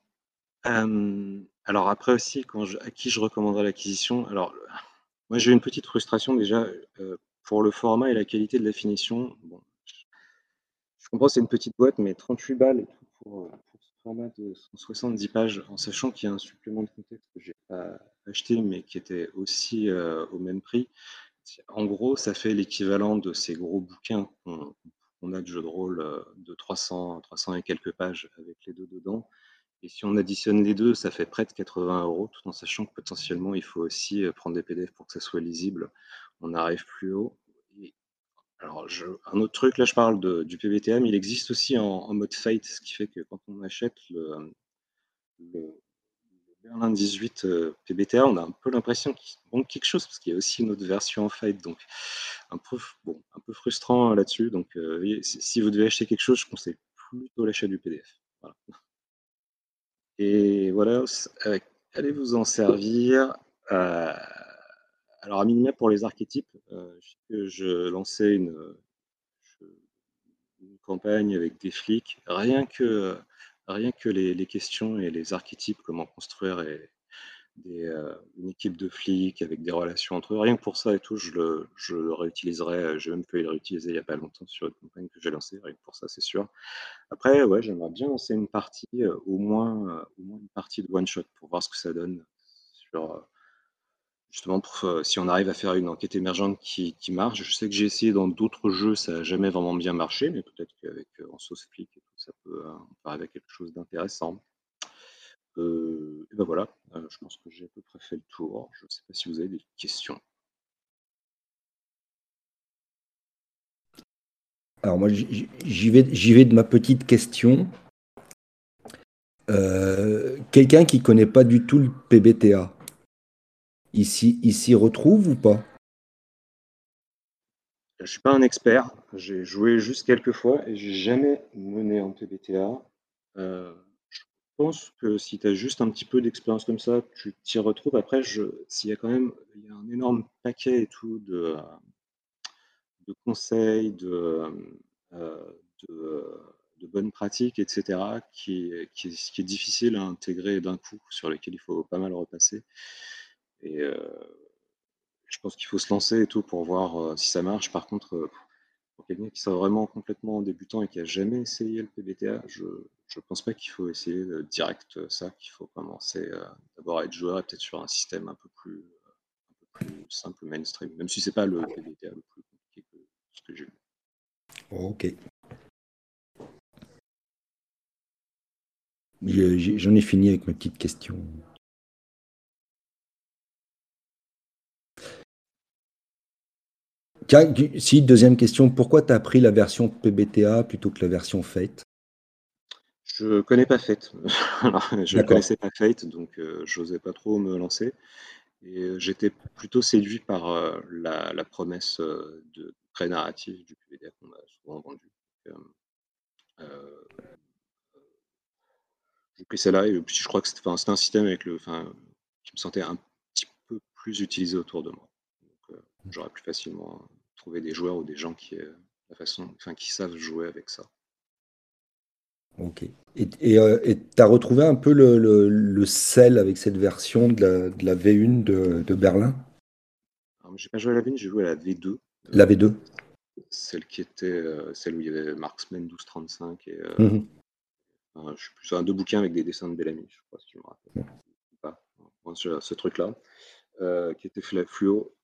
alors après aussi, à qui je recommanderais l'acquisition? Alors, moi j'ai une petite frustration déjà pour le format et la qualité de la finition. Bon, je comprends, c'est une petite boîte, mais 38 balles et tout pour, format de 170 pages, en sachant qu'il y a un supplément de contexte que j'ai pas acheté, mais qui était aussi au même prix. En gros, ça fait l'équivalent de ces gros bouquins qu'on a de jeux de rôle de 300, 300 et quelques pages avec les deux dedans. Et si on additionne les deux, ça fait près de 80 euros, tout en sachant que potentiellement, il faut aussi prendre des PDF pour que ça soit lisible. On arrive plus haut. Alors, un autre truc, là, je parle du PBTM, il existe aussi en, mode Fate, ce qui fait que quand on achète le, Berlin 18 PBTA, on a un peu l'impression qu'il manque quelque chose, parce qu'il y a aussi une autre version en Fate, donc un peu, bon, un peu frustrant là-dessus. Donc, si vous devez acheter quelque chose, je conseille plutôt l'achat du PDF. Voilà. Et voilà, allez vous en servir. Euh, alors, à minima pour les archétypes, euh, je lançais une, campagne avec des flics. Rien que, rien que les, questions et les archétypes, comment construire euh, une équipe de flics avec des relations entre eux, rien que pour ça et tout, je le, je le réutiliserai. J'ai même pu le réutiliser il n'y a pas longtemps sur une campagne que j'ai lancée, rien que pour ça, c'est sûr. Après, ouais, j'aimerais bien lancer une partie, euh, au moins, euh, au moins une partie de one shot pour voir ce que ça donne euh, justement, pour, si on arrive à faire une enquête émergente qui, qui marche. Je sais que j'ai essayé dans d'autres jeux, ça n'a jamais vraiment bien marché, mais peut-être qu'avec en sauce flic ça peut, arriver à quelque chose d'intéressant. et ben voilà, je pense que j'ai à peu près fait le tour. Je ne sais pas si vous avez des questions. Alors moi, j'y vais, vais de ma petite question. Euh, quelqu'un qui connaît pas du tout le PBTA, il s'y retrouve ou pas? Je suis pas un expert. J'ai joué juste quelques fois et j'ai jamais mené en PBTA. Euh, je pense que si tu as juste un petit peu d'expérience comme ça, tu t'y retrouves. Après, s'il y a quand même un énorme paquet et tout de, de conseils, de, euh, de, bonnes pratiques, etc., qui, qui, est, difficile à intégrer d'un coup, sur lesquels il faut pas mal repasser. Et je pense qu'il faut se lancer et tout pour voir si ça marche. Par contre, pour quelqu'un qui soit vraiment complètement débutant et qui a jamais essayé le PBTA, je ne pense pas qu'il faut essayer direct ça, qu'il faut commencer d'abord à être joueur et peut-être sur un système un peu plus, un peu plus simple, mainstream, même si c'est pas le PBTA le plus compliqué que ce que j'ai vu. Ok. J'en ai fini avec ma petite question. Si, deuxième question, pourquoi tu as pris la version PBTA plutôt que la version Fate? Je connais pas Fate. je ne connaissais pas Fate, donc euh, je n'osais pas trop me lancer. Et euh, j'étais plutôt séduit par euh, la, promesse de très narrative du PBTA qu'on a souvent vendu. j'ai pris celle-là et puis je crois que c'était un système avec le, qui me sentait un petit peu plus utilisé autour de moi. Donc, j'aurais plus facilement trouvé des joueurs ou des gens qui, la façon, enfin, qui savent jouer avec ça. Ok. Et tu as retrouvé un peu le, le, sel avec cette version de la, de la V1 de, de Berlin? J'ai pas joué à la V1, j'ai joué à la V2. La V2 Celle qui était celle où il y avait Marksman 1235 et mmh je suis plus un deux bouquins avec des dessins de Bellamy, je crois, si tu me rappelles. Pas. ce, truc-là, qui était fluo.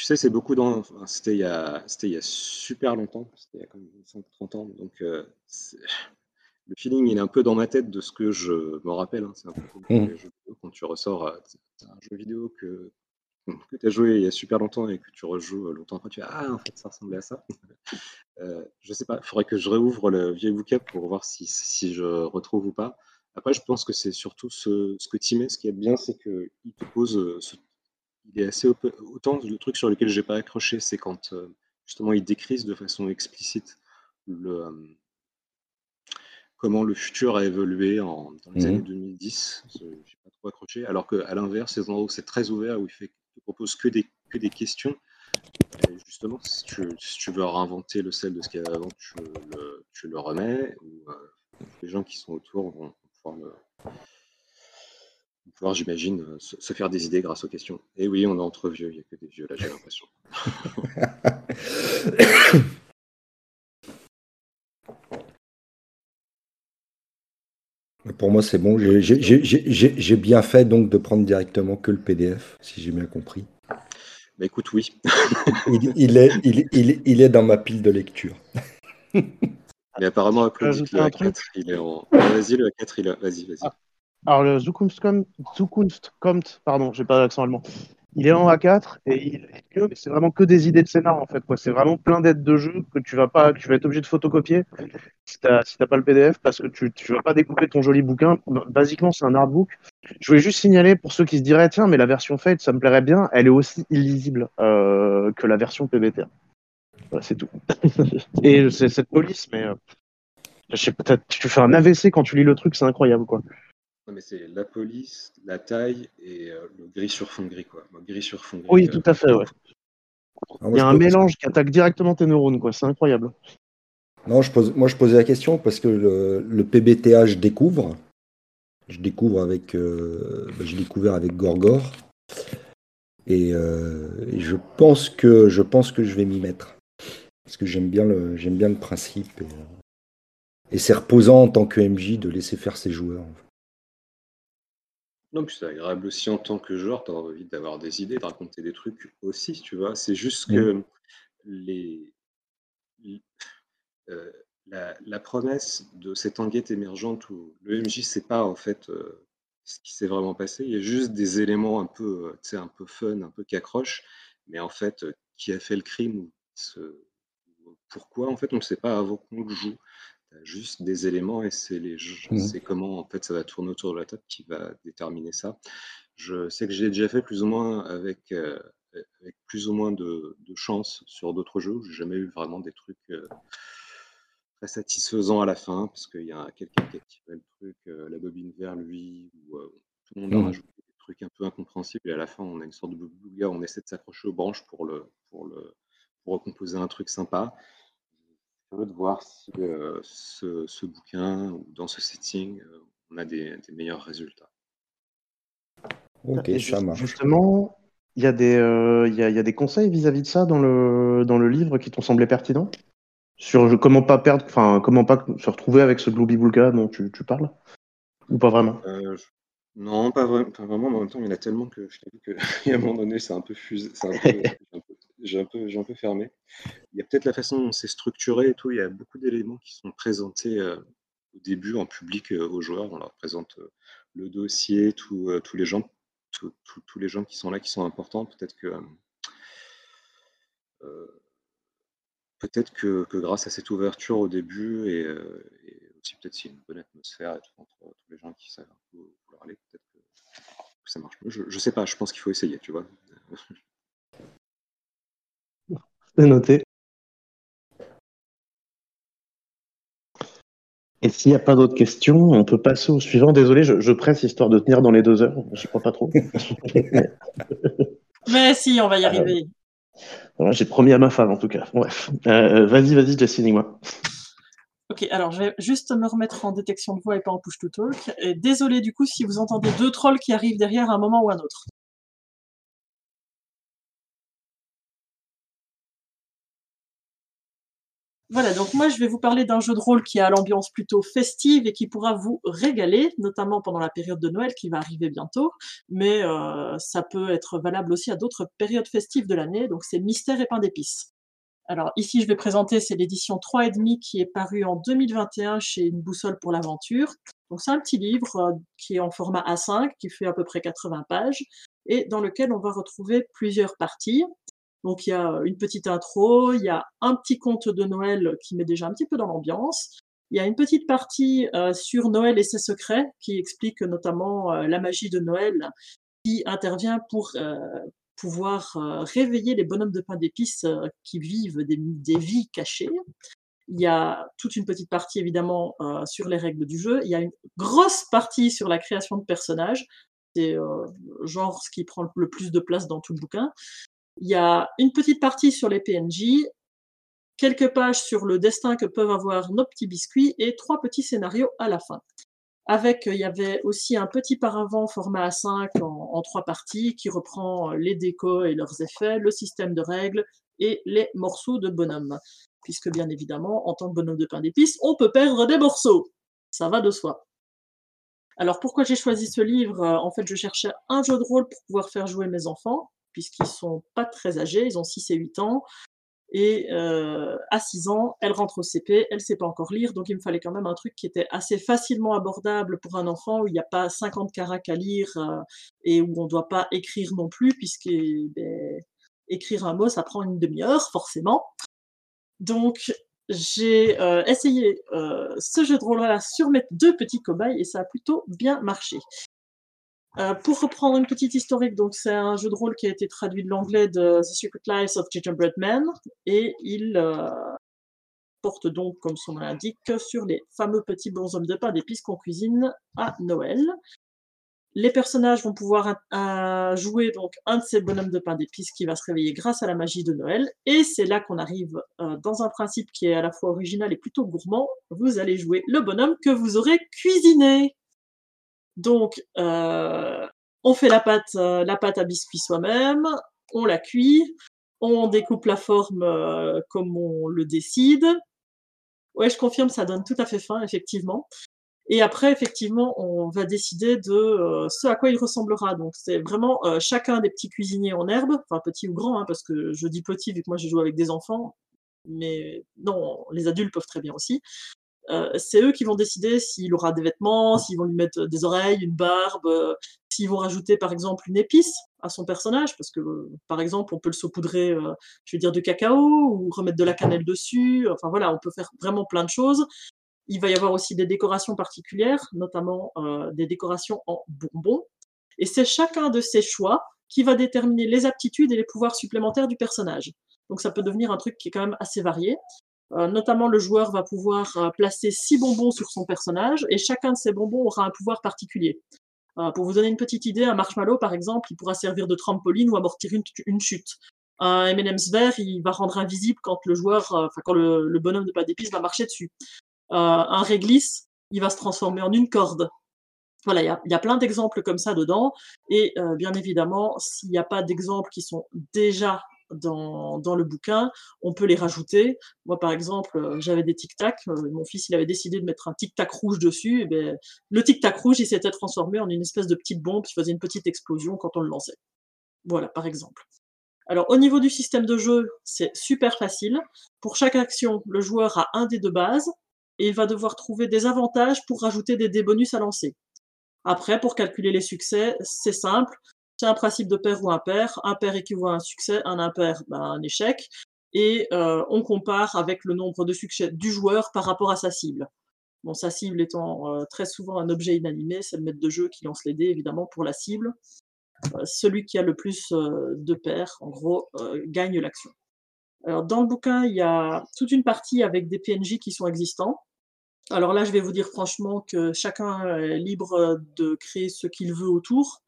Tu sais, c'est beaucoup dans. c'était, il y a, c'était il y a super longtemps, c'était il y a comme 30 ans. Donc, le feeling, il est un peu dans ma tête de ce que je me rappelle. Hein. C'est un peu comme mmh. quand tu ressors un jeu vidéo que que tu as joué il y a super longtemps et que tu rejoues longtemps après, tu dis Ah, en fait, ça ressemblait à ça. euh, je sais pas, il faudrait que je réouvre le vieil bouquin pour voir si, si je retrouve ou pas. Après, je pense que c'est surtout ce, ce que tu mets. Ce qui est bien, c'est qu'il te pose. Il est assez autant le truc sur lequel j'ai pas accroché, c'est quand justement il décrise de façon explicite le, comment le futur a évolué en, dans les mmh années 2010. J'ai pas trop accroché. Alors qu'à l'inverse, c'est c'est très ouvert, où il fait, te propose que des, que des questions. Et justement, si tu, si tu, veux réinventer le sel de ce qu'il y avait avant, tu le, tu le remets. Ou, euh, les gens qui sont autour vont, pouvoir, pouvoir j'imagine, se, se, faire des idées grâce aux questions. Et oui, on est entre vieux, il n'y a que des vieux là, j'ai l'impression. Pour moi, c'est bon. J'ai bien fait donc de prendre directement que le PDF, si j'ai bien compris. Bah écoute, oui. il, est, il, est, dans ma pile de lecture. Mais apparemment, Applaudit, le A4, il est en. Vas-y, le A4, il est. Vas-y, vas-y. Ah. Alors, le Zukunft kommt, pardon, j'ai pas l'accent allemand. Il est en A4 et que, c'est vraiment que des idées de scénar en fait. C'est vraiment plein d'aides de jeu que tu vas pas, tu vas être obligé de photocopier si t'as si pas le PDF parce que tu, tu vas pas découper ton joli bouquin. Basiquement, c'est un artbook. Je voulais juste signaler pour ceux qui se diraient tiens, mais la version Fate, ça me plairait bien. Elle est aussi illisible euh, que la version PBTA. Voilà, c'est tout. et c'est cette police, mais euh, je sais tu fais un AVC quand tu lis le truc, c'est incroyable quoi mais c'est la police, la taille et euh, le gris sur fond gris, quoi. gris sur fond gris. Oui, euh, tout à fait, ouais. Ah, Il y a un mélange qui attaque directement tes neurones, quoi. C'est incroyable. Non, je pose, moi je posais la question parce que le, le PBTA, je découvre. Je découvre avec, euh, je découvert avec Gorgor. Et, je pense que je pense que je vais m'y mettre parce que j'aime bien le j'aime bien le principe et, c'est reposant en tant que MJ de laisser faire ses joueurs. Puis c'est agréable aussi en tant que joueur, tu as envie d'avoir des idées, de raconter des trucs aussi, tu vois? C'est juste que les euh, la promesse de cette enquête émergente où le MJ sait pas en fait, euh, ce qui s'est vraiment passé. Il y a juste des éléments un peu, euh, un peu fun, un peu qui accrochent, mais en fait, qui a fait le crime ou pourquoi en fait, on ne sait pas avant qu'on le joue juste des éléments et c'est les mmh. c'est comment en fait ça va tourner autour de la table qui va déterminer ça. Je sais que j'ai déjà fait plus ou moins avec, euh, avec plus ou moins de, de chance sur d'autres jeux. J'ai jamais eu vraiment des trucs euh, très satisfaisants à la fin parce qu'il y a quelqu'un qui a tiré le truc, euh, la bobine vers lui, ou tout le monde a mmh. rajouté des trucs un peu incompréhensibles et à la fin on a une sorte de bouga, on essaie de s'accrocher aux branches pour le pour le pour recomposer un truc sympa de voir si euh, ce, bouquin ou dans ce setting, euh, on a des, meilleurs résultats. Ok, ça marche. Justement, il y, a des, euh, y, a, des conseils vis-à-vis de ça dans le, dans le livre qui t'ont semblé pertinents? Sur comment pas perdre, enfin comment pas se retrouver avec ce Glooby Boulga dont tu, tu, parles? Ou pas vraiment? Non, pas, vraiment. En même temps, il y en a tellement que je t'ai dit qu'à un moment donné, c'est un peu fusé, un peu, j'ai un, peu, un peu fermé. Il y a peut-être la façon dont c'est structuré et tout. Il y a beaucoup d'éléments qui sont présentés euh, au début en public euh, aux joueurs. On leur présente euh, le dossier, tous les gens, tous les gens qui sont là, qui sont importants. Peut-être que peut-être que, grâce à cette ouverture au début et, aussi peut-être s'il y a une bonne atmosphère entre tous les gens qui savent un peu vouloir aller, peut-être que, ça marche Je, je sais pas. Je pense qu'il faut essayer, tu vois. C'est noté. Et s'il n'y a pas d'autres questions, on peut passer au suivant. Désolé, je, presse histoire de tenir dans les deux heures. Je crois pas trop. Mais si, on va y arriver. J'ai promis à ma femme en tout cas. Bref. Euh, vas-y, vas-y, Jessie, dis-moi. Ok, alors je vais juste me remettre en détection de voix et pas en push to talk. Et désolé du coup si vous entendez deux trolls qui arrivent derrière à un moment ou un autre. Voilà, donc moi je vais vous parler d'un jeu de rôle qui a l'ambiance plutôt festive et qui pourra vous régaler, notamment pendant la période de Noël qui va arriver bientôt, mais euh, ça peut être valable aussi à d'autres périodes festives de l'année, donc c'est Mystère et pain d'épices. Alors ici je vais présenter, c'est l'édition 3,5 qui est parue en 2021 chez Une boussole pour l'aventure. Donc c'est un petit livre qui est en format A5, qui fait à peu près 80 pages, et dans lequel on va retrouver plusieurs parties. Donc il y a une petite intro, il y a un petit conte de Noël qui met déjà un petit peu dans l'ambiance. Il y a une petite partie sur Noël et ses secrets qui explique notamment la magie de Noël qui intervient pour pouvoir réveiller les bonhommes de pain d'épices qui vivent des, des, vies cachées. Il y a toute une petite partie évidemment sur les règles du jeu. Il y a une grosse partie sur la création de personnages. C'est genre ce qui prend le plus de place dans tout le bouquin. Il y a une petite partie sur les PNJ, quelques pages sur le destin que peuvent avoir nos petits biscuits et trois petits scénarios à la fin. Avec, il y avait aussi un petit paravent format A5 en, en trois parties qui reprend les décos et leurs effets, le système de règles et les morceaux de bonhomme. Puisque bien évidemment, en tant que bonhomme de pain d'épices, on peut perdre des morceaux. Ça va de soi. Alors pourquoi j'ai choisi ce livre? En fait, je cherchais un jeu de rôle pour pouvoir faire jouer mes enfants puisqu'ils sont pas très âgés, ils ont 6 et 8 ans. Et euh, à 6 ans, elle rentre au CP, elle sait pas encore lire, donc il me fallait quand même un truc qui était assez facilement abordable pour un enfant, où il n'y a pas 50 caracs à lire euh, et où on ne doit pas écrire non plus, puisque ben, écrire un mot, ça prend une demi-heure, forcément. Donc j'ai euh, essayé ce jeu de rôle-là sur mes deux petits cobayes et ça a plutôt bien marché. Euh, pour reprendre une petite historique, donc c'est un jeu de rôle qui a été traduit de l'anglais de The Secret Lives of Gingerbread Man et il euh, porte donc, comme son nom l'indique, sur les fameux petits bonshommes de pain d'épices qu'on cuisine à Noël. Les personnages vont pouvoir euh, jouer donc un de ces bonhommes de pain d'épices qui va se réveiller grâce à la magie de Noël. Et c'est là qu'on arrive dans un principe qui est à la fois original et plutôt gourmand. Vous allez jouer le bonhomme que vous aurez cuisiné. Donc, euh, on fait la pâte, euh, à biscuit soi-même, on la cuit, on découpe la forme euh, comme on le décide. Ouais, je confirme, ça donne tout à fait faim, effectivement. Et après, effectivement, on va décider de ce à quoi il ressemblera. Donc, c'est vraiment chacun des petits cuisiniers en herbe, enfin petit ou grand, hein, parce que je dis petit vu que moi je joue avec des enfants, mais non, les adultes peuvent très bien aussi. Euh, c'est eux qui vont décider s'il aura des vêtements, s'ils vont lui mettre des oreilles, une barbe, euh, s'ils vont rajouter par exemple une épice à son personnage, parce que par exemple on peut le saupoudrer, euh, je veux dire, de cacao ou remettre de la cannelle dessus. Enfin voilà, on peut faire vraiment plein de choses. Il va y avoir aussi des décorations particulières, notamment des décorations en bonbons. Et c'est chacun de ces choix qui va déterminer les aptitudes et les pouvoirs supplémentaires du personnage. Donc ça peut devenir un truc qui est quand même assez varié. Euh, notamment, le joueur va pouvoir euh, placer six bonbons sur son personnage et chacun de ces bonbons aura un pouvoir particulier. Euh, pour vous donner une petite idée, un marshmallow, par exemple, il pourra servir de trampoline ou amortir une, chute. Un M&M's vert, il va rendre invisible quand le joueur, enfin quand le, bonhomme de pas d'épices va marcher dessus. un réglisse, il va se transformer en une corde. Voilà, il y a, plein d'exemples comme ça dedans. Et bien évidemment, s'il n'y a pas d'exemples qui sont déjà dans, le bouquin, on peut les rajouter. Moi, par exemple, euh, j'avais des tic-tac. Euh, mon fils, il avait décidé de mettre un tic-tac rouge dessus. Ben, le tic-tac rouge, il s'était transformé en une espèce de petite bombe qui faisait une petite explosion quand on le lançait. Voilà, par exemple. Alors, au niveau du système de jeu, c'est super facile. Pour chaque action, le joueur a un dé de base et il va devoir trouver des avantages pour rajouter des dés bonus à lancer. Après, pour calculer les succès, c'est simple. C'est un principe de pair ou impair. Un pair équivaut à un succès, un impair, ben, un échec. Et euh, on compare avec le nombre de succès du joueur par rapport à sa cible. Bon, sa cible étant euh, très souvent un objet inanimé, c'est le maître de jeu qui lance les dés, évidemment, pour la cible. Euh, celui qui a le plus de paires, en gros, gagne l'action. Alors, dans le bouquin, il y a toute une partie avec des PNJ qui sont existants. Alors là, je vais vous dire franchement que chacun est libre de créer ce qu'il veut autour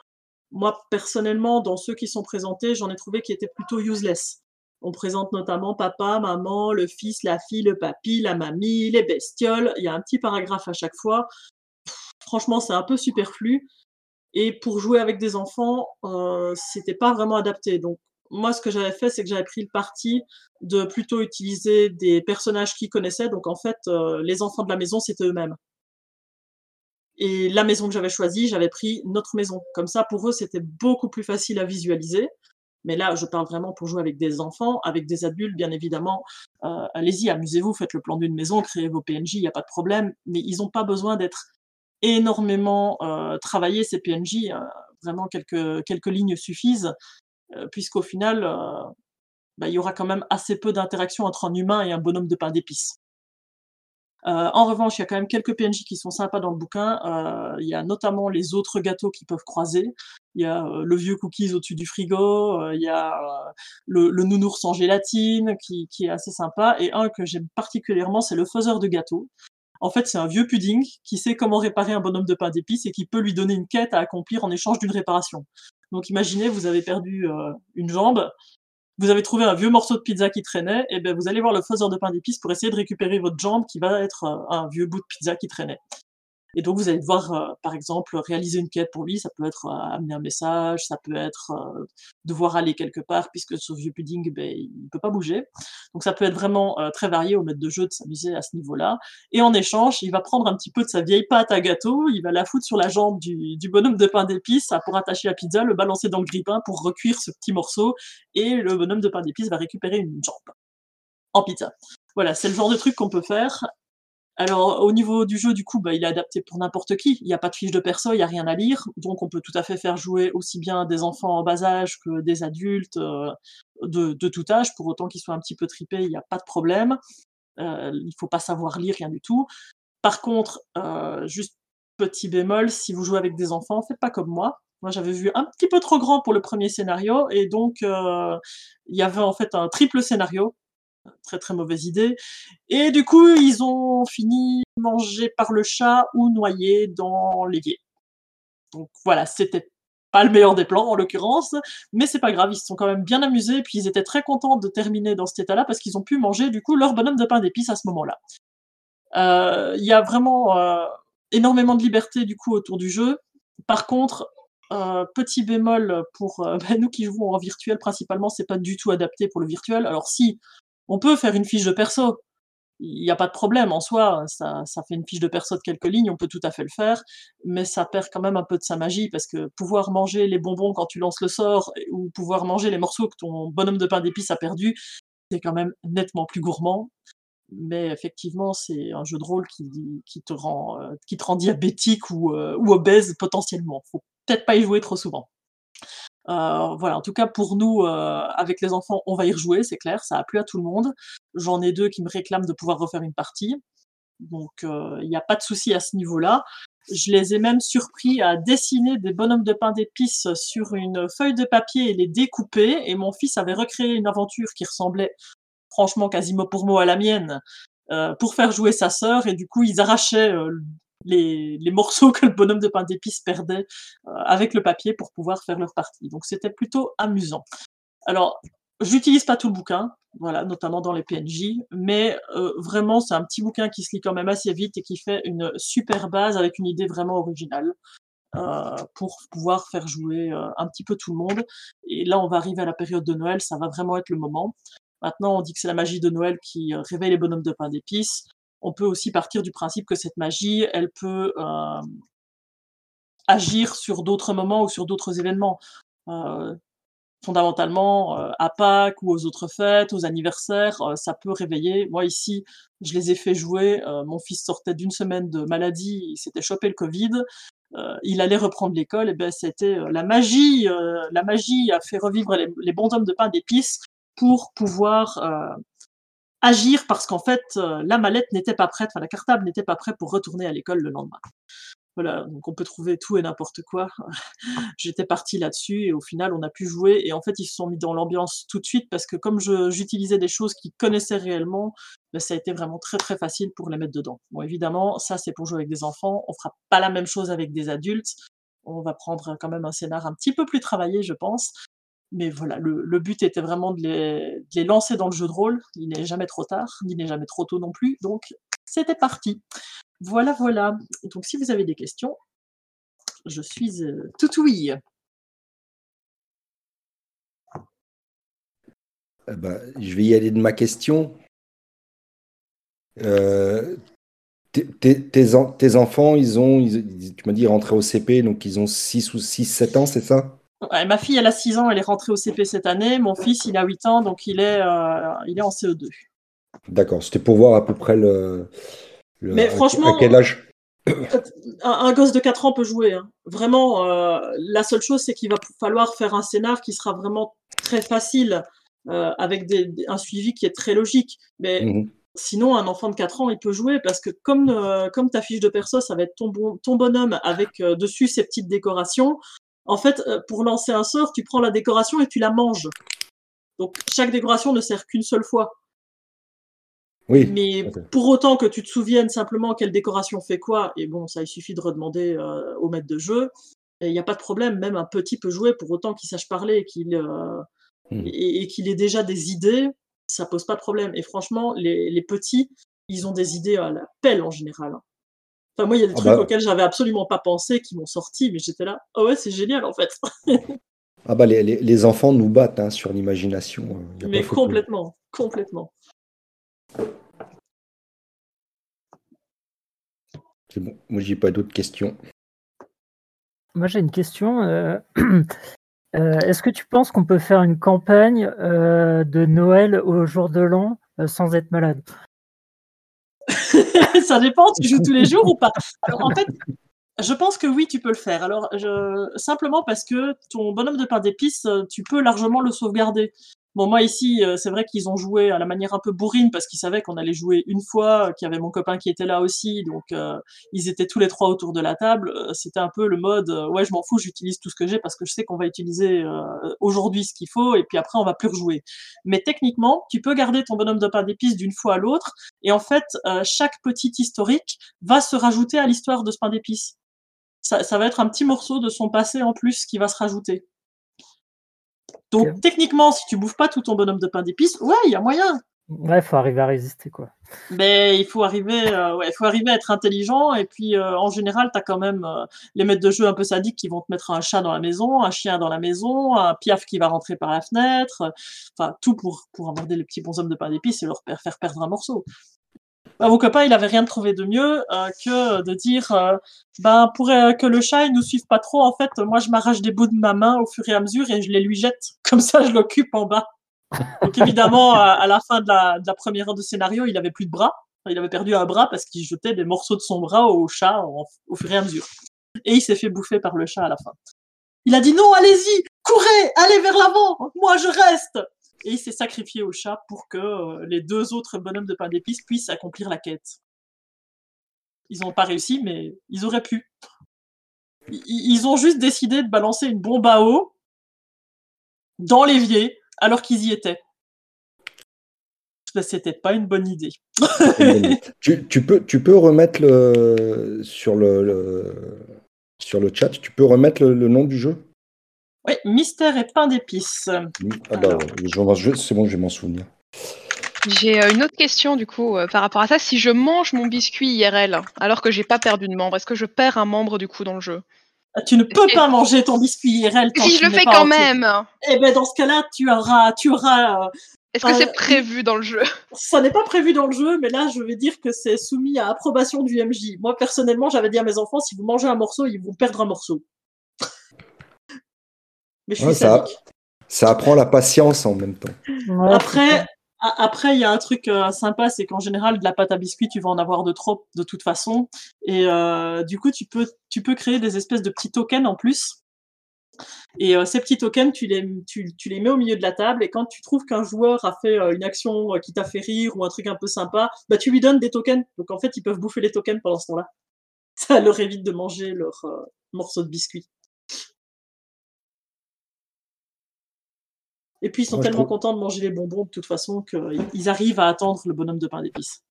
moi, personnellement, dans ceux qui sont présentés, j'en ai trouvé qui étaient plutôt useless. On présente notamment papa, maman, le fils, la fille, le papy, la mamie, les bestioles. Il y a un petit paragraphe à chaque fois. franchement, c'est un peu superflu. Et pour jouer avec des enfants, euh, c'était pas vraiment adapté. Donc, moi, ce que j'avais fait, c'est que j'avais pris le parti de plutôt utiliser des personnages qu'ils connaissaient. Donc, en fait, euh, les enfants de la maison, c'était eux-mêmes. Et la maison que j'avais choisie, j'avais pris notre maison. Comme ça, pour eux, c'était beaucoup plus facile à visualiser. Mais là, je parle vraiment pour jouer avec des enfants, avec des adultes, bien évidemment. Euh, allez-y, amusez-vous, faites le plan d'une maison, créez vos PNJ, il n'y a pas de problème. Mais ils n'ont pas besoin d'être énormément travailler ces PNJ. vraiment, quelques, quelques lignes suffisent, puisqu'au final, bah, il y aura quand même assez peu d'interaction entre un humain et un bonhomme de pain d'épices. Euh, en revanche, il y a quand même quelques PNJ qui sont sympas dans le bouquin. Euh, il y a notamment les autres gâteaux qui peuvent croiser. Il y a euh, le vieux cookies au-dessus du frigo. il y a le, le, nounours en gélatine qui, qui, est assez sympa. Et un que j'aime particulièrement, c'est le faiseur de gâteaux. En fait, c'est un vieux pudding qui sait comment réparer un bonhomme de pain d'épices et qui peut lui donner une quête à accomplir en échange d'une réparation. Donc imaginez, vous avez perdu une jambe, vous avez trouvé un vieux morceau de pizza qui traînait, et ben vous allez voir le faiseur de pain d'épices pour essayer de récupérer votre jambe qui va être euh, un vieux bout de pizza qui traînait. Et donc, vous allez devoir, euh, par exemple, réaliser une quête pour lui. Ça peut être euh, amener un message, ça peut être euh, devoir aller quelque part, puisque ce vieux pudding, ben, il ne peut pas bouger. Donc, ça peut être vraiment très varié au maître de jeu de s'amuser à ce niveau-là. Et en échange, il va prendre un petit peu de sa vieille pâte à gâteau, il va la foutre sur la jambe du, du bonhomme de pain d'épices pour attacher la pizza, le balancer dans le grille-pain pour recuire ce petit morceau, et le bonhomme de pain d'épices va récupérer une jambe en pizza. Voilà, c'est le genre de truc qu'on peut faire. Alors, au niveau du jeu, du coup, bah, il est adapté pour n'importe qui. Il n'y a pas de fiche de perso, il n'y a rien à lire. Donc, on peut tout à fait faire jouer aussi bien des enfants en bas âge que des adultes euh, de, tout âge. Pour autant qu'ils soient un petit peu tripés, il n'y a pas de problème. Euh, il ne faut pas savoir lire, rien du tout. Par contre, euh, juste petit bémol, si vous jouez avec des enfants, faites pas comme moi. Moi, j'avais vu un petit peu trop grand pour le premier scénario, et donc il y avait en fait un triple scénario très très mauvaise idée. Et du coup, ils ont fini mangés par le chat ou noyés dans l'évier. Donc voilà, c'était pas le meilleur des plans en l'occurrence, mais c'est pas grave, ils se sont quand même bien amusés, puis ils étaient très contents de terminer dans cet état-là parce qu'ils ont pu manger du coup leur bonhomme de pain d'épices à ce moment-là. Euh, il y a vraiment euh, énormément de liberté du coup autour du jeu. Par contre, euh, petit bémol pour bah, nous qui jouons en virtuel principalement, c'est pas du tout adapté pour le virtuel. Alors si on peut faire une fiche de perso. Il n'y a pas de problème en soi, ça, fait une fiche de perso de quelques lignes, on peut tout à fait le faire, mais ça perd quand même un peu de sa magie parce que pouvoir manger les bonbons quand tu lances le sort ou pouvoir manger les morceaux que ton bonhomme de pain d'épices a perdu, c'est quand même nettement plus gourmand. Mais effectivement, c'est un jeu de rôle qui, te, rend, euh, qui te rend diabétique ou, euh, ou obèse potentiellement. Faut peut-être pas y jouer trop souvent. Euh, voilà, en tout cas pour nous, euh, avec les enfants, on va y rejouer, c'est clair, ça a plu à tout le monde. J'en ai deux qui me réclament de pouvoir refaire une partie, donc euh, il n'y a pas de souci à ce niveau-là. Je les ai même surpris à dessiner des bonhommes de pain d'épices sur une feuille de papier et les découper, et mon fils avait recréé une aventure qui ressemblait franchement quasiment pour mot à la mienne, pour faire jouer sa sœur, et du coup ils arrachaient les, morceaux que le bonhomme de pain d'épices perdait euh, avec le papier pour pouvoir faire leur partie. Donc c'était plutôt amusant. Alors, j'utilise pas tout le bouquin, voilà, notamment dans les PNJ, mais euh, vraiment c'est un petit bouquin qui se lit quand même assez vite et qui fait une super base avec une idée vraiment originale. Euh, pour pouvoir faire jouer un petit peu tout le monde. Et là, on va arriver à la période de Noël, ça va vraiment être le moment. Maintenant, on dit que c'est la magie de Noël qui réveille les bonhommes de pain d'épices on peut aussi partir du principe que cette magie, elle peut euh, agir sur d'autres moments ou sur d'autres événements. Euh, fondamentalement, euh, à Pâques ou aux autres fêtes, aux anniversaires, ça peut réveiller. Moi ici, je les ai fait jouer. mon fils sortait d'une semaine de maladie, il s'était chopé le Covid. il allait reprendre l'école, et ben c'était la magie. la magie a fait revivre les, les bons hommes de pain d'épices pour pouvoir agir parce qu'en fait, euh, la mallette n'était pas prête, enfin la cartable n'était pas prête pour retourner à l'école le lendemain. Voilà, donc on peut trouver tout et n'importe quoi. J'étais parti là-dessus et au final on a pu jouer et en fait ils se sont mis dans l'ambiance tout de suite parce que comme j'utilisais des choses qu'ils connaissaient réellement, ben, ça a été vraiment très très facile pour les mettre dedans. Bon évidemment ça c'est pour jouer avec des enfants, on fera pas la même chose avec des adultes. On va prendre quand même un scénar un petit peu plus travaillé je pense, mais voilà, le, but était vraiment de les, lancer dans le jeu de rôle. Il n'est jamais trop tard, il n'est jamais trop tôt non plus. Donc, c'était parti. Voilà, voilà. Donc, si vous avez des questions, je suis euh, tout. Eh ben, je vais y aller de ma question. Euh, tes, enfants, ils ont, tu m'as dit, rentrés au CP, donc ils ont 6 ou 6, 7 ans, c'est ça? Ma fille, elle a 6 ans, elle est rentrée au CP cette année. Mon fils, il a 8 ans, donc il est, euh, il est en CE2. D'accord, c'était pour voir à peu près le. Mais franchement, à quel âge un, gosse de 4 ans peut jouer. Hein. Vraiment, euh, la seule chose, c'est qu'il va falloir faire un scénar qui sera vraiment très facile, euh, avec des, un suivi qui est très logique. Mais mmh sinon, un enfant de 4 ans, il peut jouer parce que comme, euh, comme ta fiche de perso, ça va être ton, ton bonhomme avec dessus ses petites décorations. En fait, pour lancer un sort, tu prends la décoration et tu la manges. Donc, chaque décoration ne sert qu'une seule fois. Mais pour autant que tu te souviennes simplement quelle décoration fait quoi, et bon, ça il suffit de redemander euh, au maître de jeu, il n'y a pas de problème, même un petit peut jouer pour autant qu'il sache parler et qu'il euh, hmm. et, qu'il ait déjà des idées, ça pose pas de problème. Et franchement, les, petits, ils ont des idées à la pelle en général. Hein. Enfin, moi, il y a des ah trucs bah auxquels j'avais absolument pas pensé qui m'ont sorti, mais j'étais là, oh ouais, c'est génial en fait. ah bah les, enfants nous battent hein, sur l'imagination. Hein. Mais complètement, complètement. C'est bon, moi j'ai pas d'autres questions. Moi j'ai une question. Euh, euh, est-ce que tu penses qu'on peut faire une campagne euh, de Noël au jour de l'an sans être malade? Ça dépend, tu joues tous les jours ou pas. en fait, je pense que oui, tu peux le faire. Alors, simplement parce que ton bonhomme de pain d'épices, tu peux largement le sauvegarder. Bon, moi ici, euh, c'est vrai qu'ils ont joué à la manière un peu bourrine parce qu'ils savaient qu'on allait jouer une fois, qu'il y avait mon copain qui était là aussi, donc euh, ils étaient tous les trois autour de la table. Euh, c'était un peu le mode, ouais, je m'en fous, j'utilise tout ce que j'ai parce que je sais qu'on va utiliser aujourd'hui ce qu'il faut et puis après on va plus rejouer. Mais techniquement, tu peux garder ton bonhomme de pain d'épices d'une fois à l'autre et en fait, chaque petit historique va se rajouter à l'histoire de ce pain d'épices. Ça va être un petit morceau de son passé en plus qui va se rajouter. Donc techniquement, si tu bouffes pas tout ton bonhomme de pain d'épices, ouais, il y a moyen. Ouais, il faut arriver à résister, quoi. Mais il faut arriver, euh, ouais, il faut arriver à être intelligent. Et puis, euh, en général, tu as quand même euh, les maîtres de jeu un peu sadiques qui vont te mettre un chat dans la maison, un chien dans la maison, un piaf qui va rentrer par la fenêtre. Enfin, tout pour, pour aborder les petits bonshommes de pain d'épices et leur faire perdre un morceau. Bah, mon copain, il avait rien trouvé de mieux euh, que de dire, ben pour euh, que le chat il nous suive pas trop, en fait, moi je m'arrache des bouts de ma main au fur et à mesure et je les lui jette. Comme ça, je l'occupe en bas. Donc évidemment, à, la fin de la, de la, première heure de scénario, il avait plus de bras. Il avait perdu un bras parce qu'il jetait des morceaux de son bras au chat au fur et à mesure. Et il s'est fait bouffer par le chat à la fin. Il a dit non, allez-y, courez, allez vers l'avant, moi je reste et il s'est sacrifié au chat pour que euh, les deux autres bonhommes de pain d'épices puissent accomplir la quête. Ils n'ont pas réussi, mais ils auraient pu. Ils ont juste décidé de balancer une bombe à eau dans l'évier alors qu'ils y étaient. C'était pas une bonne idée. tu, peux, tu peux remettre le, sur, le, sur le chat, tu peux remettre le nom du jeu? Oui, mystère et pain d'épices. Ah bah, c'est bon, je vais m'en souvenir. J'ai euh, une autre question du coup euh, par rapport à ça. Si je mange mon biscuit IRL alors que j'ai pas perdu de membre, est-ce que je perds un membre du coup dans le jeu? Ah, Tu ne peux pas manger ton biscuit IRL. si je le fais quand même. Eh ben dans ce cas-là, tu auras, tu auras. Euh, est-ce que c'est prévu dans le jeu? Ça n'est pas prévu dans le jeu, mais là, je vais dire que c'est soumis à approbation du MJ. Moi, personnellement, j'avais dit à mes enfants, si vous mangez un morceau, ils vont perdre un morceau ça, ça apprend la patience en même temps. Après, après, il y a un truc euh, sympa, c'est qu'en général, de la pâte à biscuits, tu vas en avoir de trop, de toute façon. Et euh, du coup, tu peux, tu peux créer des espèces de petits tokens en plus. Et euh, ces petits tokens, tu les, tu, tu, les mets au milieu de la table. Et quand tu trouves qu'un joueur a fait une action qui t'a fait rire ou un truc un peu sympa, bah, tu lui donnes des tokens. Donc en fait, ils peuvent bouffer les tokens pendant ce temps-là. Ça leur évite de manger leur morceau de biscuit. Et puis ils sont tellement contents de manger les bonbons de toute façon qu'ils arrivent à attendre le bonhomme de pain d'épices.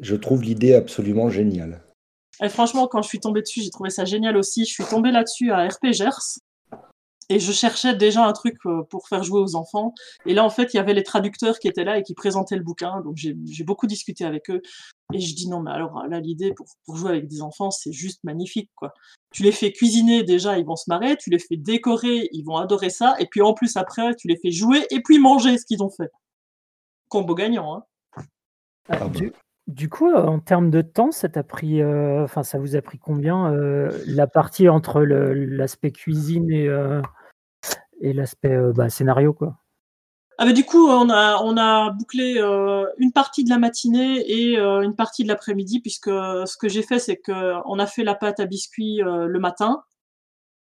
Je trouve l'idée absolument géniale. Et franchement, quand je suis tombée dessus, j'ai trouvé ça génial aussi. Je suis tombée là-dessus à RPGers. Et je cherchais déjà un truc euh, pour faire jouer aux enfants. Et là, en fait, il y avait les traducteurs qui étaient là et qui présentaient le bouquin. Donc, j'ai beaucoup discuté avec eux. Et je dis non, mais alors là, l'idée pour, pour, jouer avec des enfants, c'est juste magnifique, quoi. Tu les fais cuisiner, déjà, ils vont se marrer. Tu les fais décorer, ils vont adorer ça. Et puis, en plus, après, tu les fais jouer et puis manger ce qu'ils ont fait. Combo gagnant, hein. Ah, du, coup, euh, en termes de temps, ça t'a pris, euh, enfin, ça vous a pris combien la partie entre l'aspect cuisine et, et l'aspect bah, scénario, quoi ah bah, du coup, on a, bouclé euh, une partie de la matinée et euh, une partie de l'après-midi, puisque ce que j'ai fait, c'est qu'on a fait la pâte à biscuits euh, le matin.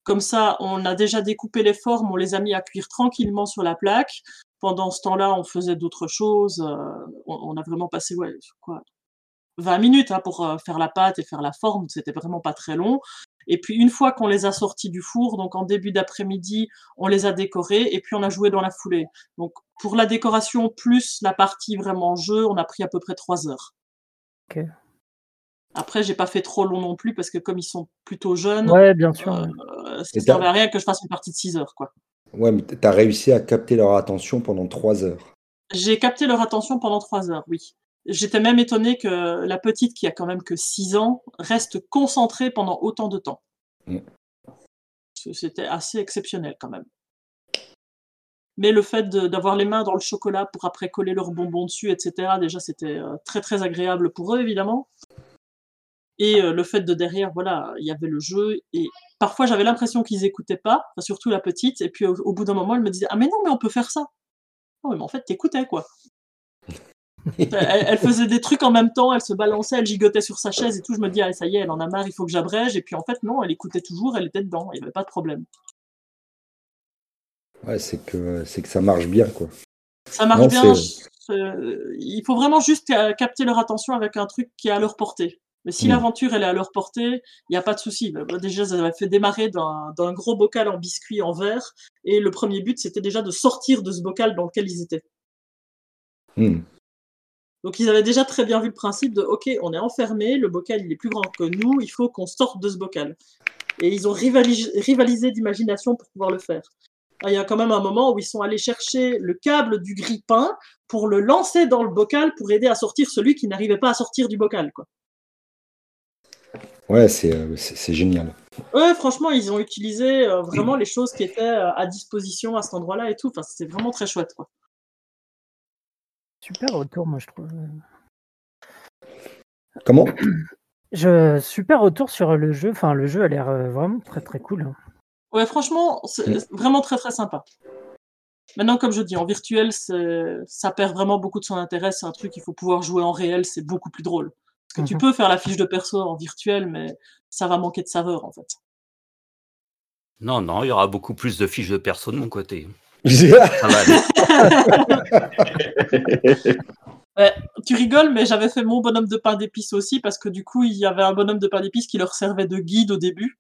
Comme ça, on a déjà découpé les formes, on les a mis à cuire tranquillement sur la plaque. Pendant ce temps-là, on faisait d'autres choses. On, a vraiment passé quoi, 20 minutes hein, pour faire la pâte et faire la forme. C'était vraiment pas très long. Et puis une fois qu'on les a sortis du four, donc en début d'après-midi, on les a décorés et puis on a joué dans la foulée. Donc pour la décoration plus la partie vraiment jeu, on a pris à peu près trois heures. Ok. Après, j'ai pas fait trop long non plus parce que comme ils sont plutôt jeunes, ouais, bien sûr. Euh, ça ne servait à rien que je fasse une partie de 6 heures, quoi. Ouais, mais tu as réussi à capter leur attention pendant 3 heures. J'ai capté leur attention pendant 3 heures, oui. J'étais même étonné que la petite, qui a quand même que 6 ans, reste concentrée pendant autant de temps. Mm. C'était assez exceptionnel quand même. Mais le fait d'avoir les mains dans le chocolat pour après coller leurs bonbons dessus, etc., déjà c'était euh, très très agréable pour eux évidemment. Et euh, le fait de derrière, voilà, il y avait le jeu. Et parfois j'avais l'impression qu'ils écoutaient pas, surtout la petite. Et puis au, bout d'un moment, elle me disait Ah, mais non, mais on peut faire ça. Oh, mais en fait, t'écoutais quoi elle, faisait des trucs en même temps, elle se balançait, elle gigotait sur sa chaise et tout. Je me dis, ah, ça y est, elle en a marre, il faut que j'abrège. Et puis en fait, non, elle écoutait toujours, elle était dedans, il n'y avait pas de problème. Ouais, c'est que, c'est que ça marche bien, quoi. Ça marche bien. il faut vraiment juste capter leur attention avec un truc qui est à leur portée. Mais si hmm. l'aventure elle est à leur portée, il n'y a pas de souci. Bah, déjà, ça avait fait démarrer d'un gros bocal en biscuit en verre, et le premier but c'était déjà de sortir de ce bocal dans lequel ils étaient. Hmm. Donc ils avaient déjà très bien vu le principe de OK, on est enfermé, le bocal il est plus grand que nous, il faut qu'on sorte de ce bocal. Et ils ont rivalisé, d'imagination pour pouvoir le faire. Il y a quand même un moment où ils sont allés chercher le câble du grille-pain pour le lancer dans le bocal pour aider à sortir celui qui n'arrivait pas à sortir du bocal. Quoi. Ouais, c'est, euh, génial. Ouais, franchement, ils ont utilisé euh, vraiment les choses qui étaient euh, à disposition à cet endroit-là et tout. Enfin, c'était vraiment très chouette. Quoi. Super retour, moi, je trouve. Comment? Je, Super retour sur le jeu. Enfin, le jeu a l'air euh, vraiment très très cool. Hein. Ouais, franchement, c'est vraiment très très sympa. Maintenant, comme je dis, en virtuel, ça perd vraiment beaucoup de son intérêt. C'est un truc qu'il faut pouvoir jouer en réel, c'est beaucoup plus drôle. Parce que tu mhm. peux faire la fiche de perso en virtuel, mais ça va manquer de saveur en fait. Non, non, il y aura beaucoup plus de fiches de perso de mon côté. tu rigoles, mais j'avais fait mon bonhomme de pain d'épices aussi parce que du coup, il y avait un bonhomme de pain d'épices qui leur servait de guide au début.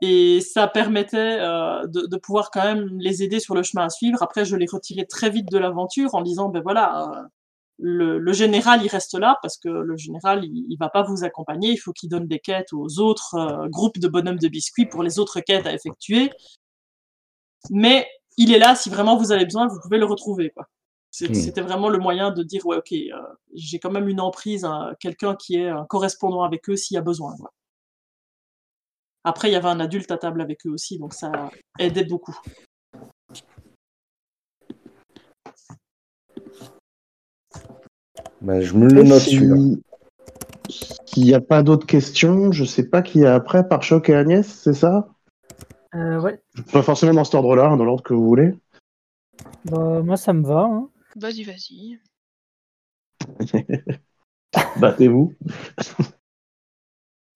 Et ça permettait euh, de, pouvoir quand même les aider sur le chemin à suivre. Après, je les retirais très vite de l'aventure en disant, ben voilà, euh, le, général, il reste là parce que le général, il, il va pas vous accompagner. Il faut qu'il donne des quêtes aux autres euh, groupes de bonhommes de biscuits pour les autres quêtes à effectuer mais il est là si vraiment vous avez besoin, vous pouvez le retrouver. Quoi. Hmm. C'était vraiment le moyen de dire ouais ok, euh, j'ai quand même une emprise, hein, quelqu'un qui est un correspondant avec eux s'il y a besoin. Après, il y avait un adulte à table avec eux aussi, donc ça aidait beaucoup. Ben, je me le note S'il n'y a pas d'autres questions, je sais pas qui est après par Choc et Agnès, c'est ça? Ouais. Pas forcément dans cet ordre-là, hein, dans l'ordre que vous voulez. Bah, moi, ça me va. Hein. Vas-y, vas-y. Battez-vous.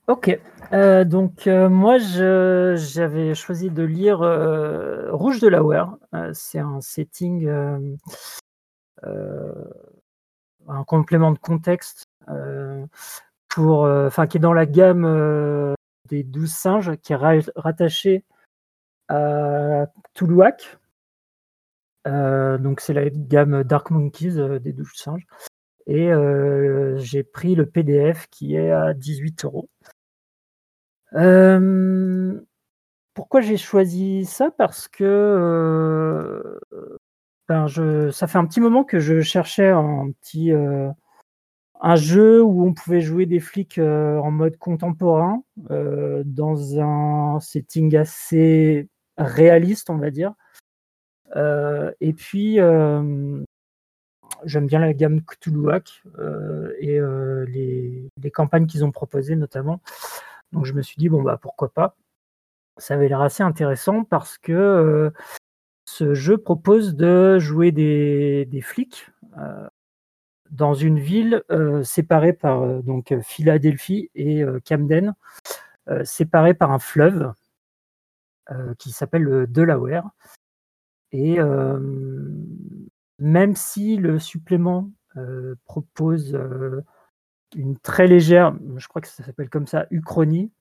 ok. Euh, donc, euh, moi, j'avais choisi de lire Rouge de la Wear. C'est un setting, un complément de contexte, pour, enfin, qui est dans la gamme des douze singes, qui est rattaché à Toulouac. Euh, donc c'est la gamme Dark Monkeys euh, des douches singes. Et euh, j'ai pris le PDF qui est à 18 euros. pourquoi j'ai choisi ça? Parce que ben ça fait un petit moment que je cherchais un petit un jeu où on pouvait jouer des flics en mode contemporain dans un setting assez réaliste, on va dire. Euh, et puis, euh, j'aime bien la gamme Cthulhuac euh, et les, campagnes qu'ils ont proposées notamment. Donc je me suis dit, bon, bah pourquoi pas. Ça avait l'air assez intéressant parce que ce jeu propose de jouer des, flics dans une ville séparée par donc Philadelphie et Camden, séparée par un fleuve qui s'appelle le Delaware. Et même si le supplément propose une très légère, je crois que ça s'appelle comme ça, uchronie,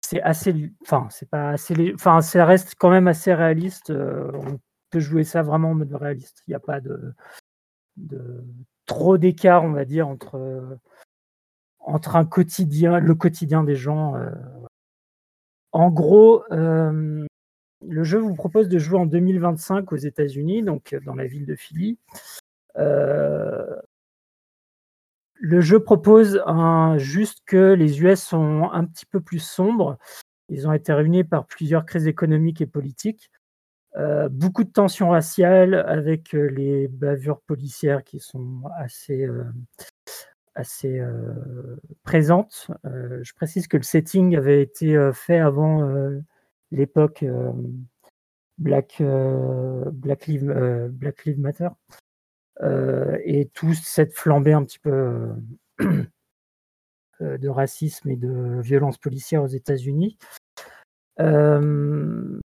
c'est assez, enfin, c'est pas assez, enfin, ça reste quand même assez réaliste. on peut jouer ça vraiment en mode réaliste. Il n'y a pas de trop d'écart, on va dire, entre, entre un quotidien, le quotidien des gens. En gros, le jeu vous propose de jouer en 2025 aux États-Unis, donc dans la ville de Philly. Euh, le jeu propose juste que les US sont un petit peu plus sombres. Ils ont été réunis par plusieurs crises économiques et politiques. Euh, beaucoup de tensions raciales avec euh, les bavures policières qui sont assez, assez présentes. je précise que le setting avait été fait avant l'époque Black, Black, Lives Matter. et tout cette flambée un petit peu de racisme et de violence policière aux États-Unis. la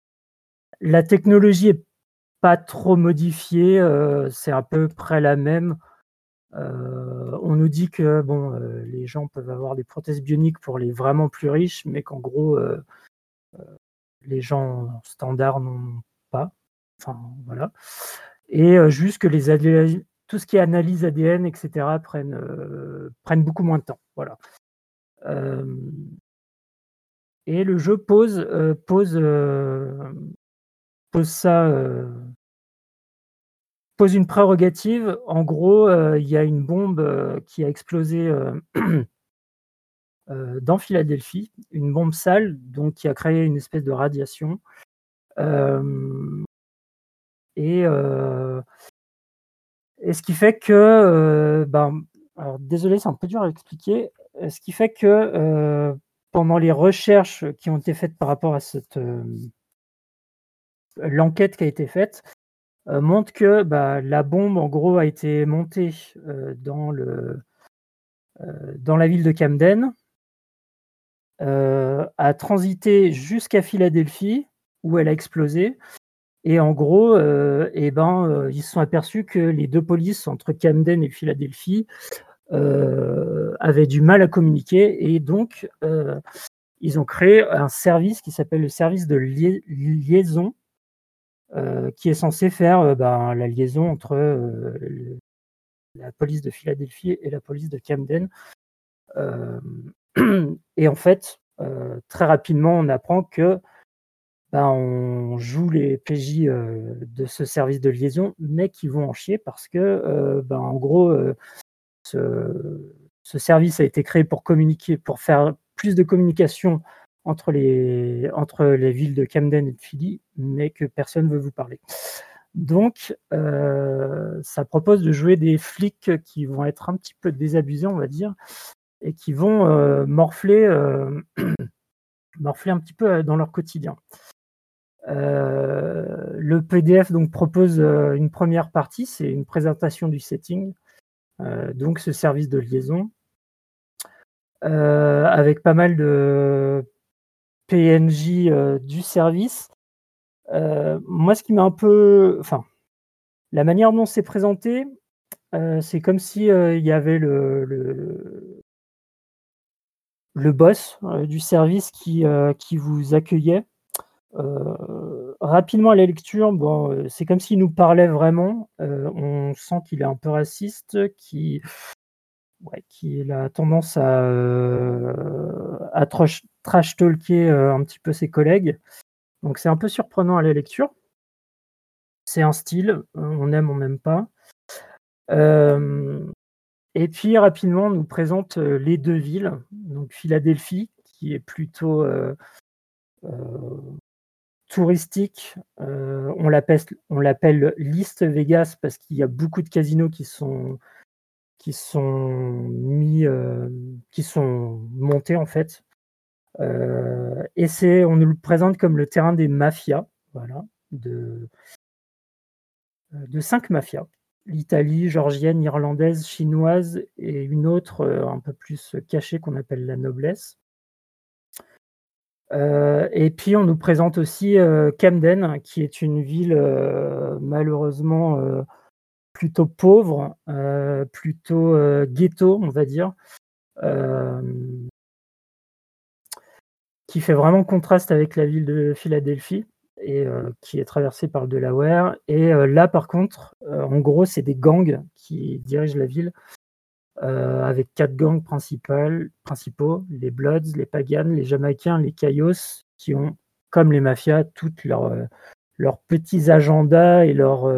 technologie est pas trop modifiée, c'est à peu près la même. On nous dit que bon, les gens peuvent avoir des prothèses bioniques pour les vraiment plus riches, mais qu'en gros, les gens standards n'ont pas. Enfin, voilà. Et euh, juste que les tout ce qui est analyse ADN, etc., prennent, euh, beaucoup moins de temps. Voilà. Euh, et le jeu pose, pose, pose ça, pose une prérogative. En gros, il y a une bombe qui a explosé euh, dans Philadelphie, une bombe sale donc, qui a créé une espèce de radiation. Euh, et, euh, et, ce qui fait que, ben, alors, désolé, c'est un peu dur à expliquer, ce qui fait que pendant les recherches qui ont été faites par rapport à cette l'enquête qui a été faite, montre que bah, la bombe, en gros, a été montée dans, le, dans la ville de Camden, euh, a transité jusqu'à Philadelphie, où elle a explosé. Et en gros, euh, eh ben, euh, ils se sont aperçus que les deux polices entre Camden et Philadelphie avaient du mal à communiquer. Et donc, ils ont créé un service qui s'appelle le service de liaison, qui est censé faire ben, la liaison entre la police de Philadelphie et la police de Camden. Et en fait, euh, très rapidement, on apprend que ben, on joue les PJ euh, de ce service de liaison, mais qui vont en chier parce que, euh, ben, en gros, ce, service a été créé pour communiquer, pour faire plus de communication entre les, entre les villes de Camden et de Philly, mais que personne ne veut vous parler. Donc, ça propose de jouer des flics qui vont être un petit peu désabusés, on va dire, et qui vont euh, morfler, euh, morfler un petit peu euh, dans leur quotidien. le PDF donc propose une première partie, c'est une présentation du setting, donc ce service de liaison, avec pas mal de PNJ du service. moi, ce qui m'a un peu, enfin, la manière dont c'est présenté, c'est comme si il y avait le, le boss euh, du service qui, euh, qui vous accueillait. Euh, rapidement à la lecture, bon, c'est comme s'il nous parlait vraiment. on sent qu'il est un peu raciste, qui, ouais, qu'il a tendance à, à trash, talker un petit peu ses collègues. Donc c'est un peu surprenant à la lecture. C'est un style, on aime, on n'aime pas. Et puis rapidement, on nous présente euh, les deux villes. Donc Philadelphie, qui est plutôt euh, euh, touristique. on l'appelle l'East Vegas parce qu'il y a beaucoup de casinos qui sont qui sont mis, qui sont montés en fait. Et c'est, on nous le présente comme le terrain des mafias. Voilà. de, de cinq mafias l'Italie, georgienne, irlandaise, chinoise et une autre euh, un peu plus cachée qu'on appelle la noblesse. Euh, et puis on nous présente aussi euh, Camden, qui est une ville malheureusement plutôt pauvre, plutôt ghetto, on va dire, qui fait vraiment contraste avec la ville de Philadelphie et euh, qui est traversé par le Delaware. Et euh, là, par contre, euh, en gros, c'est des gangs qui dirigent la ville, avec quatre gangs principaux les Bloods, les Pagans, les Jamaïcains, les Cayos, qui ont, comme les mafias, toutes leurs, leurs petits agendas et leurs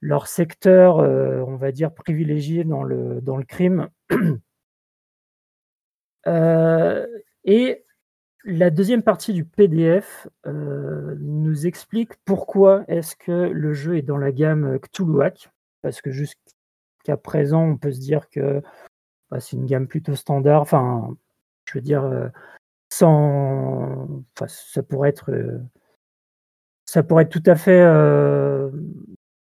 leur secteur, on va dire, privilégié dans le, dans le crime. et la deuxième partie du PDF euh, nous explique pourquoi est-ce que le jeu est dans la gamme Cthulhuac, parce que jusqu'à présent, on peut se dire que bah, c'est une gamme plutôt standard. Enfin, je veux dire, euh, sans, ça pourrait être, euh, ça pourrait être tout à fait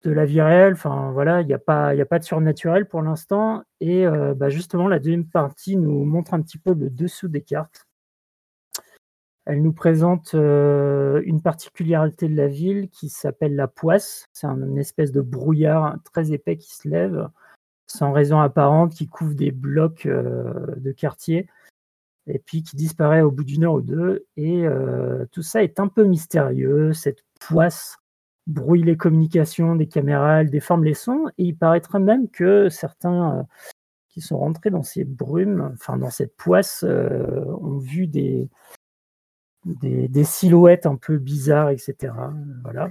de la vie réelle. Enfin, voilà, il n'y a pas, a pas de surnaturel pour l'instant. Et bah, justement, la deuxième partie nous montre un petit peu le dessous des cartes elle nous présente euh, une particularité de la ville qui s'appelle la poisse. C'est une espèce de brouillard très épais qui se lève sans raison apparente, qui couvre des blocs euh, de quartier et puis qui disparaît au bout d'une heure ou deux. Et euh, tout ça est un peu mystérieux. Cette poisse brouille les communications des caméras, elle déforme les sons. Et il paraîtrait même que certains qui sont rentrés dans ces brumes, enfin dans cette poisse, ont vu des, des, silhouettes un peu bizarres, etc. Voilà.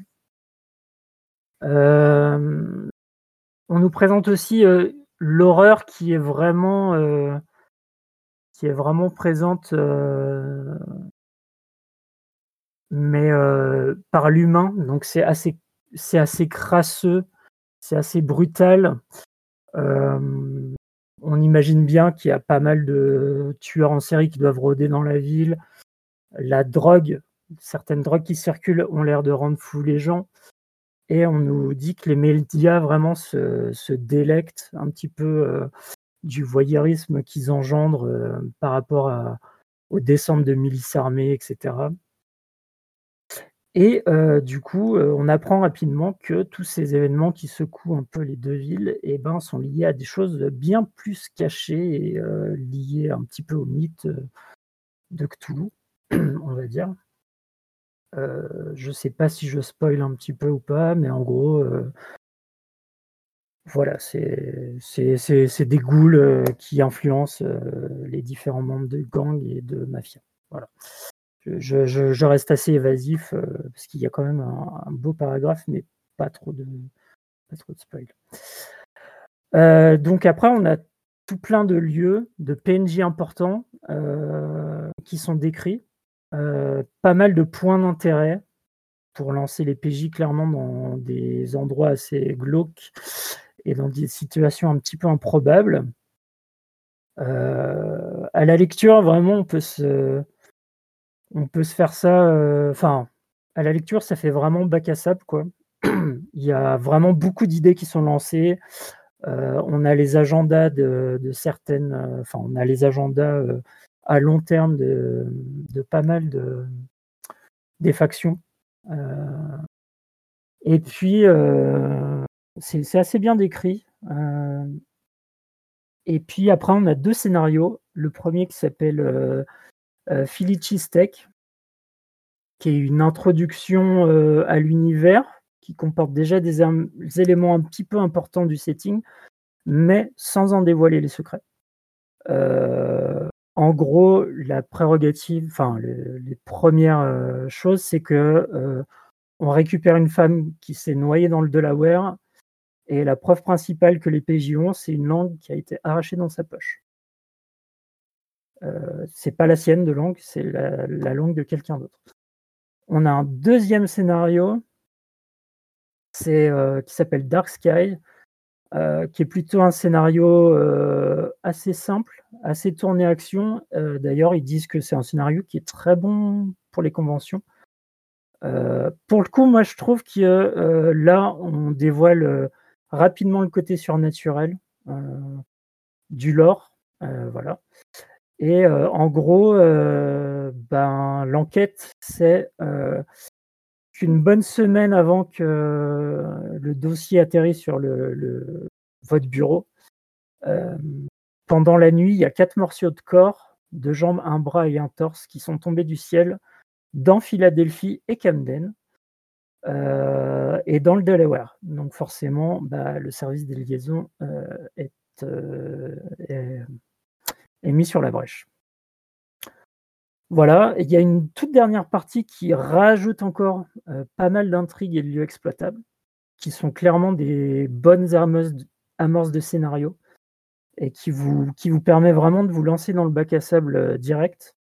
Euh, on nous présente aussi euh, l'horreur qui est vraiment euh, présente mais par l'humain donc c'est assez c'est assez crasseux c'est assez brutal on imagine bien qu'il y a pas mal de tueurs en série qui doivent rôder dans la ville la drogue, certaines drogues qui circulent ont l'air de rendre fous les gens. Et on nous dit que les médias vraiment se, délectent un petit peu euh, du voyeurisme qu'ils engendrent euh, par rapport aux descentes de milices armées, etc. Et euh, du coup, on apprend rapidement que tous ces événements qui secouent un peu les deux villes eh ben, sont liés à des choses bien plus cachées et liées un petit peu au mythe de Cthulhu. on va dire. Euh, je sais pas si je spoil un petit peu ou pas, mais en gros, euh, voilà, c'est des ghouls euh, qui influencent les différents membres de gang et de mafia. Voilà. Je, reste assez évasif parce qu'il y a quand même un, beau paragraphe, mais pas trop de, pas trop de spoil. donc après, on a tout plein de lieux, de PNJ importants qui sont décrits. Euh, pas mal de points d'intérêt pour lancer les PJ clairement dans des endroits assez glauques et dans des situations un petit peu improbables. Euh, à la lecture, vraiment, on peut se, on peut se faire ça. Euh, enfin, à la lecture, ça fait vraiment bac à sable, quoi. Il y a vraiment beaucoup d'idées qui sont lancées. on a les agendas de, de certaines. Enfin, on a les agendas à long terme de, pas mal de, des factions. Euh, et puis, euh, c'est assez bien décrit. Euh, et puis après, on a deux scénarios. Le premier qui s'appelle Philly Cheesesteak, qui est une introduction à l'univers, qui comporte déjà des, éléments un petit peu importants du setting, mais sans en dévoiler les secrets. En gros, la prérogative, enfin, les premières euh, choses, c'est que euh, on récupère une femme qui s'est noyée dans le Delaware, et la preuve principale que les PJ ont, c'est une langue qui a été arrachée dans sa poche. Euh, c'est pas la sienne de langue, c'est la, langue de quelqu'un d'autre. On a un deuxième scénario, c'est qui s'appelle Dark Sky, euh, qui est plutôt un scénario euh, assez simple, assez tourné action. Euh, d'ailleurs, ils disent que c'est un scénario qui est très bon pour les conventions. pour le coup, moi, je trouve que là, on dévoile rapidement le côté surnaturel du lore. voilà. Et en gros, ben, l'enquête, c'est qu'une bonne semaine avant que le dossier atterrisse sur le, votre bureau, pendant la nuit, il y a quatre morceaux de corps, deux jambes, un bras et un torse qui sont tombés du ciel dans Philadelphie et Camden. et dans le Delaware. Donc forcément, bah, le service des liaisons est mis sur la brèche. Voilà, il y a une toute dernière partie qui rajoute encore euh, pas mal d'intrigues et de lieux exploitables, qui sont clairement des bonnes amorces de scénario et qui vous, permet vraiment de vous lancer dans le bac à sable euh, direct.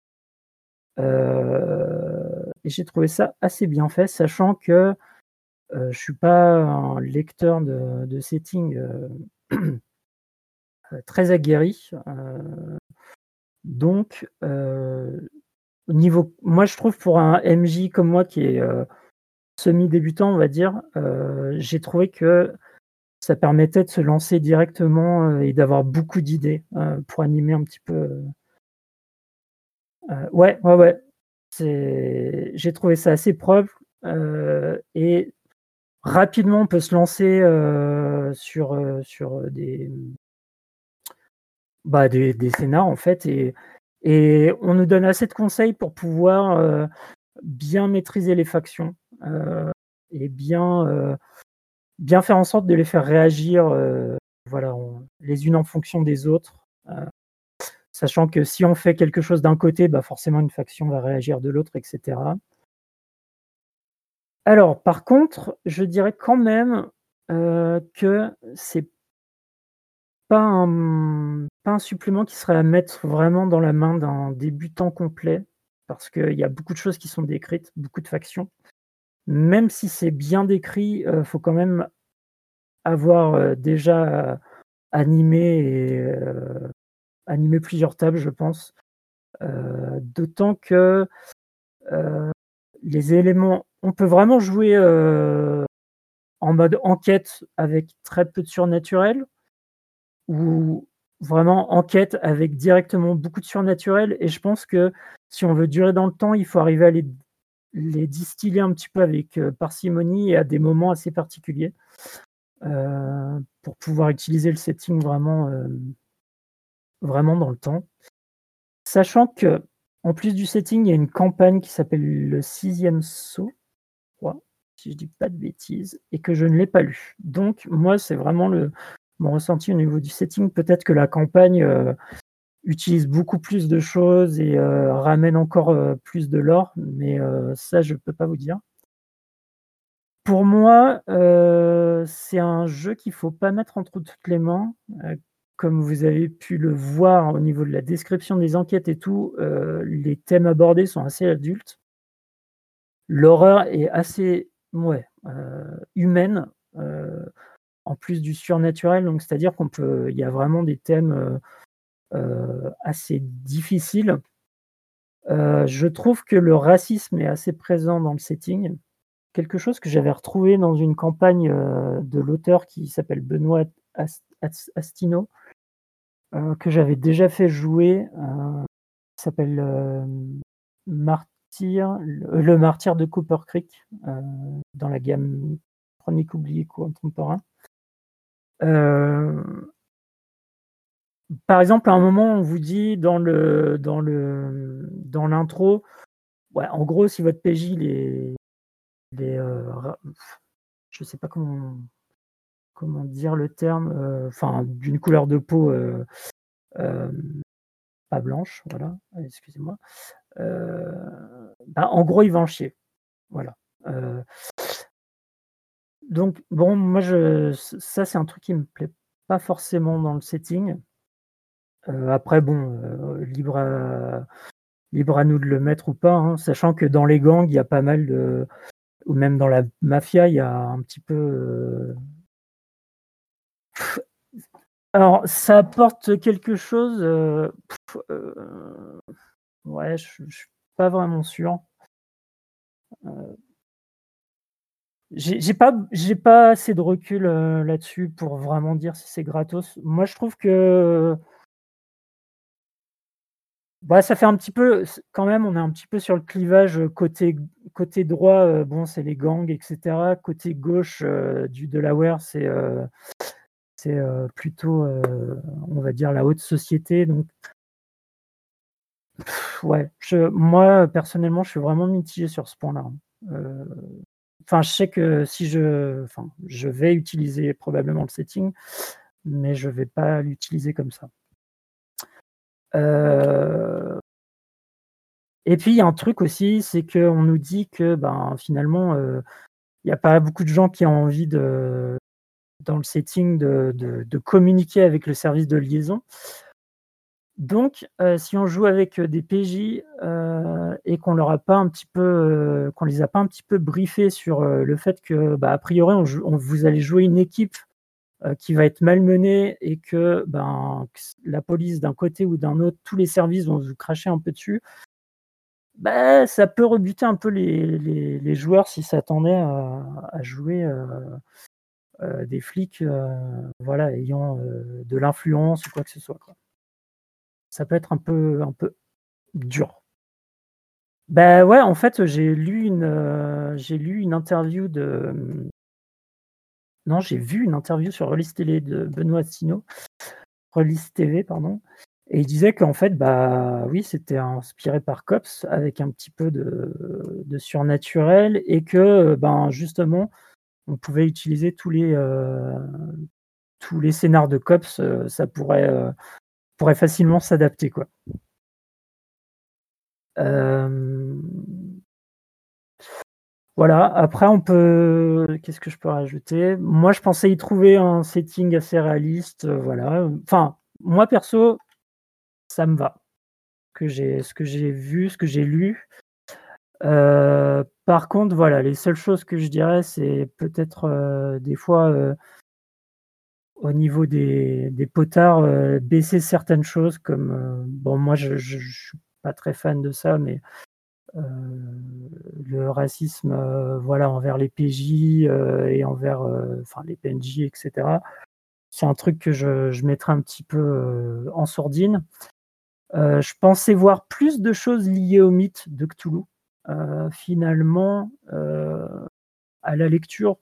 Euh, et j'ai trouvé ça assez bien fait, sachant que je ne suis pas un lecteur de, de setting très aguerri. Donc, niveau, moi je trouve pour un MJ comme moi qui est euh, semi-débutant, on va dire, euh, j'ai trouvé que ça permettait de se lancer directement et d'avoir beaucoup d'idées pour animer un petit peu. ouais, ouais, ouais. J'ai trouvé ça assez propre et rapidement on peut se lancer sur, sur des, bah, des scénars en fait et, et on nous donne assez de conseils pour pouvoir euh, bien maîtriser les factions euh, et bien, euh, bien faire en sorte de les faire réagir voilà, les unes en fonction des autres. sachant que si on fait quelque chose d'un côté, bah forcément une faction va réagir de l'autre, etc. Alors, par contre, je dirais quand même que c'est pas un, supplément qui serait à mettre vraiment dans la main d'un débutant complet, parce qu'il y a beaucoup de choses qui sont décrites, beaucoup de factions. Même si c'est bien décrit, il euh, faut quand même avoir euh, déjà animé euh, animé plusieurs tables, je pense. D'autant que les éléments, on peut vraiment jouer en mode enquête avec très peu de surnaturel, ou vraiment enquête avec directement beaucoup de surnaturel. Et je pense que si on veut durer dans le temps, il faut arriver à les, distiller un petit peu avec euh, parcimonie et à des moments assez particuliers euh, pour pouvoir utiliser le setting vraiment, euh, vraiment dans le temps. Sachant que en plus du setting, il y a une campagne qui s'appelle le sixième saut, si je dis pas de bêtises, et que je ne l'ai pas lu. Donc moi, c'est vraiment le, mon ressenti au niveau du setting. Peut-être que la campagne euh, utilise beaucoup plus de choses et euh, ramène encore euh, plus de lore, mais ça, je ne peux pas vous dire. Pour moi, c'est un jeu qu'il ne faut pas mettre entre toutes les mains. comme vous avez pu le voir au niveau de la description des enquêtes et tout, les thèmes abordés sont assez adultes. L'horreur est assez humaine en plus du surnaturel. Donc, c'est-à-dire qu'on peut, il y a vraiment des thèmes euh, euh, assez difficiles. Euh, je trouve que le racisme est assez présent dans le setting. Quelque chose que j'avais retrouvé dans une campagne de l'auteur qui s'appelle Benoît Astino, que j'avais déjà fait jouer, s'appelle Martyr, le, martyr de Cooper Creek, dans la gamme chronique oubliée contemporain. Euh, par exemple, à un moment, on vous dit dans le dans le dans l'intro, en gros, si votre PJ les les euh, je sais pas comment comment dire le terme, euh, enfin d'une couleur de peau pas blanche, voilà, excusez-moi. Bah, en gros, il va en chier, voilà. Donc, bon, moi, je, ça, c'est un truc qui me plaît pas forcément dans le setting. Euh, après, bon, euh, libre, à, libre à nous de le mettre ou pas, hein, sachant que dans les gangs, il y a pas mal de. Ou même dans la mafia, il y a un petit peu. Euh, alors, ça apporte quelque chose. ouais, je, je suis pas vraiment sûr. J'ai pas, j'ai pas assez de recul là-dessus pour vraiment dire si c'est gratos. Moi, je trouve que bah, ça fait un petit peu, quand même, on est un petit peu sur le clivage côté, côté droit, bon, c'est les gangs, etc. Côté gauche du Delaware, c'est c'est plutôt, on va dire, la haute société. Donc, ouais, je, moi, personnellement, je suis vraiment mitigé sur ce point-là. Hein. Enfin, je sais que si je, vais utiliser probablement le setting, mais je vais pas l'utiliser comme ça. Euh, et puis il y a un truc aussi, c'est qu'on nous dit que ben, finalement, euh, il n'y a pas beaucoup de gens qui ont envie de, dans le setting de communiquer avec le service de liaison. Donc, euh, si on joue avec des PJ euh, et qu'on leur a pas un petit peu, euh, qu'on les a pas un petit peu briefés sur le fait que, bah, a priori, on, vous allez jouer une équipe qui va être malmenée et que, ben, la police d'un côté ou d'un autre, tous les services vont vous cracher un peu dessus. Bah, ça peut rebuter un peu les, joueurs s'ils s'attendaient à, jouer des flics, ayant de l'influence ou quoi que ce soit. Ça peut être un peu, un peu dur. Ben ouais, en fait, j'ai lu une, euh, j'ai lu une interview de. Non, j'ai vu une interview sur Release Télé de Benoît Sino, Release TV, pardon. Et il disait qu'en fait, bah oui, c'était inspiré par Cops avec un petit peu de, surnaturel et que ben justement, on pouvait utiliser tous les, euh, tous les scénars de Cops, euh, ça pourrait pourrait facilement s'adapter quoi. Euh, voilà, après on peut. Qu'est-ce que je peux rajouter? Moi je pensais y trouver un setting assez réaliste. Euh, voilà. Enfin, moi perso, ça me va. Que j'ai, ce que j'ai vu, ce que j'ai lu. Euh, par contre, voilà, les seules choses que je dirais, c'est peut-être des fois au niveau des, potards, euh, baisser certaines choses comme euh, bon moi je, ne suis pas très fan de ça, mais euh, le racisme voilà envers les PJ et envers les PNJ etc. C'est un truc que je, je mettrais un petit peu en sourdine. je pensais voir plus de choses liées au mythe de Cthulhu. finalement, à la lecture,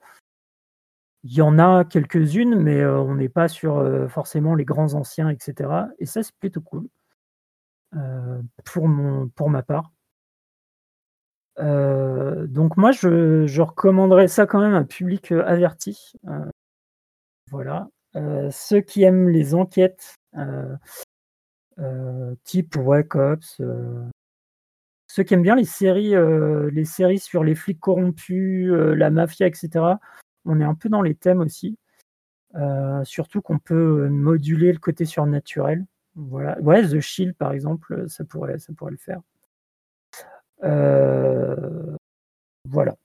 il y en a quelques-unes, mais euh, on n'est pas sur euh, forcément les grands anciens, etc. Et ça, c'est plutôt cool euh, pour, mon, pour ma part. donc moi, je, recommanderais ça quand même à un public averti. voilà. ceux qui aiment les enquêtes, type Wake Ops, ceux qui aiment bien les séries, les séries sur les flics corrompus, la mafia, etc on est un peu dans les thèmes aussi. Euh, surtout qu'on peut moduler le côté surnaturel. Voilà. Ouais, The Shield, par exemple, ça pourrait, ça pourrait le faire. Euh, voilà.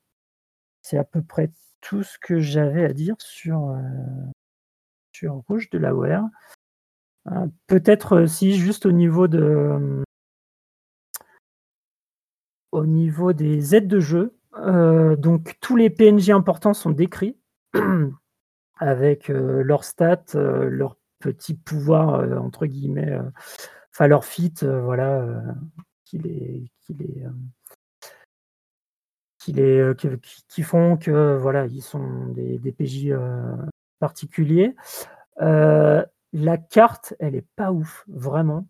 C'est à peu près tout ce que j'avais à dire sur, euh, Rouge de la Ware. Peut-être si juste au niveau de au niveau des aides de jeu, euh, donc tous les PNJ importants sont décrits avec euh, leurs stats, euh, leurs petits pouvoirs entre guillemets, enfin leur fit, voilà, qui les, qui les, qui, font que voilà, ils sont des, des PJ particuliers. la carte, elle est pas ouf, vraiment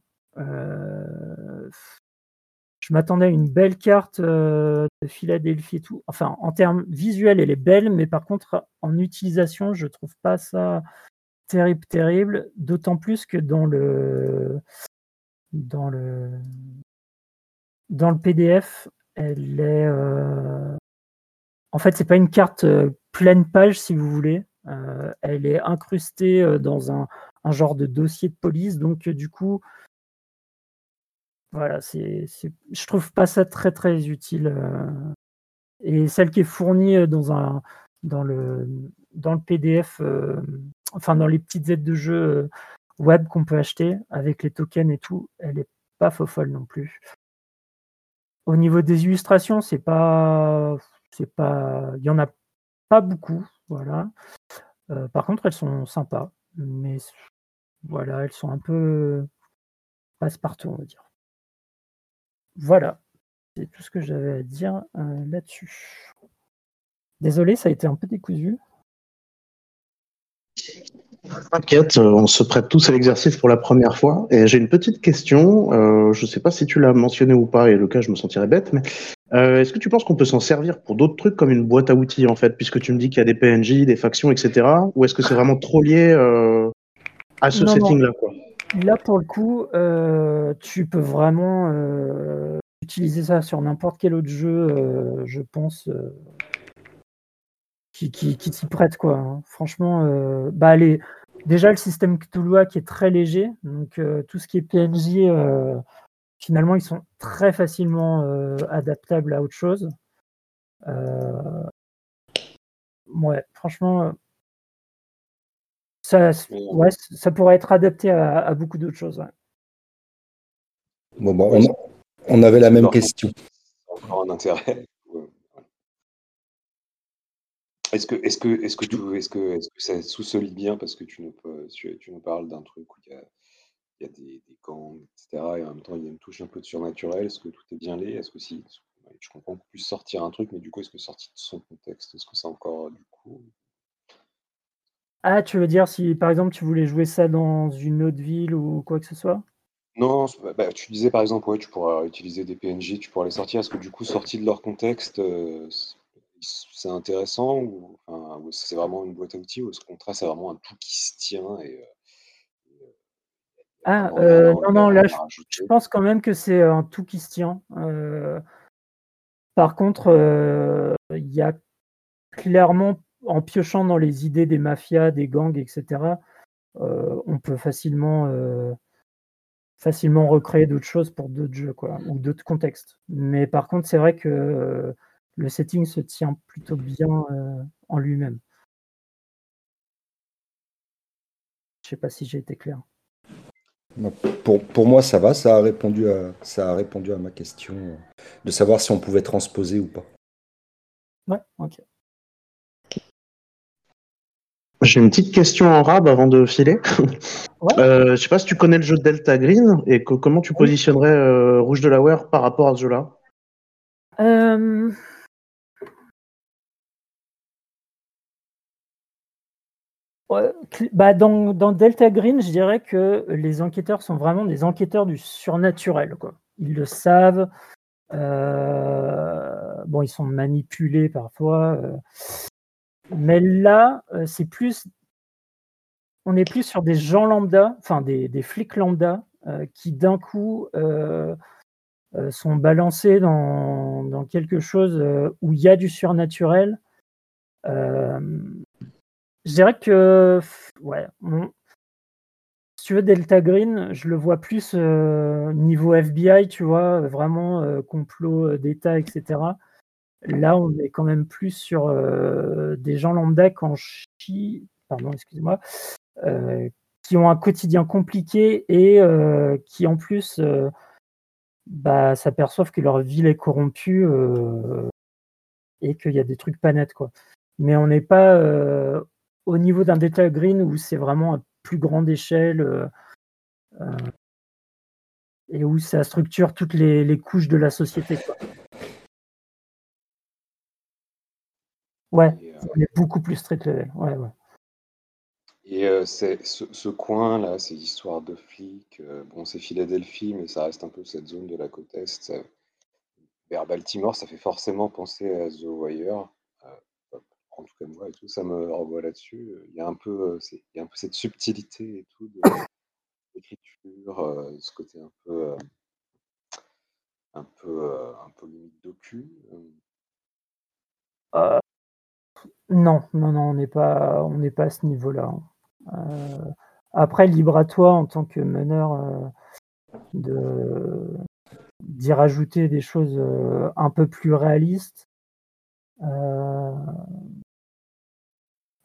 je m'attendais à une belle carte euh, de Philadelphie et tout. Enfin, en termes visuels, elle est belle, mais par contre, en utilisation, je trouve pas ça terrible, terrible. D'autant plus que dans le dans le dans le PDF, elle est euh, en fait, c'est pas une carte euh, pleine page, si vous voulez. elle est incrustée dans un, un, genre de dossier de police, donc du coup, voilà, c'est, je trouve pas ça très très utile. Euh, et celle qui est fournie euh, dans le PDF, euh, enfin dans les petites aides de jeu web qu'on peut acheter avec les tokens et tout, elle est pas folle non plus. Au niveau des illustrations, c'est pas c'est pas il y en a pas beaucoup, voilà. par contre, elles sont sympas, mais voilà, elles sont un peu passe-partout, on va dire. Voilà, c'est tout ce que j'avais à dire là-dessus. Désolé, ça a été un peu décousu. T'inquiète, euh, on se prête tous à l'exercice pour la première fois. Et j'ai une petite question. Euh, je ne sais pas si tu l'as mentionné ou pas, et le cas, je me sentirais bête, mais euh, est-ce que tu penses qu'on peut s'en servir pour d'autres trucs comme une boîte à outils, en fait, puisque tu me dis qu'il y a des PNJ, des factions, etc. Ou est-ce que c'est vraiment trop lié à ce setting-là Là, pour le coup, tu peux vraiment utiliser ça sur n'importe quel autre jeu, je pense qui, s'y prête quoi. Hein. Franchement, euh, bah déjà le système Cthulhu qui est très léger, donc euh, tout ce qui est PNJ, euh, finalement ils sont très facilement adaptables à autre chose. ouais, franchement, ça, ouais, ça pourrait être adapté à, beaucoup d'autres choses. Bon, bon on, on, avait la même question. Encore un intérêt. Est-ce que, est-ce que, est-ce que, tu, est-ce que, est-ce que ça sous-solide bien parce que tu nous, tu, tu nous parles d'un truc où il y a, il y a des, des gangs, etc. Et en même temps, il y a une touche un peu de surnaturel. Est-ce que tout est bien laid? Est-ce que si, je comprends qu'on puisse sortir un truc, mais du coup, est-ce que sorti de son contexte, est-ce que c'est encore du coup Ah, tu veux dire si par exemple tu voulais jouer ça dans une autre ville ou quoi que ce soit? Non, bah, tu disais par exemple, ouais, tu pourras utiliser des PNJ, tu pourras les sortir. Est-ce que du coup, sorti de leur contexte, euh, c'est intéressant ou, c'est vraiment une boîte à outils ou est-ce qu'on trace vraiment un tout qui se tient et, euh, euh, ah euh, non non là je, pense quand même que c'est un tout qui se tient. par contre, il y a clairement en piochant dans les idées des mafias, des gangs, etc. on peut facilement facilement recréer d'autres choses pour d'autres jeux quoi ou d'autres contextes. Mais par contre, c'est vrai que le setting se tient plutôt bien euh, en lui-même. Je sais pas si j'ai été clair. Pour, pour, moi, ça va. Ça a, répondu à, ça a répondu à ma question euh, de savoir si on pouvait transposer ou pas. Ouais, ok. J'ai une petite question en rab avant de filer. Ouais. Euh, je sais pas si tu connais le jeu Delta Green et comment tu positionnerais Rouge de la Delaware par rapport à ce jeu-là? bah dans, Delta Green, je dirais que les enquêteurs sont vraiment des enquêteurs du surnaturel. Quoi. Ils le savent. Euh, bon, ils sont manipulés parfois. Euh. mais là, euh, c'est plus. On est plus sur des gens lambda, enfin des, flics lambda, qui d'un coup sont balancés dans, quelque chose où il y a du surnaturel. Je dirais que, ouais, si tu veux, Delta Green, je le vois plus euh, niveau FBI, tu vois, vraiment euh, complot euh, d'État, etc. Là, on est quand même plus sur des gens lambda qui pardon, excusez-moi, qui ont un quotidien compliqué et qui en plus bah, s'aperçoivent que leur ville est corrompue et qu'il y a des trucs pas nets, quoi. Mais on n'est pas au niveau d'un Delta Green où c'est vraiment à plus grande échelle euh, euh, et où ça structure toutes les, couches de la société. Ouais, euh, on est beaucoup plus street level. Ouais, ouais. Et c'est, ce, coin-là, ces histoires de flics, bon, c'est Philadelphie, mais ça reste un peu cette zone de la côte Est. vers Baltimore, ça fait forcément penser à The Wire en tout cas moi et tout, ça me renvoie là-dessus. Il y a un peu, euh, il y a un peu cette subtilité et tout de l'écriture, euh, ce côté un peu, euh, un peu, un peu limite docu. Non, non, non, on n'est pas, on n'est pas à ce niveau-là. Hein. après, libre à toi en tant que meneur de d'y rajouter des choses un peu plus réalistes.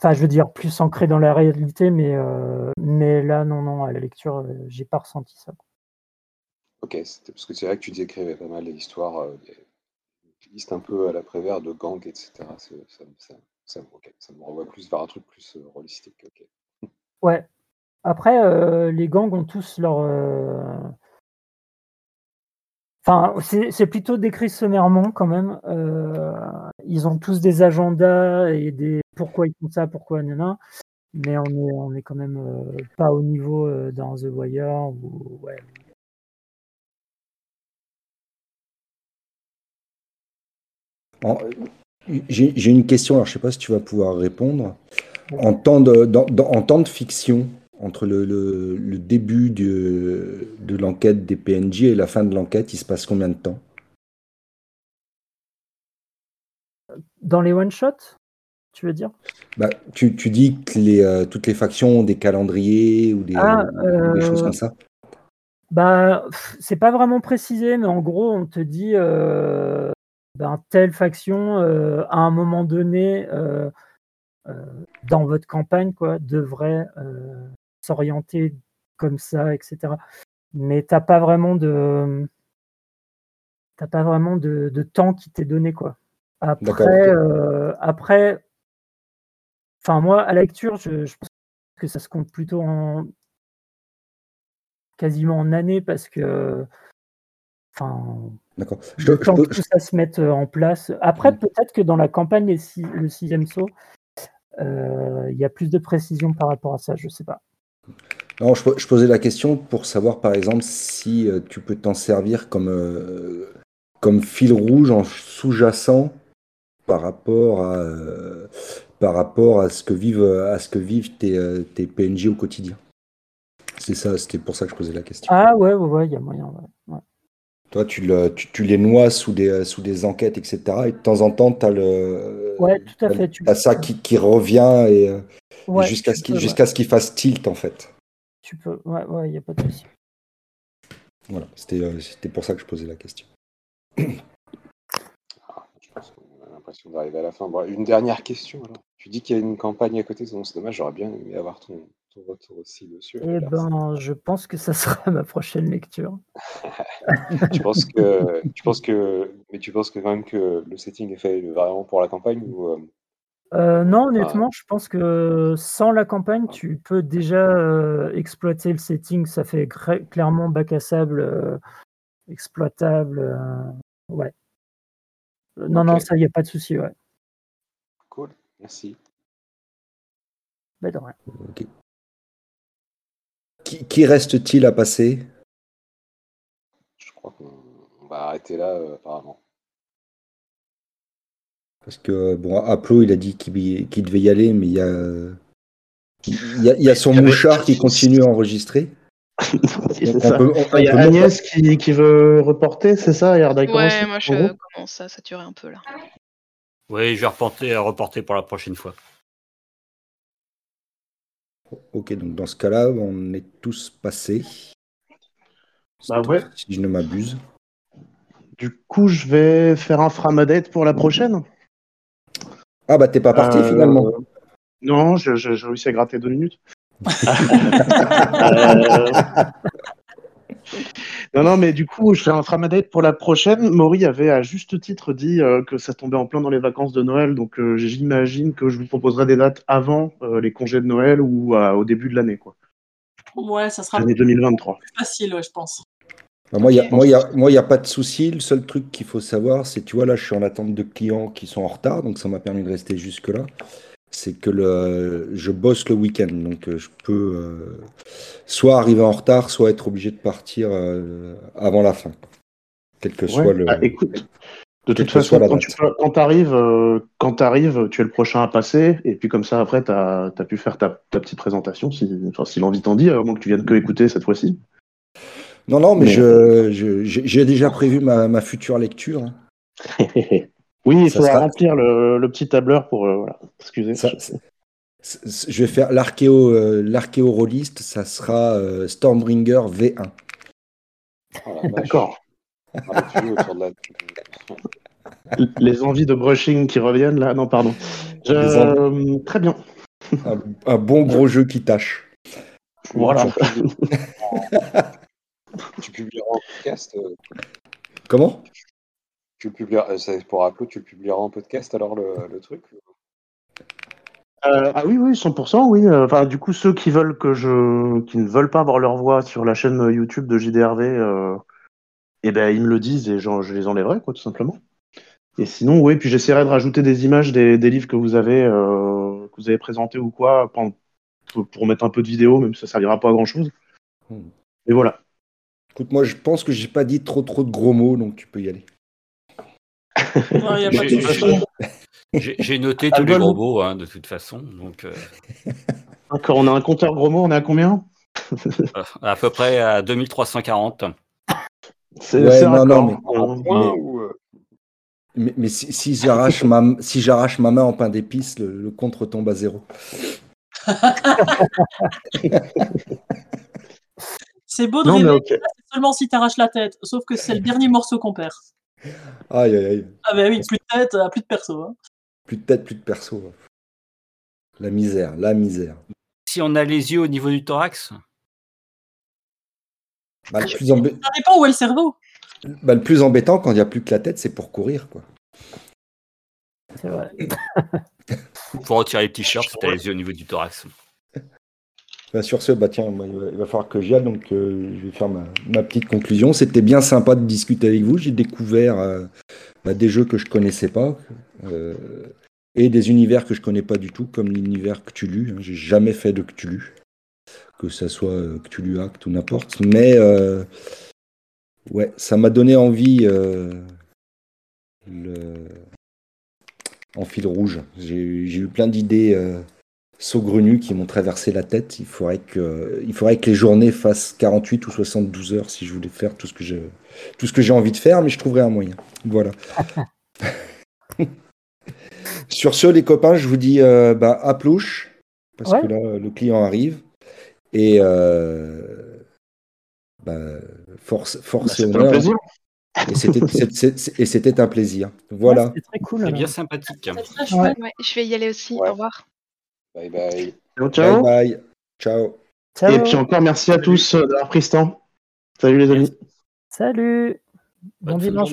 Enfin, je veux dire, plus ancré dans la réalité, mais, euh, mais là, non, non, à la lecture, euh, j'ai pas ressenti ça. Ok, parce que c'est vrai que tu décrivais pas mal l'histoire. Euh, liste un peu à la prévère de gangs, etc. Ça, ça, me renvoie plus vers un truc plus euh, holistique. Ouais. Après, euh, les gangs ont tous leur. Enfin, c'est plutôt décrit sommairement quand même. ils ont tous des agendas et des pourquoi ils font ça, pourquoi non, mais on est, on est quand même pas au niveau dans The Wire ou ouais, J'ai une question, alors je ne sais pas si tu vas pouvoir répondre. En temps de, en temps de fiction, entre le, début de, de l'enquête des PNJ et la fin de l'enquête, il se passe combien de temps? Dans les one-shots, tu veux dire? Bah, tu, dis que les, euh, toutes les factions ont des calendriers ou des, ah, choses euh, comme ça. bah, c'est pas vraiment précisé, mais en gros, on te dit euh, ben, telle faction, euh, à un moment donné, euh, euh, dans votre campagne, quoi, devrait s'orienter comme ça, etc. Mais t'as pas vraiment de t'as pas vraiment de, temps qui t'est donné, quoi. Après, après, enfin moi, à la lecture, je, je pense que ça se compte plutôt en quasiment en années parce que Enfin, D'accord. Je, le temps que ça se mette euh, en place. Après, mm. peut-être que dans la campagne, le sixième saut, euh, il y a plus de précision par rapport à ça, je ne sais pas. Non, je, posais la question pour savoir, par exemple, si euh, tu peux t'en servir comme, comme fil rouge en sous-jacent par rapport à par rapport à ce que vivent à ce que vivent tes, tes PNJ au quotidien. C'est ça, c'était pour ça que je posais la question. Ah ouais, ouais, il y a moyen. Ouais. Toi, tu, tu, les noies sous des, sous des enquêtes, etc. Et de temps en temps, tu as le. Ouais, tout à fait. Tu as ça qui, qui revient et, jusqu'à ce qu'il jusqu'à ce qu'il fasse tilt, en fait. Tu peux, ouais, ouais, il n'y a pas de souci. Voilà, c'était euh, c'était pour ça que je posais la question. Je pense qu'on a l'impression d'arriver à la fin. Bon, une dernière question alors. Tu dis qu'il y a une campagne à côté, c'est dommage, j'aurais bien aimé avoir ton, retour aussi dessus. Eh ben, je pense que ça sera ma prochaine lecture. tu penses que, tu penses que, mais tu penses que quand même que le setting est fait vraiment pour la campagne ou euh, euh, non, honnêtement, je pense que sans la campagne, tu peux déjà euh, exploiter le setting. Ça fait clairement bac à sable, exploitable. ouais. Non, non, ça, il n'y a pas de souci. Ouais. Cool, merci. Bah, de rien. Qui, reste-t-il à passer? Je crois qu'on va arrêter là, euh, apparemment. Parce que, bon, Aplo, il a dit qu'il devait y aller, mais il y a, il y a, son mouchard qui continue à enregistrer. il y a Agnès qui, veut reporter, c'est ça Ouais, moi je commence à saturer un peu là. Oui, je vais reporter, reporter pour la prochaine fois. Ok, donc dans ce cas-là, on est tous passés. Bah ouais. Si je ne m'abuse. Du coup, je vais faire un framadette pour la prochaine. Ah bah t'es pas parti euh, finalement. Non, j'ai réussi à gratter deux minutes. Non, non, mais du coup, je fais un framadette pour la prochaine. Maury avait à juste titre dit euh, que ça tombait en plein dans les vacances de Noël, donc euh, j'imagine que je vous proposerai des dates avant euh, les congés de Noël ou au début de l'année, quoi. Ouais, ça sera l'année 2023. facile, ouais, je pense. Bah, moi, il n'y a, moi, a, pas de souci. Le seul truc qu'il faut savoir, c'est, tu vois, là, je suis en attente de clients qui sont en retard, donc ça m'a permis de rester jusque-là c'est que le, je bosse le week-end, donc euh, je peux euh, soit arriver en retard, soit être obligé de partir euh, avant la fin, quel que soit le. Ah, écoute, de toute façon, quand tu, quand arrives, quand arrives, tu es le prochain à passer, et puis comme ça, après, tu as, pu faire ta, petite présentation, si, enfin, si l'envie t'en dit, à moins que tu viennes que écouter cette fois-ci. Non, non, mais, j'ai déjà prévu ma, ma future lecture. Hein. Oui, il faudra remplir le, petit tableur pour. Euh, voilà. Excusez. je vais faire l'archéo, euh, l'archéo rolliste, ça sera euh, Stormbringer V1. D'accord. Les envies de brushing qui reviennent là, non, pardon. très bien. Un, bon gros jeu qui tâche. Voilà. tu publieras en podcast Comment? Tu le publieras, pour Upload, tu le publieras en podcast alors le, truc ah oui, oui, 100%, oui. Enfin, du coup, ceux qui veulent que je, qui ne veulent pas avoir leur voix sur la chaîne YouTube de JDRV, eh ben, ils me le disent et je les enlèverai, quoi, tout simplement. Et sinon, oui, puis j'essaierai de rajouter des images des, livres que vous avez, euh, que vous avez présentés ou quoi, pour, mettre un peu de vidéo, même si ça servira pas à grand chose. Hmm. Et voilà. Écoute, moi, je pense que j'ai pas dit trop trop de gros mots, donc tu peux y aller. J'ai noté tous les gros mots, hein, de toute façon. Donc, euh. D'accord, on a un compteur gros mots, on est à combien? À peu près à 2340. C'est ouais, non, non, mais, mais, si, si j'arrache ma, si j'arrache ma main en pain d'épices, le, le, compte retombe à zéro. c'est beau de rêver, seulement si tu arraches la tête, sauf que c'est le dernier morceau qu'on perd. Aïe, aïe, aïe. Ah, bah oui, plus de tête, euh, plus de perso. Hein. Plus de tête, plus de perso. La misère, la misère. Si on a les yeux au niveau du thorax bah, Ça dépend où est le cerveau. Bah, le plus embêtant quand il n'y a plus que la tête, c'est pour courir. quoi. C'est vrai. pour retirer les t-shirts, c'était les yeux au niveau du thorax. Bah, sur ce, bah tiens, il va falloir que j'y aille, donc euh, je vais faire ma, petite conclusion. C'était bien sympa de discuter avec vous. J'ai découvert euh, bah, des jeux que je connaissais pas euh, et des univers que je connais pas du tout, comme l'univers Cthulhu. Hein. J'ai jamais fait de Cthulhu, que ça soit Cthulhu Act ou n'importe. Mais ouais, ça m'a donné envie en fil rouge. J'ai eu plein d'idées saugrenus qui m'ont traversé la tête. Il faudrait, que, il faudrait que les journées fassent 48 ou 72 heures si je voulais faire tout ce que je, tout ce que j'ai envie de faire, mais je trouverai un moyen. Voilà. Sur ce, les copains, je vous dis euh, bah, à plouche, parce que là, le client arrive. Et euh, bah, force, force bah, et honneur. Et c'était un plaisir. Voilà. C'est très cool. bien sympathique. je vais y aller aussi. Au revoir. Bye bye. Ciao, Bye Ciao. Et puis encore merci à tous d'avoir pris ce temps. Salut les amis. Salut. Bon dimanche.